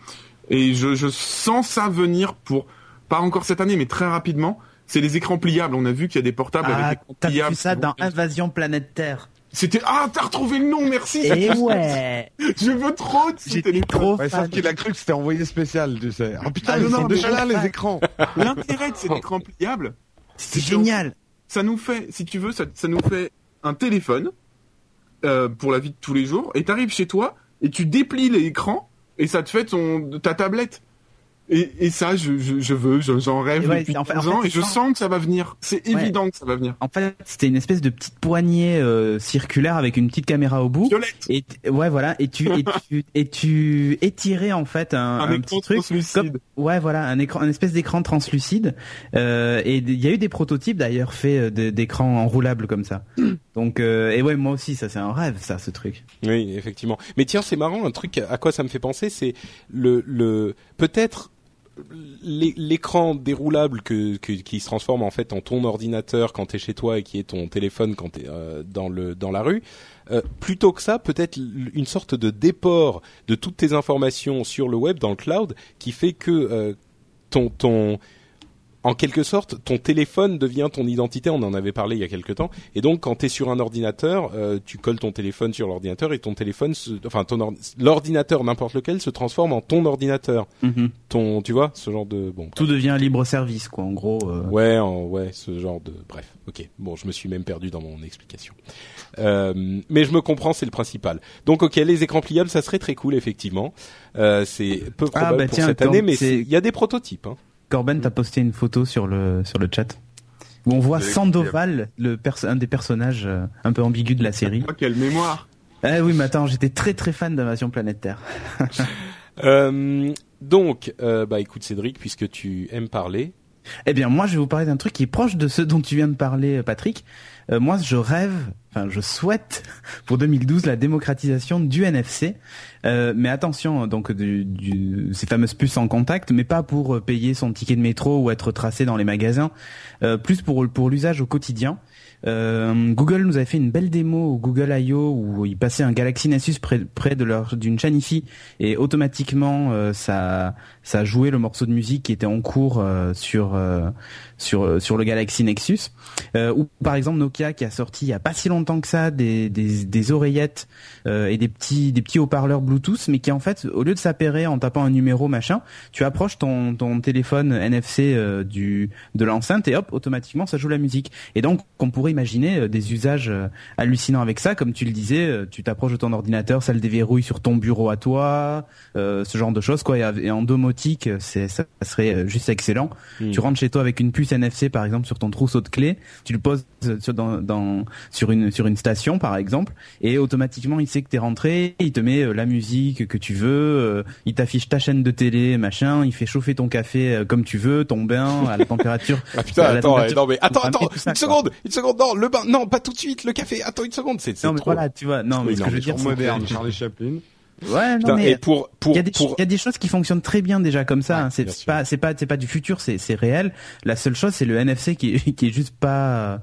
B: Et je, je sens ça venir pour, pas encore cette année, mais très rapidement. C'est les écrans pliables. On a vu qu'il y a des portables
E: Ah,
B: avec écrans
E: t'as
B: pliables.
E: vu ça dans Invasion Planète Terre.
B: C'était ah t'as retrouvé le nom merci.
E: Et ouais.
B: Je veux trop de ce
E: J'étais
B: téléphone.
E: trop
C: Ouais, sauf qu'il a cru que c'était envoyé spécial, tu sais. Oh putain,
B: Ah, non, non,
C: déjà là, les écrans.
B: L'intérêt de cet écran pliable,
E: C'est génial.
B: ça nous fait, si tu veux, ça, ça nous fait un téléphone euh, pour la vie de tous les jours. Et t'arrives chez toi et tu déplies l'écran et ça te fait ton ta tablette. Et, et ça, je, je, je veux, je- j'en rêve
E: ouais,
B: depuis
E: en fait-
B: 15
E: en fait,
B: et je sens que ça va venir. C'est
E: Ouais.
B: évident que ça va venir.
E: En fait, c'était une espèce de petite poignée euh, circulaire avec une petite caméra au bout.
B: Violette,
E: Et ouais, voilà. Et tu et tu et tu étirais en fait un,
B: un,
E: un
B: écran
E: petit truc.
B: translucide.
E: Ouais, voilà, un écran, un espèce d'écran translucide. Euh, et il y a eu des prototypes d'ailleurs faits euh, d'écrans enroulables comme ça. Donc, euh, et ouais, moi aussi, ça c'est un rêve, ça, ce truc.
A: Oui, effectivement. Mais tiens, c'est marrant, un truc à quoi ça me fait penser, c'est le, le peut-être l'écran déroulable que, que- qui se transforme en fait en ton ordinateur quand t'es chez toi et qui est ton téléphone quand t'es euh, dans le dans la rue. Euh, plutôt que ça, peut-être une sorte de déport de toutes tes informations sur le web dans le cloud qui fait que euh, ton ton en quelque sorte, ton téléphone devient ton identité. On en avait parlé il y a quelque temps. Et donc, quand tu es sur un ordinateur, euh, tu colles ton téléphone sur l'ordinateur et ton téléphone, se, enfin, ton or- l'ordinateur n'importe lequel se transforme en ton ordinateur. Ton, tu vois, ce genre de bon.
E: Tout devient libre service, quoi. En gros. euh.
A: Ouais, en- ouais, ce genre de. Bref, ok. Bon, je me suis même perdu dans mon explication. Euh, mais je me comprends, c'est le principal. Donc, ok, les écrans pliables, ça serait très cool, effectivement. C'est peu
E: Ah,
A: probable
E: bah,
A: pour
E: tiens,
A: cette année, mais il y a des prototypes. Hein.
E: Corben, t'as posté une photo sur le sur le chat où on voit Sandoval, le un des personnages euh, un peu ambigus de la série.
B: Oh, quelle mémoire.
E: Ah oui, mais attends, j'étais très très fan d'Invasion Planète Terre.
A: Euh, donc, euh, bah écoute Cédric, puisque tu aimes parler,
E: Eh bien, moi, je vais vous parler d'un truc qui est proche de ce dont tu viens de parler, Patrick. Euh, moi, je rêve, enfin, je souhaite pour 2012 la démocratisation du NFC. Euh, mais attention, donc du, du- ces fameuses puces en contact, mais pas pour euh, payer son ticket de métro ou être tracé dans les magasins, euh, plus pour pour l'usage au quotidien. Euh, Google nous avait fait une belle démo au Google I.O. où ils passaient un Galaxy Nexus près, près de leur d'une chaîne IFI et automatiquement euh, ça ça jouait le morceau de musique qui était en cours euh, sur euh, sur euh, sur le Galaxy Nexus. Euh, ou par exemple Nokia qui a sorti il y a pas si longtemps que ça des des, des oreillettes euh, et des petits des petits haut-parleurs Bluetooth, mais qui en fait au lieu de s'appairer en tapant un numéro machin, tu approches ton ton téléphone NFC du de l'enceinte et hop automatiquement ça joue la musique. Et donc on pourrait imaginer des usages hallucinants avec ça, comme tu le disais, tu t'approches de ton ordinateur, ça le déverrouille sur ton bureau à toi, ce genre de choses quoi. Et, en domotique, c'est ça serait euh, juste excellent.
A: Hmm.
E: Tu rentres chez toi avec une puce NFC par exemple sur ton trousseau de clés, tu le poses euh, sur, dans, dans, sur une sur une station par exemple, et automatiquement il sait que t'es rentré, il te met euh, la musique que tu veux, euh, il t'affiche ta chaîne de télé machin, il fait chauffer ton café comme tu veux, ton bain à la température.
A: Ah putain, attends,
E: température
A: non mais attends, attends,
E: ça,
A: une
E: quoi.
A: seconde, une seconde, non, le bain, non, pas tout de suite, le café, attends une seconde, c'est c'est
E: Non mais
A: trop.
E: voilà, tu vois, non mais ce
A: non,
E: que je veux dire, c'est
C: moderne, Charlie Chaplin.
E: Ouais, non mais
A: et pour pour
E: il y a des
A: pour
E: il y a des choses qui fonctionnent très bien déjà comme ça.
A: Ouais,
E: hein. C'est pas c'est pas c'est pas du futur, c'est c'est réel. La seule chose c'est le NFC qui est, qui est juste pas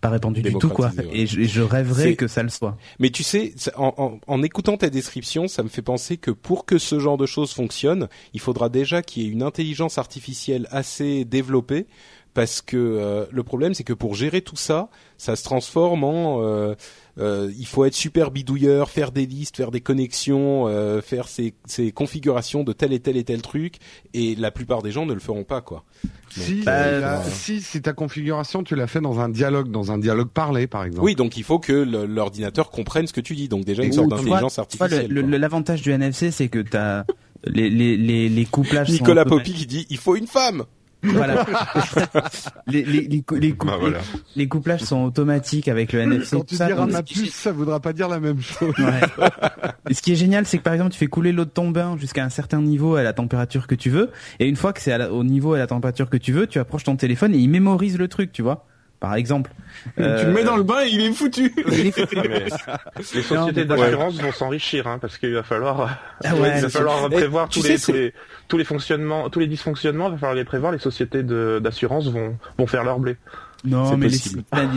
E: pas répandu du tout quoi.
A: Ouais.
E: Et je, je rêverais que ça le soit.
A: Mais tu sais, en, en, en écoutant ta description, ça me fait penser que pour que ce genre de choses fonctionne, il faudra déjà qu'il y ait une intelligence artificielle assez développée, parce que euh, le problème, c'est que pour gérer tout ça, ça se transforme en... euh, euh, il faut être super bidouilleur, faire des listes, faire des connexions, euh, faire ces, ces configurations de tel et tel et tel truc, et la plupart des gens ne le feront pas, quoi.
C: Si,
A: Donc,
E: Bah,
A: euh,
C: la- si, si ta configuration, tu l'as fait dans un dialogue, dans un dialogue parlé, par exemple.
A: oui, donc il faut que l'ordinateur comprenne ce que tu dis, donc déjà une sorte d'intelligence artificielle.
E: L'avantage du NFC c'est que t'as les les les les couplages.
A: Nicolas. Poppy qui dit il faut une femme.
E: Voilà. les, les, les, cou- les, cou-
G: Bah, voilà.
E: les couplages sont automatiques avec le NFC.
C: Quand
E: tout
C: tu
E: ça,
C: diras ma
E: ce qui-
C: puce, ça voudra pas dire la même chose.
E: Ouais. Et ce qui est génial, c'est que par exemple, tu fais couler l'eau de ton bain jusqu'à un certain niveau à la température que tu veux, et une fois que c'est au niveau et à la température que tu veux, tu approches ton téléphone et il mémorise le truc, tu vois. Par exemple.
B: Tu le mets dans le bain et il est foutu.
F: Les sociétés d'assurance vont s'enrichir, hein, parce qu'il va falloir,
E: Ah ouais,
F: il va falloir prévoir tous les,
A: c'est-
F: tous les tous les fonctionnements, tous les dysfonctionnements, il va falloir les prévoir. Les sociétés d'assurance vont vont faire leur blé.
E: Non,
A: C'est
E: mais les,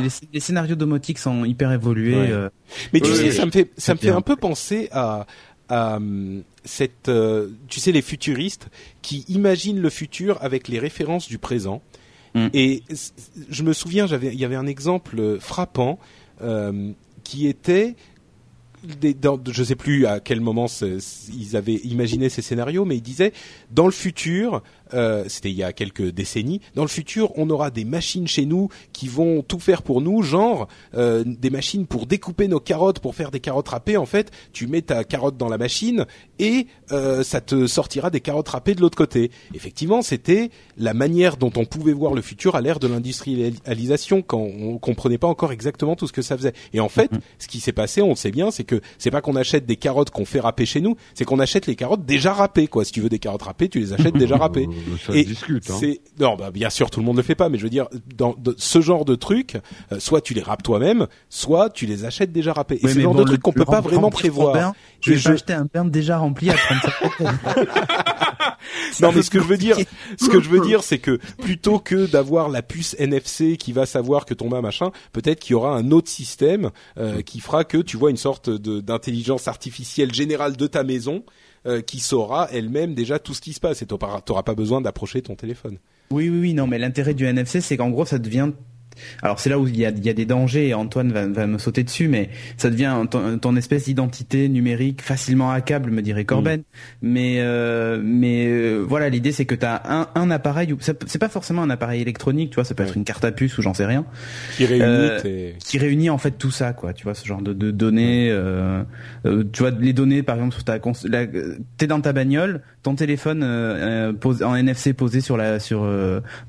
E: les- les scénarios domotiques sont hyper évolués.
A: Ouais.
E: euh,
A: Mais tu
F: Oui,
A: sais,
F: oui,
A: ça me fait, ça me fait un peu penser à, à hum, cette, euh, tu sais, les futuristes qui imaginent le futur avec les références du présent.
E: Mm.
A: Et je me souviens, il y avait un exemple euh, frappant euh, qui était je sais plus à quel moment ils avaient imaginé ces scénarios, mais ils disaient dans le futur, euh, c'était il y a quelques décennies, dans le futur, on aura des machines chez nous qui vont tout faire pour nous, genre euh, des machines pour découper nos carottes, pour faire des carottes râpées. En fait, tu mets ta carotte dans la machine et euh, ça te sortira des carottes râpées de l'autre côté. Effectivement, c'était la manière dont on pouvait voir le futur à l'ère de l'industrialisation, quand on comprenait pas encore exactement tout ce que ça faisait. Et en fait, ce qui s'est passé, on le sait bien, c'est que c'est pas qu'on achète des carottes qu'on fait râper chez nous, c'est qu'on achète les carottes déjà râpées. Quoi, si tu veux des carottes râpées, tu les achètes déjà râpées.
C: Ça se discute. Hein.
A: c'est non, bah bien sûr, tout le monde le fait pas, mais je veux dire, dans, de- ce genre de truc, euh, soit tu les râpes toi-même, soit tu les achètes déjà râpés. Et c'est le genre de truc qu'on peut pas vraiment prévoir.
E: bain, je vais
A: je-
E: acheter un bain déjà rempli à 35 euros.
A: Non, mais ce que je veux dire, ce que je veux dire, c'est que plutôt que d'avoir la puce NFC qui va savoir que ton bain machin, peut-être qu'il y aura un autre système euh, qui fera que tu vois une sorte d'intelligence artificielle générale de ta maison euh, qui saura elle-même déjà tout ce qui se passe et t'auras pas besoin d'approcher ton téléphone.
E: Oui, oui, oui, non, mais l'intérêt du NFC, c'est qu'en gros, ça devient. Alors c'est là où il y a, il y a des dangers et Antoine va, va me sauter dessus, mais ça devient ton, ton espèce d'identité numérique facilement hackable, me dirait Corben. Mais euh, mais euh, voilà, l'idée c'est que tu as un, un appareil, c'est pas forcément un appareil électronique, tu vois, ça peut être une carte à puce ou j'en sais rien,
A: Qui réunit
E: Euh, qui réunit en fait tout ça, quoi. Tu vois, ce genre de, de données. Tu vois, les données, par exemple, sur ta t'es dans ta bagnole, ton téléphone pose, en NFC posé sur la sur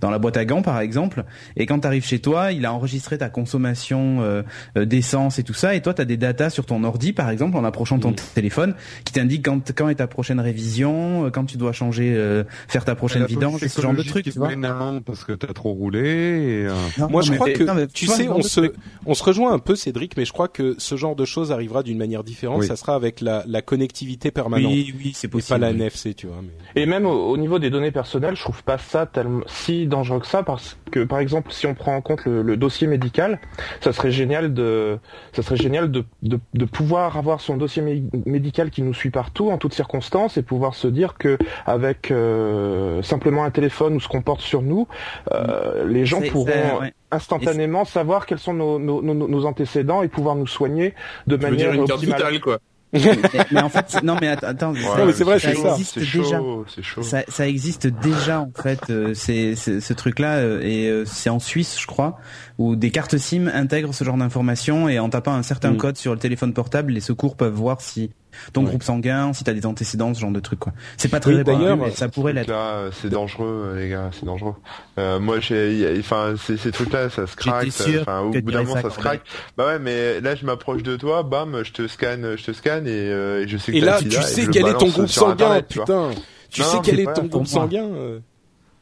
E: dans la boîte à gants, par exemple, et quand t'arrives chez toi, il a enregistré ta consommation euh, euh, d'essence et tout ça, et toi, t'as des datas sur ton ordi, par exemple, en approchant ton téléphone, qui t'indique quand quand est ta prochaine révision, euh, quand tu dois changer, euh, faire ta prochaine vidange, et ce genre de
C: qui
E: tu vois.
C: amende parce que t'as trop roulé. Et, euh,
E: Non,
A: Moi,
E: non,
A: je
E: mais-
A: crois que,
E: non,
A: tu sais, on se, on se rejoint un peu, Cédric, mais je crois que ce genre de choses arrivera d'une manière différente.
C: Oui.
A: Ça sera avec la, la connectivité permanente.
E: Oui, oui, c'est
A: Et
E: possible.
A: pas la. NFC, tu vois. Mais...
F: Et même au, au niveau des données personnelles, je trouve pas ça tellement si dangereux que ça parce que par exemple, si on prend en compte le, le dossier médical, ça serait génial de, ça serait génial de, de, de pouvoir avoir son dossier mé- médical qui nous suit partout en toutes circonstances et pouvoir se dire que avec euh, simplement un téléphone ou ce qu'on porte sur nous, euh, les gens pourront
E: ouais.
F: instantanément savoir quels sont nos, nos, nos, nos antécédents et pouvoir nous soigner de
B: dire
F: manière
B: une carte
F: optimale.
B: vitale, quoi.
E: Mais, mais en fait, non, mais att- attends,
G: Ouais,
A: Non, mais c'est vrai,
E: ça
A: c'est ça.
E: existe
G: C'est
E: déjà.
G: chaud, c'est chaud.
E: Ça, ça existe déjà en fait, euh, c'est c'est- ce truc-là euh, et euh, c'est en Suisse, je crois, où des cartes SIM intègrent ce genre d'informations et en tapant un certain
A: Mm.
E: code sur le téléphone portable, les secours peuvent voir si ton
A: Ouais.
E: groupe sanguin, si t'as des antécédents, ce genre de truc quoi. C'est pas très
A: Oui,
E: répandu,
A: d'ailleurs,
E: mais ça pourrait l'être.
G: Là, c'est dangereux, les gars, c'est dangereux. Euh, moi, j'ai, enfin, ces, ces trucs-là, ça se craque. Enfin, au bout d'un moment,
E: ça,
G: se craque. Bah ouais, mais là, je m'approche de toi, bam, je te scanne, je te scanne et, euh, et je sais que
A: Et là, tu sais quel est ton groupe sanguin, putain. Tu
G: Non,
A: sais quel est ton groupe sanguin. euh.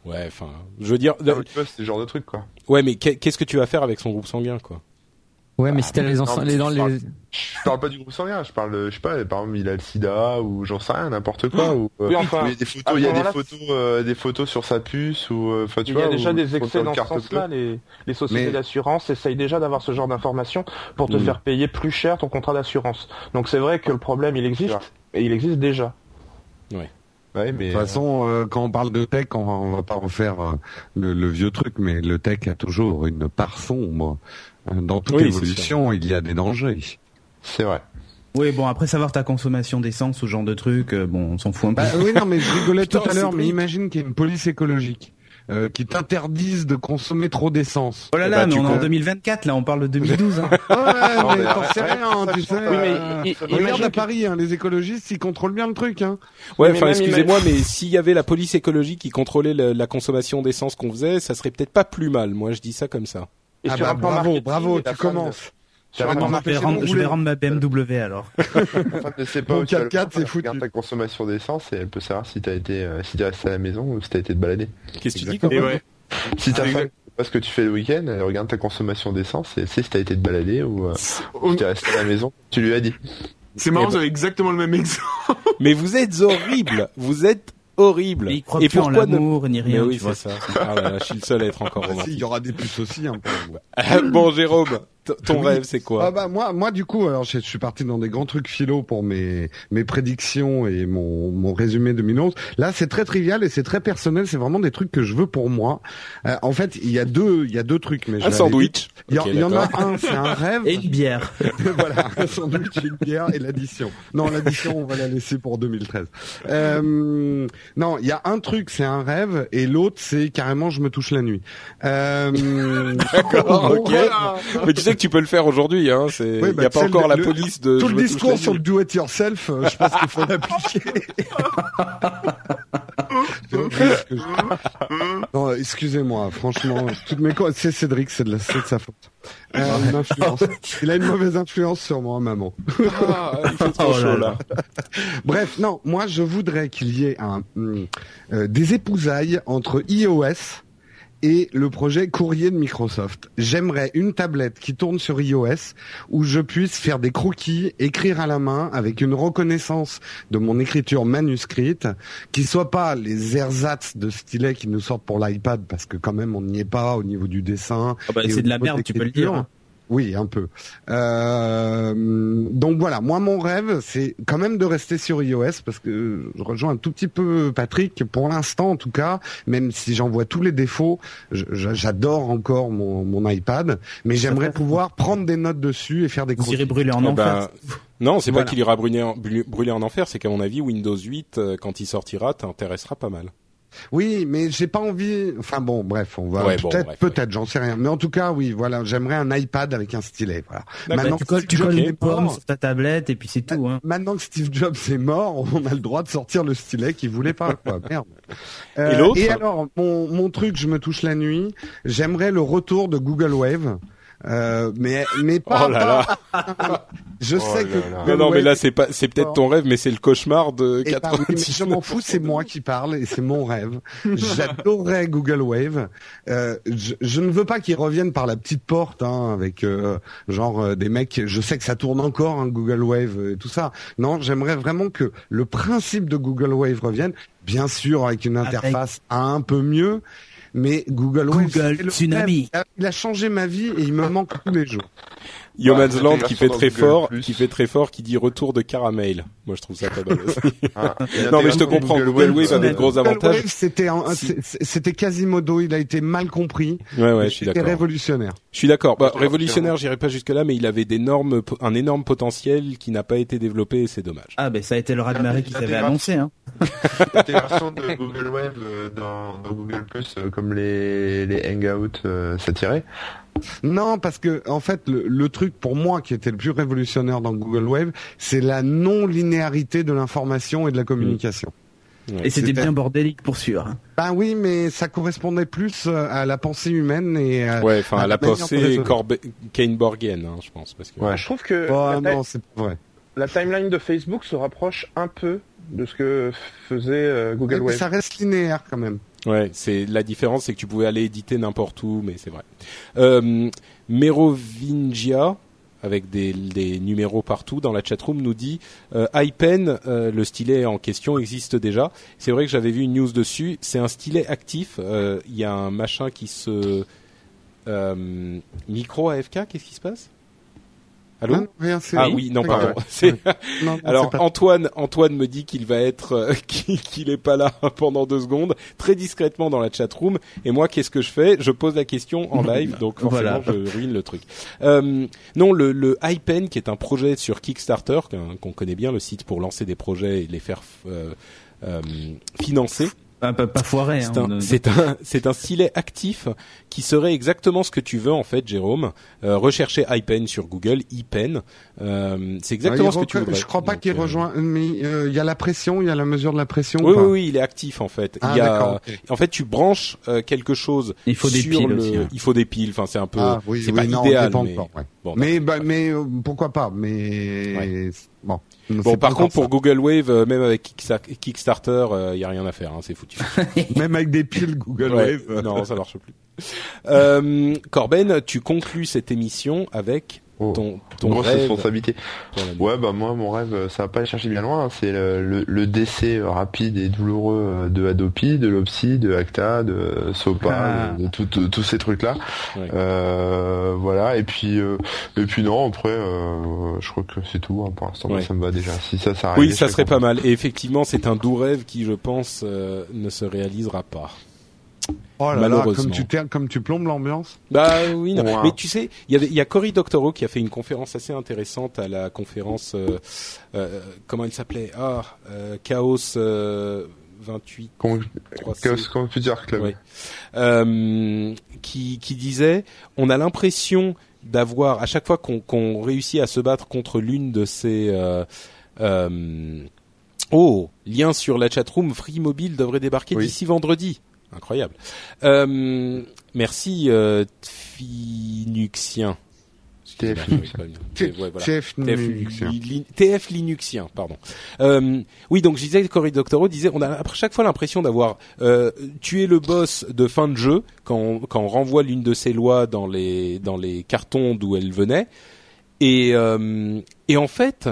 A: Ouais, enfin, je veux dire,
G: c'est ce genre de truc, quoi.
A: ouais, mais qu'est- qu'est-ce que tu vas faire avec son groupe sanguin, quoi?
D: Ouais, mais si t'as les, les, dans
G: je parle-
D: les,
G: Je parle pas du groupe sanguin, je parle, de- je sais pas, par exemple, il a le sida ou j'en sais rien, n'importe quoi. Ou, euh,
F: Oui, enfin,
G: il y a des photos,
F: à
G: il y a
F: ce
G: des
F: moment-là,
G: photos, euh, des photos sur sa puce ou, euh, enfin, tu
F: Il
G: vois.
F: y a déjà des excès
G: sur
F: dans ce sens-là. Les, les sociétés
C: Mais-
F: d'assurance essayent déjà d'avoir ce genre d'informations pour te
A: Mm.
F: faire payer plus cher ton contrat d'assurance. Donc c'est vrai que le problème, il existe, et il existe déjà.
G: Ouais, mais.
C: De toute façon, euh, quand on parle de tech, on va, on va pas refaire euh, le, le vieux truc, mais le tech a toujours une part sombre. Dans toute
A: Oui,
C: évolution, il y a des dangers.
G: C'est vrai.
E: Oui, bon après savoir ta consommation d'essence, ce genre de truc, euh, bon, on s'en fout un peu.
C: Bah, oui, non, mais je rigolais tout à l'heure, mais imagine qu'il y a une police écologique euh, qui t'interdise de consommer trop d'essence.
E: Oh là
C: Eh
E: là,
C: bah,
E: mais on est en
C: con-
E: 2024, là, on parle de 2012. Hein.
C: Ouais,
G: Non,
C: mais
G: mais
C: t'en sais rien, tu sais.
F: Oui, mais
C: euh,
F: i-
C: Regarde à Paris, hein, les écologistes, ils contrôlent bien le truc. Hein.
A: Ouais,
F: Mais
A: enfin, excusez-moi, mais s'il y avait la police écologique qui contrôlait le- la consommation d'essence qu'on faisait, ça serait peut-être pas plus mal. Moi, je dis ça comme ça.
F: Et
C: Ah
F: sur
C: bah,
F: un plan
C: bravo,
F: marketing,
C: bravo, tu
F: de-
C: commences.
F: Sur
E: je, vais rendre, je vais rendre ma BMW alors.
G: La femme ne sait pas
C: Mon
G: où tu vas le
C: 4x4,
G: voir,
C: c'est
G: elle
C: foutu.
G: regarde ta consommation d'essence et elle peut savoir si t'as été, euh, si t'es resté à la maison ou si t'as été te balader.
A: Qu'est-ce que tu dis, quand même
B: ouais.
G: Si ta
B: Ah,
G: femme
B: exact.
G: ne sait pas ce que tu fais le week-end, elle regarde ta consommation d'essence et sait si t'as été te balader ou euh, si t'es resté à la maison. Tu lui as dit.
B: C'est marrant, j'avais exactement le même exemple.
A: Mais vous êtes horrible, vous êtes horrible.
E: Mais il croit
A: Et
E: plus en
A: pourquoi ne-
E: l'amour ni rien,
A: Mais oui, c'est ça. Ah là là, je suis le seul à être encore
C: Ah, si, il
A: romantique.
C: y aura des puces aussi. Hein, pour-
A: bon, Jérôme, ton
C: Oui.
A: rêve, c'est quoi
C: Ah bah moi, moi du coup, alors je, je suis parti dans des grands trucs philo pour mes mes prédictions et mon mon résumé 2011. Là, c'est très trivial et c'est très personnel. C'est vraiment des trucs que je veux pour moi. Euh, en fait, il y a deux il y a deux trucs. Mais je
A: Un sandwich.
C: Il y, en- y a un, c'est un rêve.
E: Et une bière.
C: voilà, un sandwich, une bière et l'addition. Non, l'addition, on va la laisser pour 2013. Euh, non, il y a un truc, c'est un rêve, et l'autre, c'est carrément, je me touche la nuit. Euh,
A: D'accord, ok.
C: voilà.
A: Mais tu sais que tu peux le faire aujourd'hui, hein. C'est, il
C: Oui,
A: y
C: bah,
A: a
C: tu
A: pas
C: sais,
A: encore
C: le-
A: la police de.
C: Tout le discours sur le do it yourself, euh, je pense qu'il faut l'appliquer. Non, excusez-moi, franchement, toutes mes co- c'est Cédric, c'est de, la... c'est de sa faute. Euh. Il a une mauvaise influence sur moi, maman.
A: Ah, il fait trop
E: Oh
A: chaud,
E: là.
C: Bref, non, moi je voudrais qu'il y ait un, hum, euh, des épousailles entre iOS et le projet courrier de Microsoft. J'aimerais une tablette qui tourne sur iOS où je puisse faire des croquis, écrire à la main avec une reconnaissance de mon écriture manuscrite, qui soit pas les ersatz de stylet qui nous sortent pour l'iPad parce que quand même on n'y est pas au niveau du dessin.
E: Ah bah, c'est de la merde, tu peux le dire, hein.
C: Oui, un peu. Euh, donc voilà, moi mon rêve, c'est quand même de rester sur iOS parce que je rejoins un tout petit peu Patrick. Pour l'instant, en tout cas, même si j'en vois tous les défauts, j'adore encore mon, mon iPad, mais j'aimerais pouvoir prendre des notes dessus et faire des
E: Vous irez
C: croquis.
E: brûler en
A: Eh
E: enfer.
A: ben, non, c'est
C: Voilà.
A: pas qu'il ira brûler en, brûler- brûler en enfer, c'est qu'à mon avis, Windows 8, euh, quand il sortira, t'intéressera pas mal.
C: Oui, mais j'ai pas envie. Enfin bon, bref, on va
A: Ouais, bon,
C: peut-être, peut-être, j'en sais rien. Mais en tout cas, oui, voilà, j'aimerais un iPad avec un stylet. Voilà. Maintenant,
E: tu colles, tu des pommes sur ta tablette et puis c'est tout. Hein.
C: Maintenant que Steve Jobs est mort, on a le droit de sortir le stylet qu'il voulait pas. Quoi. Merde.
A: Et l'autre
C: Et alors, mon, mon truc, je me touche la nuit. J'aimerais le retour de Google Wave. Euh, mais mais pas.
A: Oh là là.
C: je
G: Oh
C: sais
G: là
C: que.
G: là.
A: Non,
C: Google
A: non, mais
C: Wave-
A: là, c'est pas, c'est peut-être ton rêve, mais c'est le cauchemar de
C: eh ben oui, mais
A: 96.
C: je m'en fous, c'est moi qui parle et c'est mon rêve. J'adorerais Google Wave. Euh, je, je ne veux pas qu'ils reviennent par la petite porte, hein, avec euh, genre euh, des mecs. Je sais que ça tourne encore, hein, Google Wave et tout ça. Non, j'aimerais vraiment que le principe de Google Wave revienne. Bien sûr, avec une
E: Avec-
C: interface un peu mieux. Mais Google
E: Google Tsunami.
C: Il a changé ma vie et il me manque tous les jours.
A: Yoman's
G: Ouais,
A: Land qui fait très fort, qui fait très fort, qui dit retour de caramel. Moi, je trouve ça pas mal aussi.
G: Ah,
A: non, mais je te comprends.
G: Google
A: Google
G: Wave,
A: Wave a des gros
C: Google
A: avantages.
C: Wave, c'était
A: Si.
C: c'était Quasimodo. Il a été mal compris.
A: Ouais, ouais, je suis
C: C'était
A: d'accord.
C: révolutionnaire.
A: Je suis d'accord. Bah, révolutionnaire, j'irai pas jusque là, mais il avait d'énormes, un énorme potentiel qui n'a pas été développé et c'est dommage.
E: Ah ben ça a été le raz-de-marée qui s'avait
G: L'intégration.
E: annoncé. Hein.
G: L'intégration de Google Wave euh, dans, dans Google Plus, euh, comme les, les Hangouts, euh, ça tirait.
C: Non, parce que en fait, le, le truc pour moi qui était le plus révolutionnaire dans Google Wave, c'est la non-linéarité de l'information et de la communication.
E: Et c'était bien bordélique pour sûr. hein.
C: Ben oui, mais ça correspondait plus euh, à la pensée humaine et à,
A: Ouais, enfin,
C: à
A: à la pensée Kaneborgienne, hein, je pense, parce que.
G: Ouais.
F: Je trouve que
C: Oh, non, c'est vrai.
F: la timeline de Facebook se rapproche un peu de ce que faisait euh, Google
C: Ouais, mais
F: Wave.
C: ça reste linéaire quand même.
A: Ouais, c'est la différence, c'est que tu pouvais aller éditer n'importe où, mais c'est vrai. Euh, Merovingia, avec des, numéros partout dans la chatroom, nous dit euh, iPen, euh, le stylet en question existe déjà. C'est vrai que j'avais vu une news dessus. C'est un stylet actif. Il y a un machin qui se micro AFK. Qu'est-ce qui se passe? Allô
C: Non, rien, c'est-
A: Ah oui, non, pardon.
C: Non,
A: alors
C: pas-
A: Antoine, Antoine me dit qu'il va être, euh, qu'il est pas là pendant deux secondes, très discrètement dans la chat room. Et moi, qu'est-ce que je fais? Je pose la question en live, donc forcément,
E: Voilà.
A: je ruine le truc. Euh, non, le, le iPen, qui est un projet sur Kickstarter, qu'on connaît bien, le site pour lancer des projets et les faire euh, euh, financer.
E: Pas, pas, pas foiré.
A: C'est
E: hein,
A: un, c'est un, c'est un stylet actif qui serait exactement ce que tu veux en fait, Jérôme. Euh, rechercher iPen sur Google, iPen. Euh, c'est exactement
C: Ah,
A: ce que tu voudrais.
C: Je crois pas qu'il
A: euh,
C: rejoint, mais euh, il y a la pression, il y a la mesure de la pression.
A: Oui,
C: ou pas
A: oui, oui, il est actif en fait.
C: Ah,
A: il y a, en fait, tu branches euh, quelque chose.
E: Il faut des piles
A: le,
E: aussi, hein.
A: Il faut des piles. Enfin, c'est un peu,
C: Ah, oui,
A: c'est
C: oui,
A: pas
C: non,
A: idéal,
C: pas
A: mais
C: encore, ouais.
A: Bon,
C: Mais bah, mais euh, pourquoi pas Mais bon.
A: Bon, par contre, pour Google Wave, euh, même avec Kicksta- Kickstarter, il y a rien à faire, hein, c'est foutu.
C: même avec des piles Google
A: Ouais,
C: Wave. euh,
A: non, ça marche plus. Euh, Corben, tu conclus cette émission avec
G: Oh.
A: ton, ton
G: Grosse
A: rêve.
G: responsabilité. Ouais, bah moi, mon rêve, euh, ça va pas aller chercher bien loin. hein. C'est le, le- le décès euh, rapide et douloureux euh, de Adopi, de Lopsy, de Acta, de Sopa,
E: Ah.
G: de, de tous ces trucs-là.
A: Ouais.
G: Euh, voilà. Et puis, euh, et puis non, après, euh, je crois que c'est tout. hein, pour l'instant,
A: Ouais.
G: ça me va déjà. Si ça, ça
A: Oui, ça serait pas mal. Et effectivement, c'est un doux rêve qui, je pense, euh, ne se réalisera pas.
C: Oh là là,
A: Malheureusement.
C: comme tu ter- comme tu plombes l'ambiance.
A: Bah oui, non. Mais tu sais, il y a Cory Doctorow qui a fait une conférence assez intéressante à la conférence, euh, euh, comment elle s'appelait? Ah, euh, Chaos euh, 28.
G: Com-
A: 3C.
G: Chaos Computer Club.
A: Ouais. Qui, qui disait, on a l'impression d'avoir à chaque fois qu'on qu'on réussit à se battre contre l'une de ces oh lien sur la chatroom Free Mobile devrait débarquer
G: Oui.
A: d'ici vendredi. Incroyable. Euh, merci euh, Finuxien.
G: TF
C: Linuxien.
A: Li- TF Linuxien, pardon. Euh, oui, donc je disais, Cory Doctorow disait, on a à chaque fois l'impression d'avoir euh, tué le boss de fin de jeu quand on, quand on renvoie l'une de ses lois dans les dans les cartons d'où elle venait, et euh, et en fait,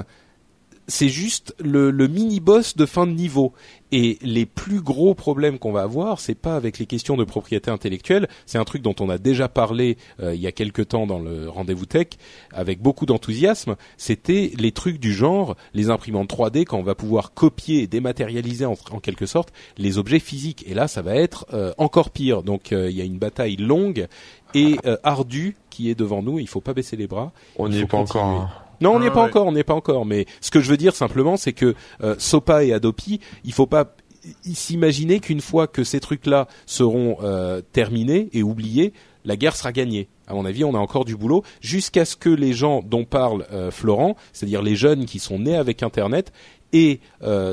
A: c'est juste le, le mini boss de fin de niveau. Et les plus gros problèmes qu'on va avoir, c'est pas avec les questions de propriété intellectuelle. C'est un truc dont on a déjà parlé euh, il y a quelque temps dans le rendez-vous tech avec beaucoup d'enthousiasme. C'était les trucs du genre les imprimantes 3D quand on va pouvoir copier et dématérialiser en, en quelque sorte les objets physiques. Et là, ça va être euh, encore pire. Donc euh, il y a une bataille longue et euh, ardue qui est devant nous. Il faut pas baisser les bras.
G: On n'y est pas
A: continuer.
G: encore.
A: Non, on n'y est
B: Ah
A: pas
B: ouais.
A: encore, on n'y est pas encore. Mais ce que je veux dire simplement, c'est que euh, Sopa et Adopi, il faut pas s'imaginer qu'une fois que ces trucs-là seront euh, terminés et oubliés, la guerre sera gagnée. À mon avis, on a encore du boulot jusqu'à ce que les gens dont parle euh, Florent, c'est-à-dire les jeunes qui sont nés avec Internet, et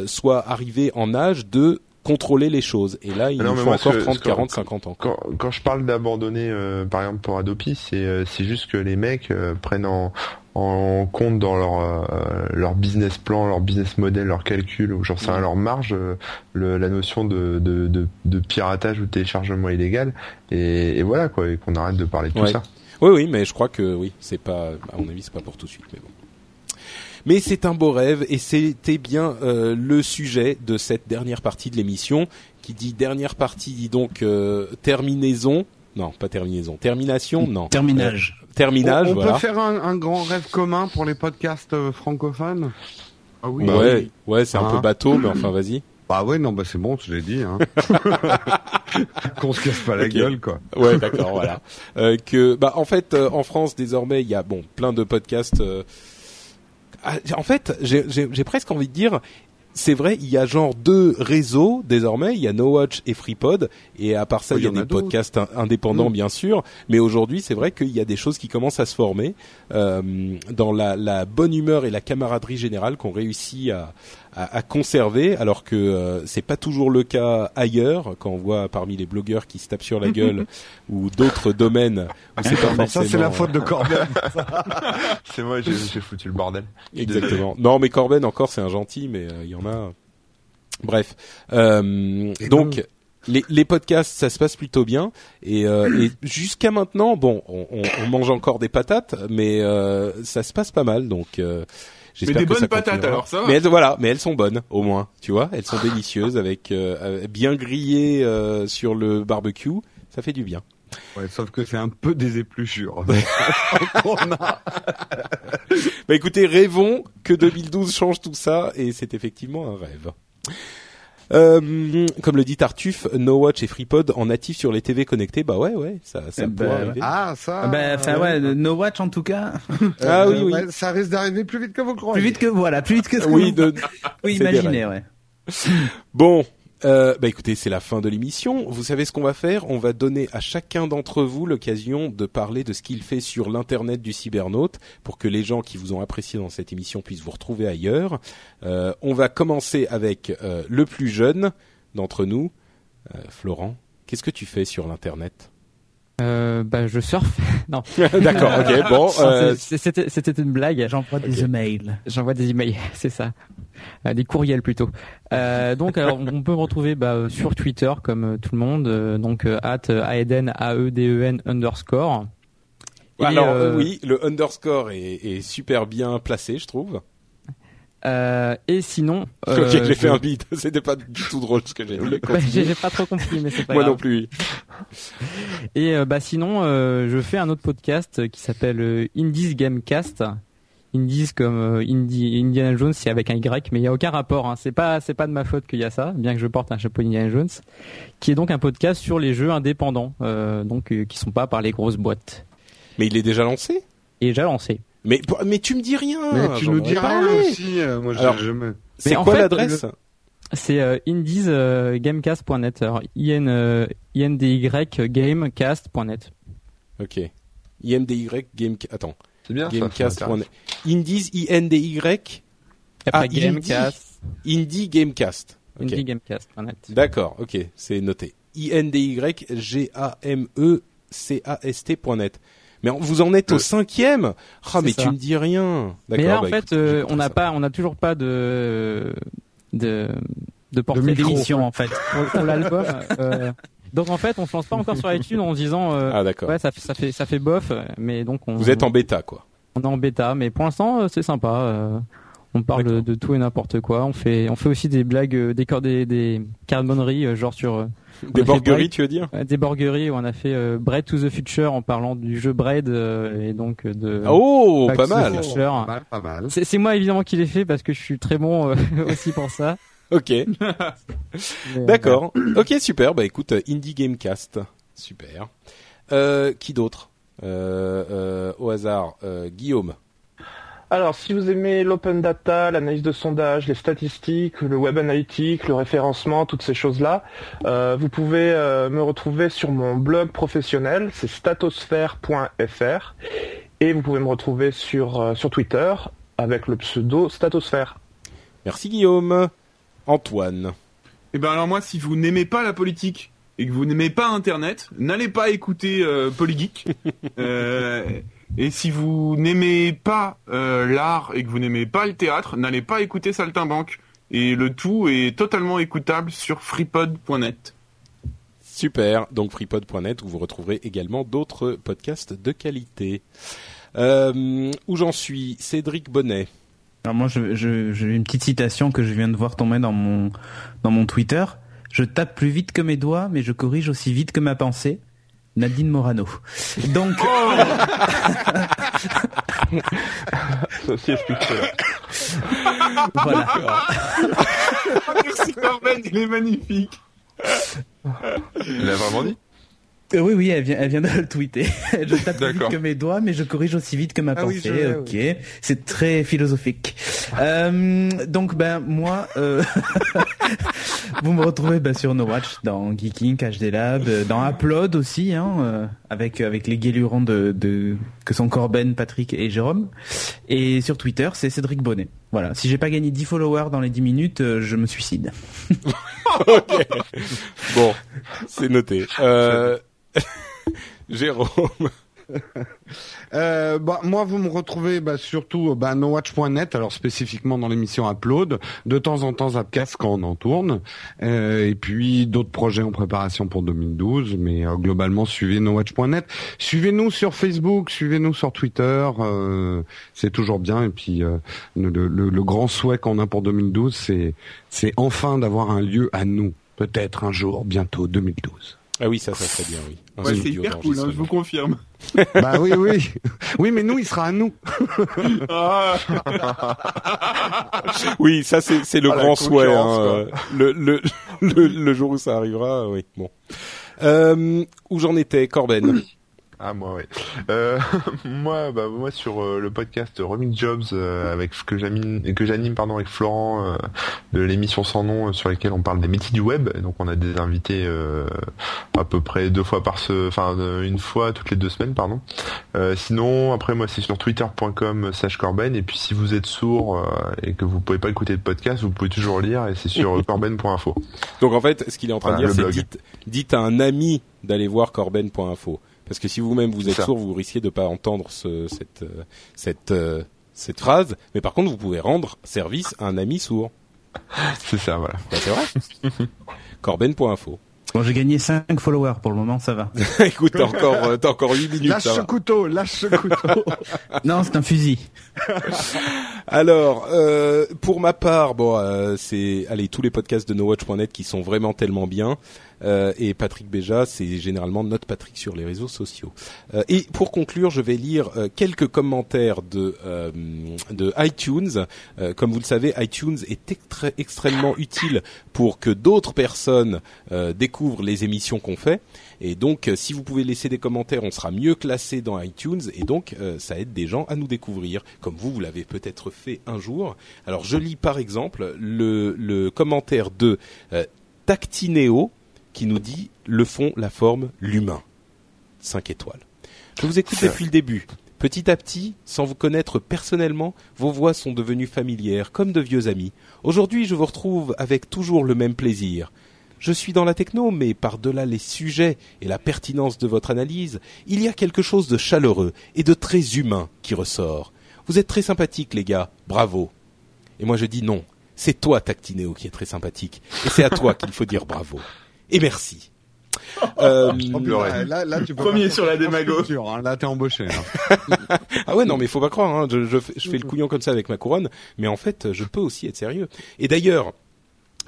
A: soient arrivés en âge de contrôler les choses. Et là, il
G: Non,
A: nous faut encore
G: que-
A: 30,
G: ce que-
A: 40, 50 ans.
G: Quand, quand je parle d'abandonner, euh, par exemple pour Adopi, c'est euh, juste que les mecs euh, prennent en, en compte dans leur euh, leur business plan, leur business model, leur calcul ou j'en sais rien, leur marge, euh, le, la notion de, de, de, de piratage ou téléchargement illégal et, et voilà quoi, et qu'on arrête de parler de tout
A: Ouais.
G: ça.
A: Oui, oui, mais je crois que oui, c'est pas, à mon avis, c'est pas pour tout de suite, mais bon. Mais c'est un beau rêve et c'était bien euh, le sujet de cette dernière partie de l'émission qui dit dernière partie dit donc euh, terminaison. Non, pas terminaison. Termination, non.
E: Terminage.
A: Terminage,
C: on, on
A: voilà.
C: peut faire un, un grand rêve commun pour les podcasts euh, francophones?
B: Ah oui.
A: Bah ouais, ouais, c'est un
C: Hein.
A: peu bateau, mais enfin, vas-y.
C: Bah ouais, non, bah c'est bon, je l'ai dit. Hein. Qu'on se casse pas la gueule, quoi.
A: Ouais, d'accord, voilà. Euh, que, bah, en fait, euh, en France désormais, il y a bon plein de podcasts. euh, ah, en fait, j'ai presque envie de dire, c'est vrai, il y a genre deux réseaux désormais. Il y a No Watch et FreePod, et à part ça,
C: Oh,
A: il y a des podcasts in- indépendants,
C: Mm.
A: bien sûr. Mais aujourd'hui, c'est vrai qu'il y a des choses qui commencent à se former euh, dans la, la bonne humeur et la camaraderie générale qu'on réussit à, à, à conserver, alors que euh, c'est pas toujours le cas ailleurs. Quand on voit parmi les blogueurs qui se tapent sur la gueule ou d'autres domaines où c'est pas
C: Ça, c'est la
A: forcément-
C: faute de Corben.
G: C'est moi, j'ai j'ai foutu le bordel.
A: Exactement. Non, mais Corben encore, c'est un gentil, mais euh, il y en a. Bref, Euh, donc
C: non.
A: les, les podcasts, ça se passe plutôt bien, et, euh, et jusqu'à maintenant, bon, on, on- on mange encore des patates, mais euh, ça se passe pas mal, donc. Euh,
B: Mais des bonnes patates, alors, ça va.
A: Mais elles, voilà, mais elles sont bonnes au moins, tu vois, elles sont délicieuses avec euh, bien grillées euh, sur le barbecue, ça fait du bien.
C: Ouais, sauf que c'est un peu des épluchures. A-
A: Bah écoutez, rêvons que 2012 change tout ça et c'est effectivement un rêve. Euh, comme le dit Tartuffe, No Watch et FreePod en natif sur les TV connectées, bah ouais, ouais, ça, ça
E: Eh
A: pourrait
E: ben,
A: arriver.
C: Ah, ça.
E: Ah bah, enfin ouais, No Watch en tout cas.
A: Ah
C: Euh,
A: oui, oui.
C: ouais, ça risque d'arriver plus vite que vous croyez.
E: plus vite que voilà, plus vite que ce que
A: Oui,
E: vous-
A: de-
E: oui, imaginez, ouais.
A: Bon, euh, bah écoutez, c'est la fin de l'émission. Vous savez ce qu'on va faire? On va donner à chacun d'entre vous l'occasion de parler de ce qu'il fait sur l'internet du cybernaute pour que les gens qui vous ont apprécié dans cette émission puissent vous retrouver ailleurs. Euh, on va commencer avec euh, le plus jeune d'entre nous, euh, Florent. Qu'est-ce que tu fais sur l'internet?
D: Euh, bah, je surfe. non.
A: D'accord, ok, bon,
D: Non,
A: euh,
D: C'était c'était une blague.
E: J'envoie des emails.
D: J'envoie des emails, c'est ça. Euh, des courriels plutôt. Euh, donc alors on peut me retrouver bah, euh, sur Twitter comme euh, tout le monde, euh, donc euh, at euh, aeden a e d e n underscore. Et,
A: Alors
D: euh,
A: oui, le underscore est, est super bien placé, je trouve.
D: Euh, et sinon,
A: ok,
D: euh,
A: j'ai fait
D: je-
A: un beat. C'était pas du tout drôle ce que j'ai
D: j'ai j'ai pas trop compris, mais c'est pas
A: Moi
D: grave.
A: non plus.
D: Et euh, bah sinon, je fais un autre podcast qui s'appelle Indies Gamecast. Indies comme Indie, Indiana Jones, c'est avec un Y, mais il y a aucun rapport. Hein. C'est pas c'est pas de ma faute qu'il y a ça, bien que je porte un chapeau Indiana Jones, qui est donc un podcast sur les jeux indépendants, donc qui sont pas par les grosses boîtes.
A: Mais il est déjà lancé?
D: Et déjà lancé.
A: Mais mais tu me dis rien.
C: Mais tu nous dis rien aussi. euh, moi,
A: Alors,
C: jamais.
A: C'est quoi l'adresse
D: C'est euh, indies euh, gamecast.net. Alors i n euh, indy gamecast.net.
A: Ok. INDY Game. Attends.
G: C'est bien ça,
A: Gamecast.
G: ça m'intéresse.
A: Indies INDY.
D: Après
A: Ah,
D: Gamecast,
A: Indie Gamecast.
D: Indie Gamecast.net.
A: D'accord, ok, c'est noté. INDY G A M E C A S T.net. Mais vous en êtes au cinquième Ah mais
D: ça.
A: tu me dis rien.
D: Mais là, en
A: bah,
D: fait,
A: écoute,
D: euh, on n'a pas, on n'a toujours pas de de de portée.
E: D'émission en fait.
D: pour, pour l'album. euh, donc en fait, on se lance pas encore sur iTunes en se disant euh,
A: Ah d'accord.
D: ouais, ça fait ça fait ça fait bof, mais donc on
A: Vous êtes en bêta quoi.
D: on est en bêta, mais pour l'instant euh, c'est sympa. On parle de, tout et n'importe quoi. On fait on fait aussi des blagues, euh, des des des carboneries, euh, genre sur euh,
A: Des borgueries tu veux dire
D: des borgueries où on a fait euh, Bread to the Future en parlant du jeu Bread euh, et donc de
A: Oh,
D: Back
A: pas mal.
C: Pas mal, pas mal.
D: C'est moi évidemment qui l'ai fait parce que je suis très bon euh, aussi pour ça.
A: Ok, d'accord. ok, super. Bah écoute, Indie Gamecast, super. Euh, qui d'autre? Euh, euh, Au hasard, euh, Guillaume.
F: Alors, si vous aimez l'open data, l'analyse de sondage, les statistiques, le web analytique, le référencement, toutes ces choses-là, euh, vous pouvez euh, me retrouver sur mon blog professionnel, c'est statosphère.fr, et vous pouvez me retrouver sur, euh, sur Twitter avec le pseudo Statosphère.
A: Merci Guillaume. Antoine.
B: Eh ben alors moi, si vous n'aimez pas la politique et que vous n'aimez pas Internet, n'allez pas écouter euh, Polygeek. Et si vous n'aimez pas euh, l'art et que vous n'aimez pas le théâtre, n'allez pas écouter Saltimbanque. Et le tout est totalement écoutable sur freepod.net.
A: Super, donc freepod.net où vous retrouverez également d'autres podcasts de qualité. Euh, où j'en suis? Cédric Bonnet.
E: Alors moi, je, je, j'ai une petite citation que je viens de voir tomber dans mon dans mon Twitter. Je tape plus vite que mes doigts, mais je corrige aussi vite que ma pensée. Nadine Morano. Donc,
F: Ça aussi explique cela.
E: voilà.
B: Merci Corben, il est magnifique.
G: Il a vraiment dit?
E: Euh, oui, oui, elle vient, elle vient de le tweeter. je tape plus vite que mes doigts, mais je corrige aussi vite que ma
C: Ah oui,
E: pensée.
C: je
E: ok, c'est très philosophique. Euh, donc, ben moi, euh, vous me retrouvez ben, sur No Watch, dans Geeking, HD Lab, dans Upload aussi, hein, euh, avec avec les guélurons de, de que sont Corben, Patrick et Jérôme. Et sur Twitter, c'est Cédric Bonnet. Voilà. Si j'ai pas gagné 10 followers dans les 10 minutes, euh, je me suicide.
A: ok. Bon, c'est noté. Euh... Jérôme.
C: Euh, bah, moi, vous me retrouvez bah, surtout bah, nowatch.net, alors spécifiquement dans l'émission Upload, de temps en temps Zapcast quand on en tourne, euh, et puis d'autres projets en préparation pour 2012, mais euh, globalement suivez nowatch.net. Suivez-nous sur Facebook, suivez-nous sur Twitter, euh, c'est toujours bien, et puis euh, le, grand souhait qu'on a pour 2012, c'est c'est enfin d'avoir un lieu à nous, peut-être un jour, bientôt 2012.
A: Ah oui, ça, ça serait bien, oui.
B: Ouais, c'est hyper cool, hein, je vous confirme.
C: bah oui, oui, oui, mais nous, il sera à nous.
B: Ah.
A: Oui, ça c'est c'est le
G: Ah,
A: grand souhait. hein, euh, le, le, le le jour où ça arrivera, oui. Bon. Euh, où j'en étais, Corben?
G: Ah moi oui. Euh, moi bah moi sur euh, le podcast Remix Jobs euh, avec que j'anime que j'anime pardon avec Florent euh, de l'émission sans nom euh, sur laquelle on parle des métiers du web. Et donc on a des invités euh, à peu près deux fois par ce enfin une fois toutes les deux semaines pardon. Euh, sinon après moi c'est sur twitter.com slash corben et puis si vous êtes sourd euh, et que vous pouvez pas écouter de podcast vous pouvez toujours lire et c'est sur corben.info.
A: Donc en fait, ce qu'il est en train
G: Voilà,
A: de dire, c'est dites, dites à un ami d'aller voir corben.info. Parce que si vous-même vous êtes
G: ça.
A: sourd, vous risquez de pas entendre ce, cette euh, cette euh, cette phrase. Mais par contre, vous pouvez rendre service à un ami sourd.
G: C'est ça, voilà.
A: Bah, c'est vrai. Corben.info.
E: Bon, j'ai gagné 5 followers pour le moment, ça va.
A: Écoute, t'as encore euh, t'as encore 8 minutes.
C: Lâche ce
A: va.
C: couteau, lâche ce couteau.
E: non, c'est un fusil.
A: Alors, euh, pour ma part, bon, euh, c'est allez tous les podcasts de NoWatch.net qui sont vraiment tellement bien. Euh, et Patrick Béja, c'est généralement notre Patrick sur les réseaux sociaux. Euh, et pour conclure, je vais lire euh, quelques commentaires de de iTunes. Comme vous le savez, iTunes est extrêmement utile pour que d'autres personnes découvrent les émissions qu'on fait. Et donc, si vous pouvez laisser des commentaires, on sera mieux classé dans iTunes. Et donc, ça aide des gens à nous découvrir, comme vous, vous l'avez peut-être fait un jour. Alors, je lis par exemple le, le commentaire de euh, Tactineo qui nous dit le fond, la forme, l'humain. 5 étoiles. Je vous écoute depuis le début. Petit à petit, sans vous connaître personnellement, vos voix sont devenues familières, comme de vieux amis. Aujourd'hui, je vous retrouve avec toujours le même plaisir. Je suis dans la techno, mais par-delà les sujets et la pertinence de votre analyse, il y a quelque chose de chaleureux et de très humain qui ressort. Vous êtes très sympathiques, les gars. Bravo. Et moi, je dis non. C'est toi, Tactinéo, qui est très sympathique. Et c'est à toi qu'il faut dire bravo. Et merci. Euh,
C: là, là, là, tu peux
B: Premier sur la démago.
C: hein. Là, t'es embauché. hein.
A: ah ouais, non, mais faut pas croire. Hein. Je, je, fais, je fais le couillon comme ça avec ma couronne, mais en fait, je peux aussi être sérieux. Et d'ailleurs.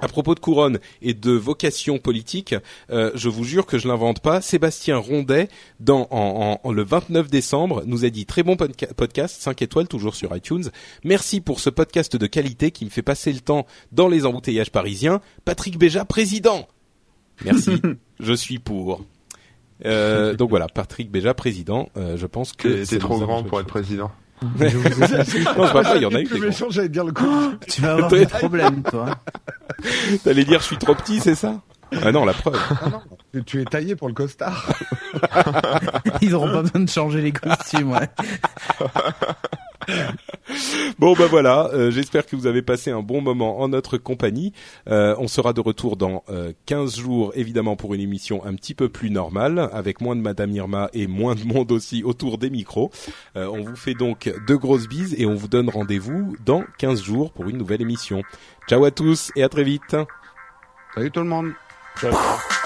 A: À propos de couronne et de vocation politique, euh, je vous jure que je l'invente pas. Sébastien Rondet, dans, en, en- en- le 29 décembre, nous a dit très bon podca- podcast, 5 étoiles toujours sur iTunes. Merci pour ce podcast de qualité qui me fait passer le temps dans les embouteillages parisiens. Patrick Béja, président. Merci, je suis pour. Euh, donc voilà, Patrick Béja, président. Euh, je pense que
G: t'es trop grand pour être président.
A: non, c'est pas vrai, il y en a eu
C: méchant, dire le coup.
E: Tu vas avoir des problèmes, toi.
A: T'allais dire je suis trop petit, c'est ça? Ah non, la preuve.
C: Ah non, tu- tu es taillé pour le costard.
E: Ils auront pas besoin de changer les costumes, ouais.
A: Bon bah voilà, euh, j'espère que vous avez passé un bon moment en notre compagnie. Euh, on sera de retour dans euh, 15 jours évidemment pour une émission un petit peu plus normale avec moins de Madame Irma et moins de monde aussi autour des micros. Euh, on vous fait donc de grosses bises et on vous donne rendez-vous dans 15 jours pour une nouvelle émission. Ciao à tous et à très vite.
C: Salut tout le monde.
B: Ciao.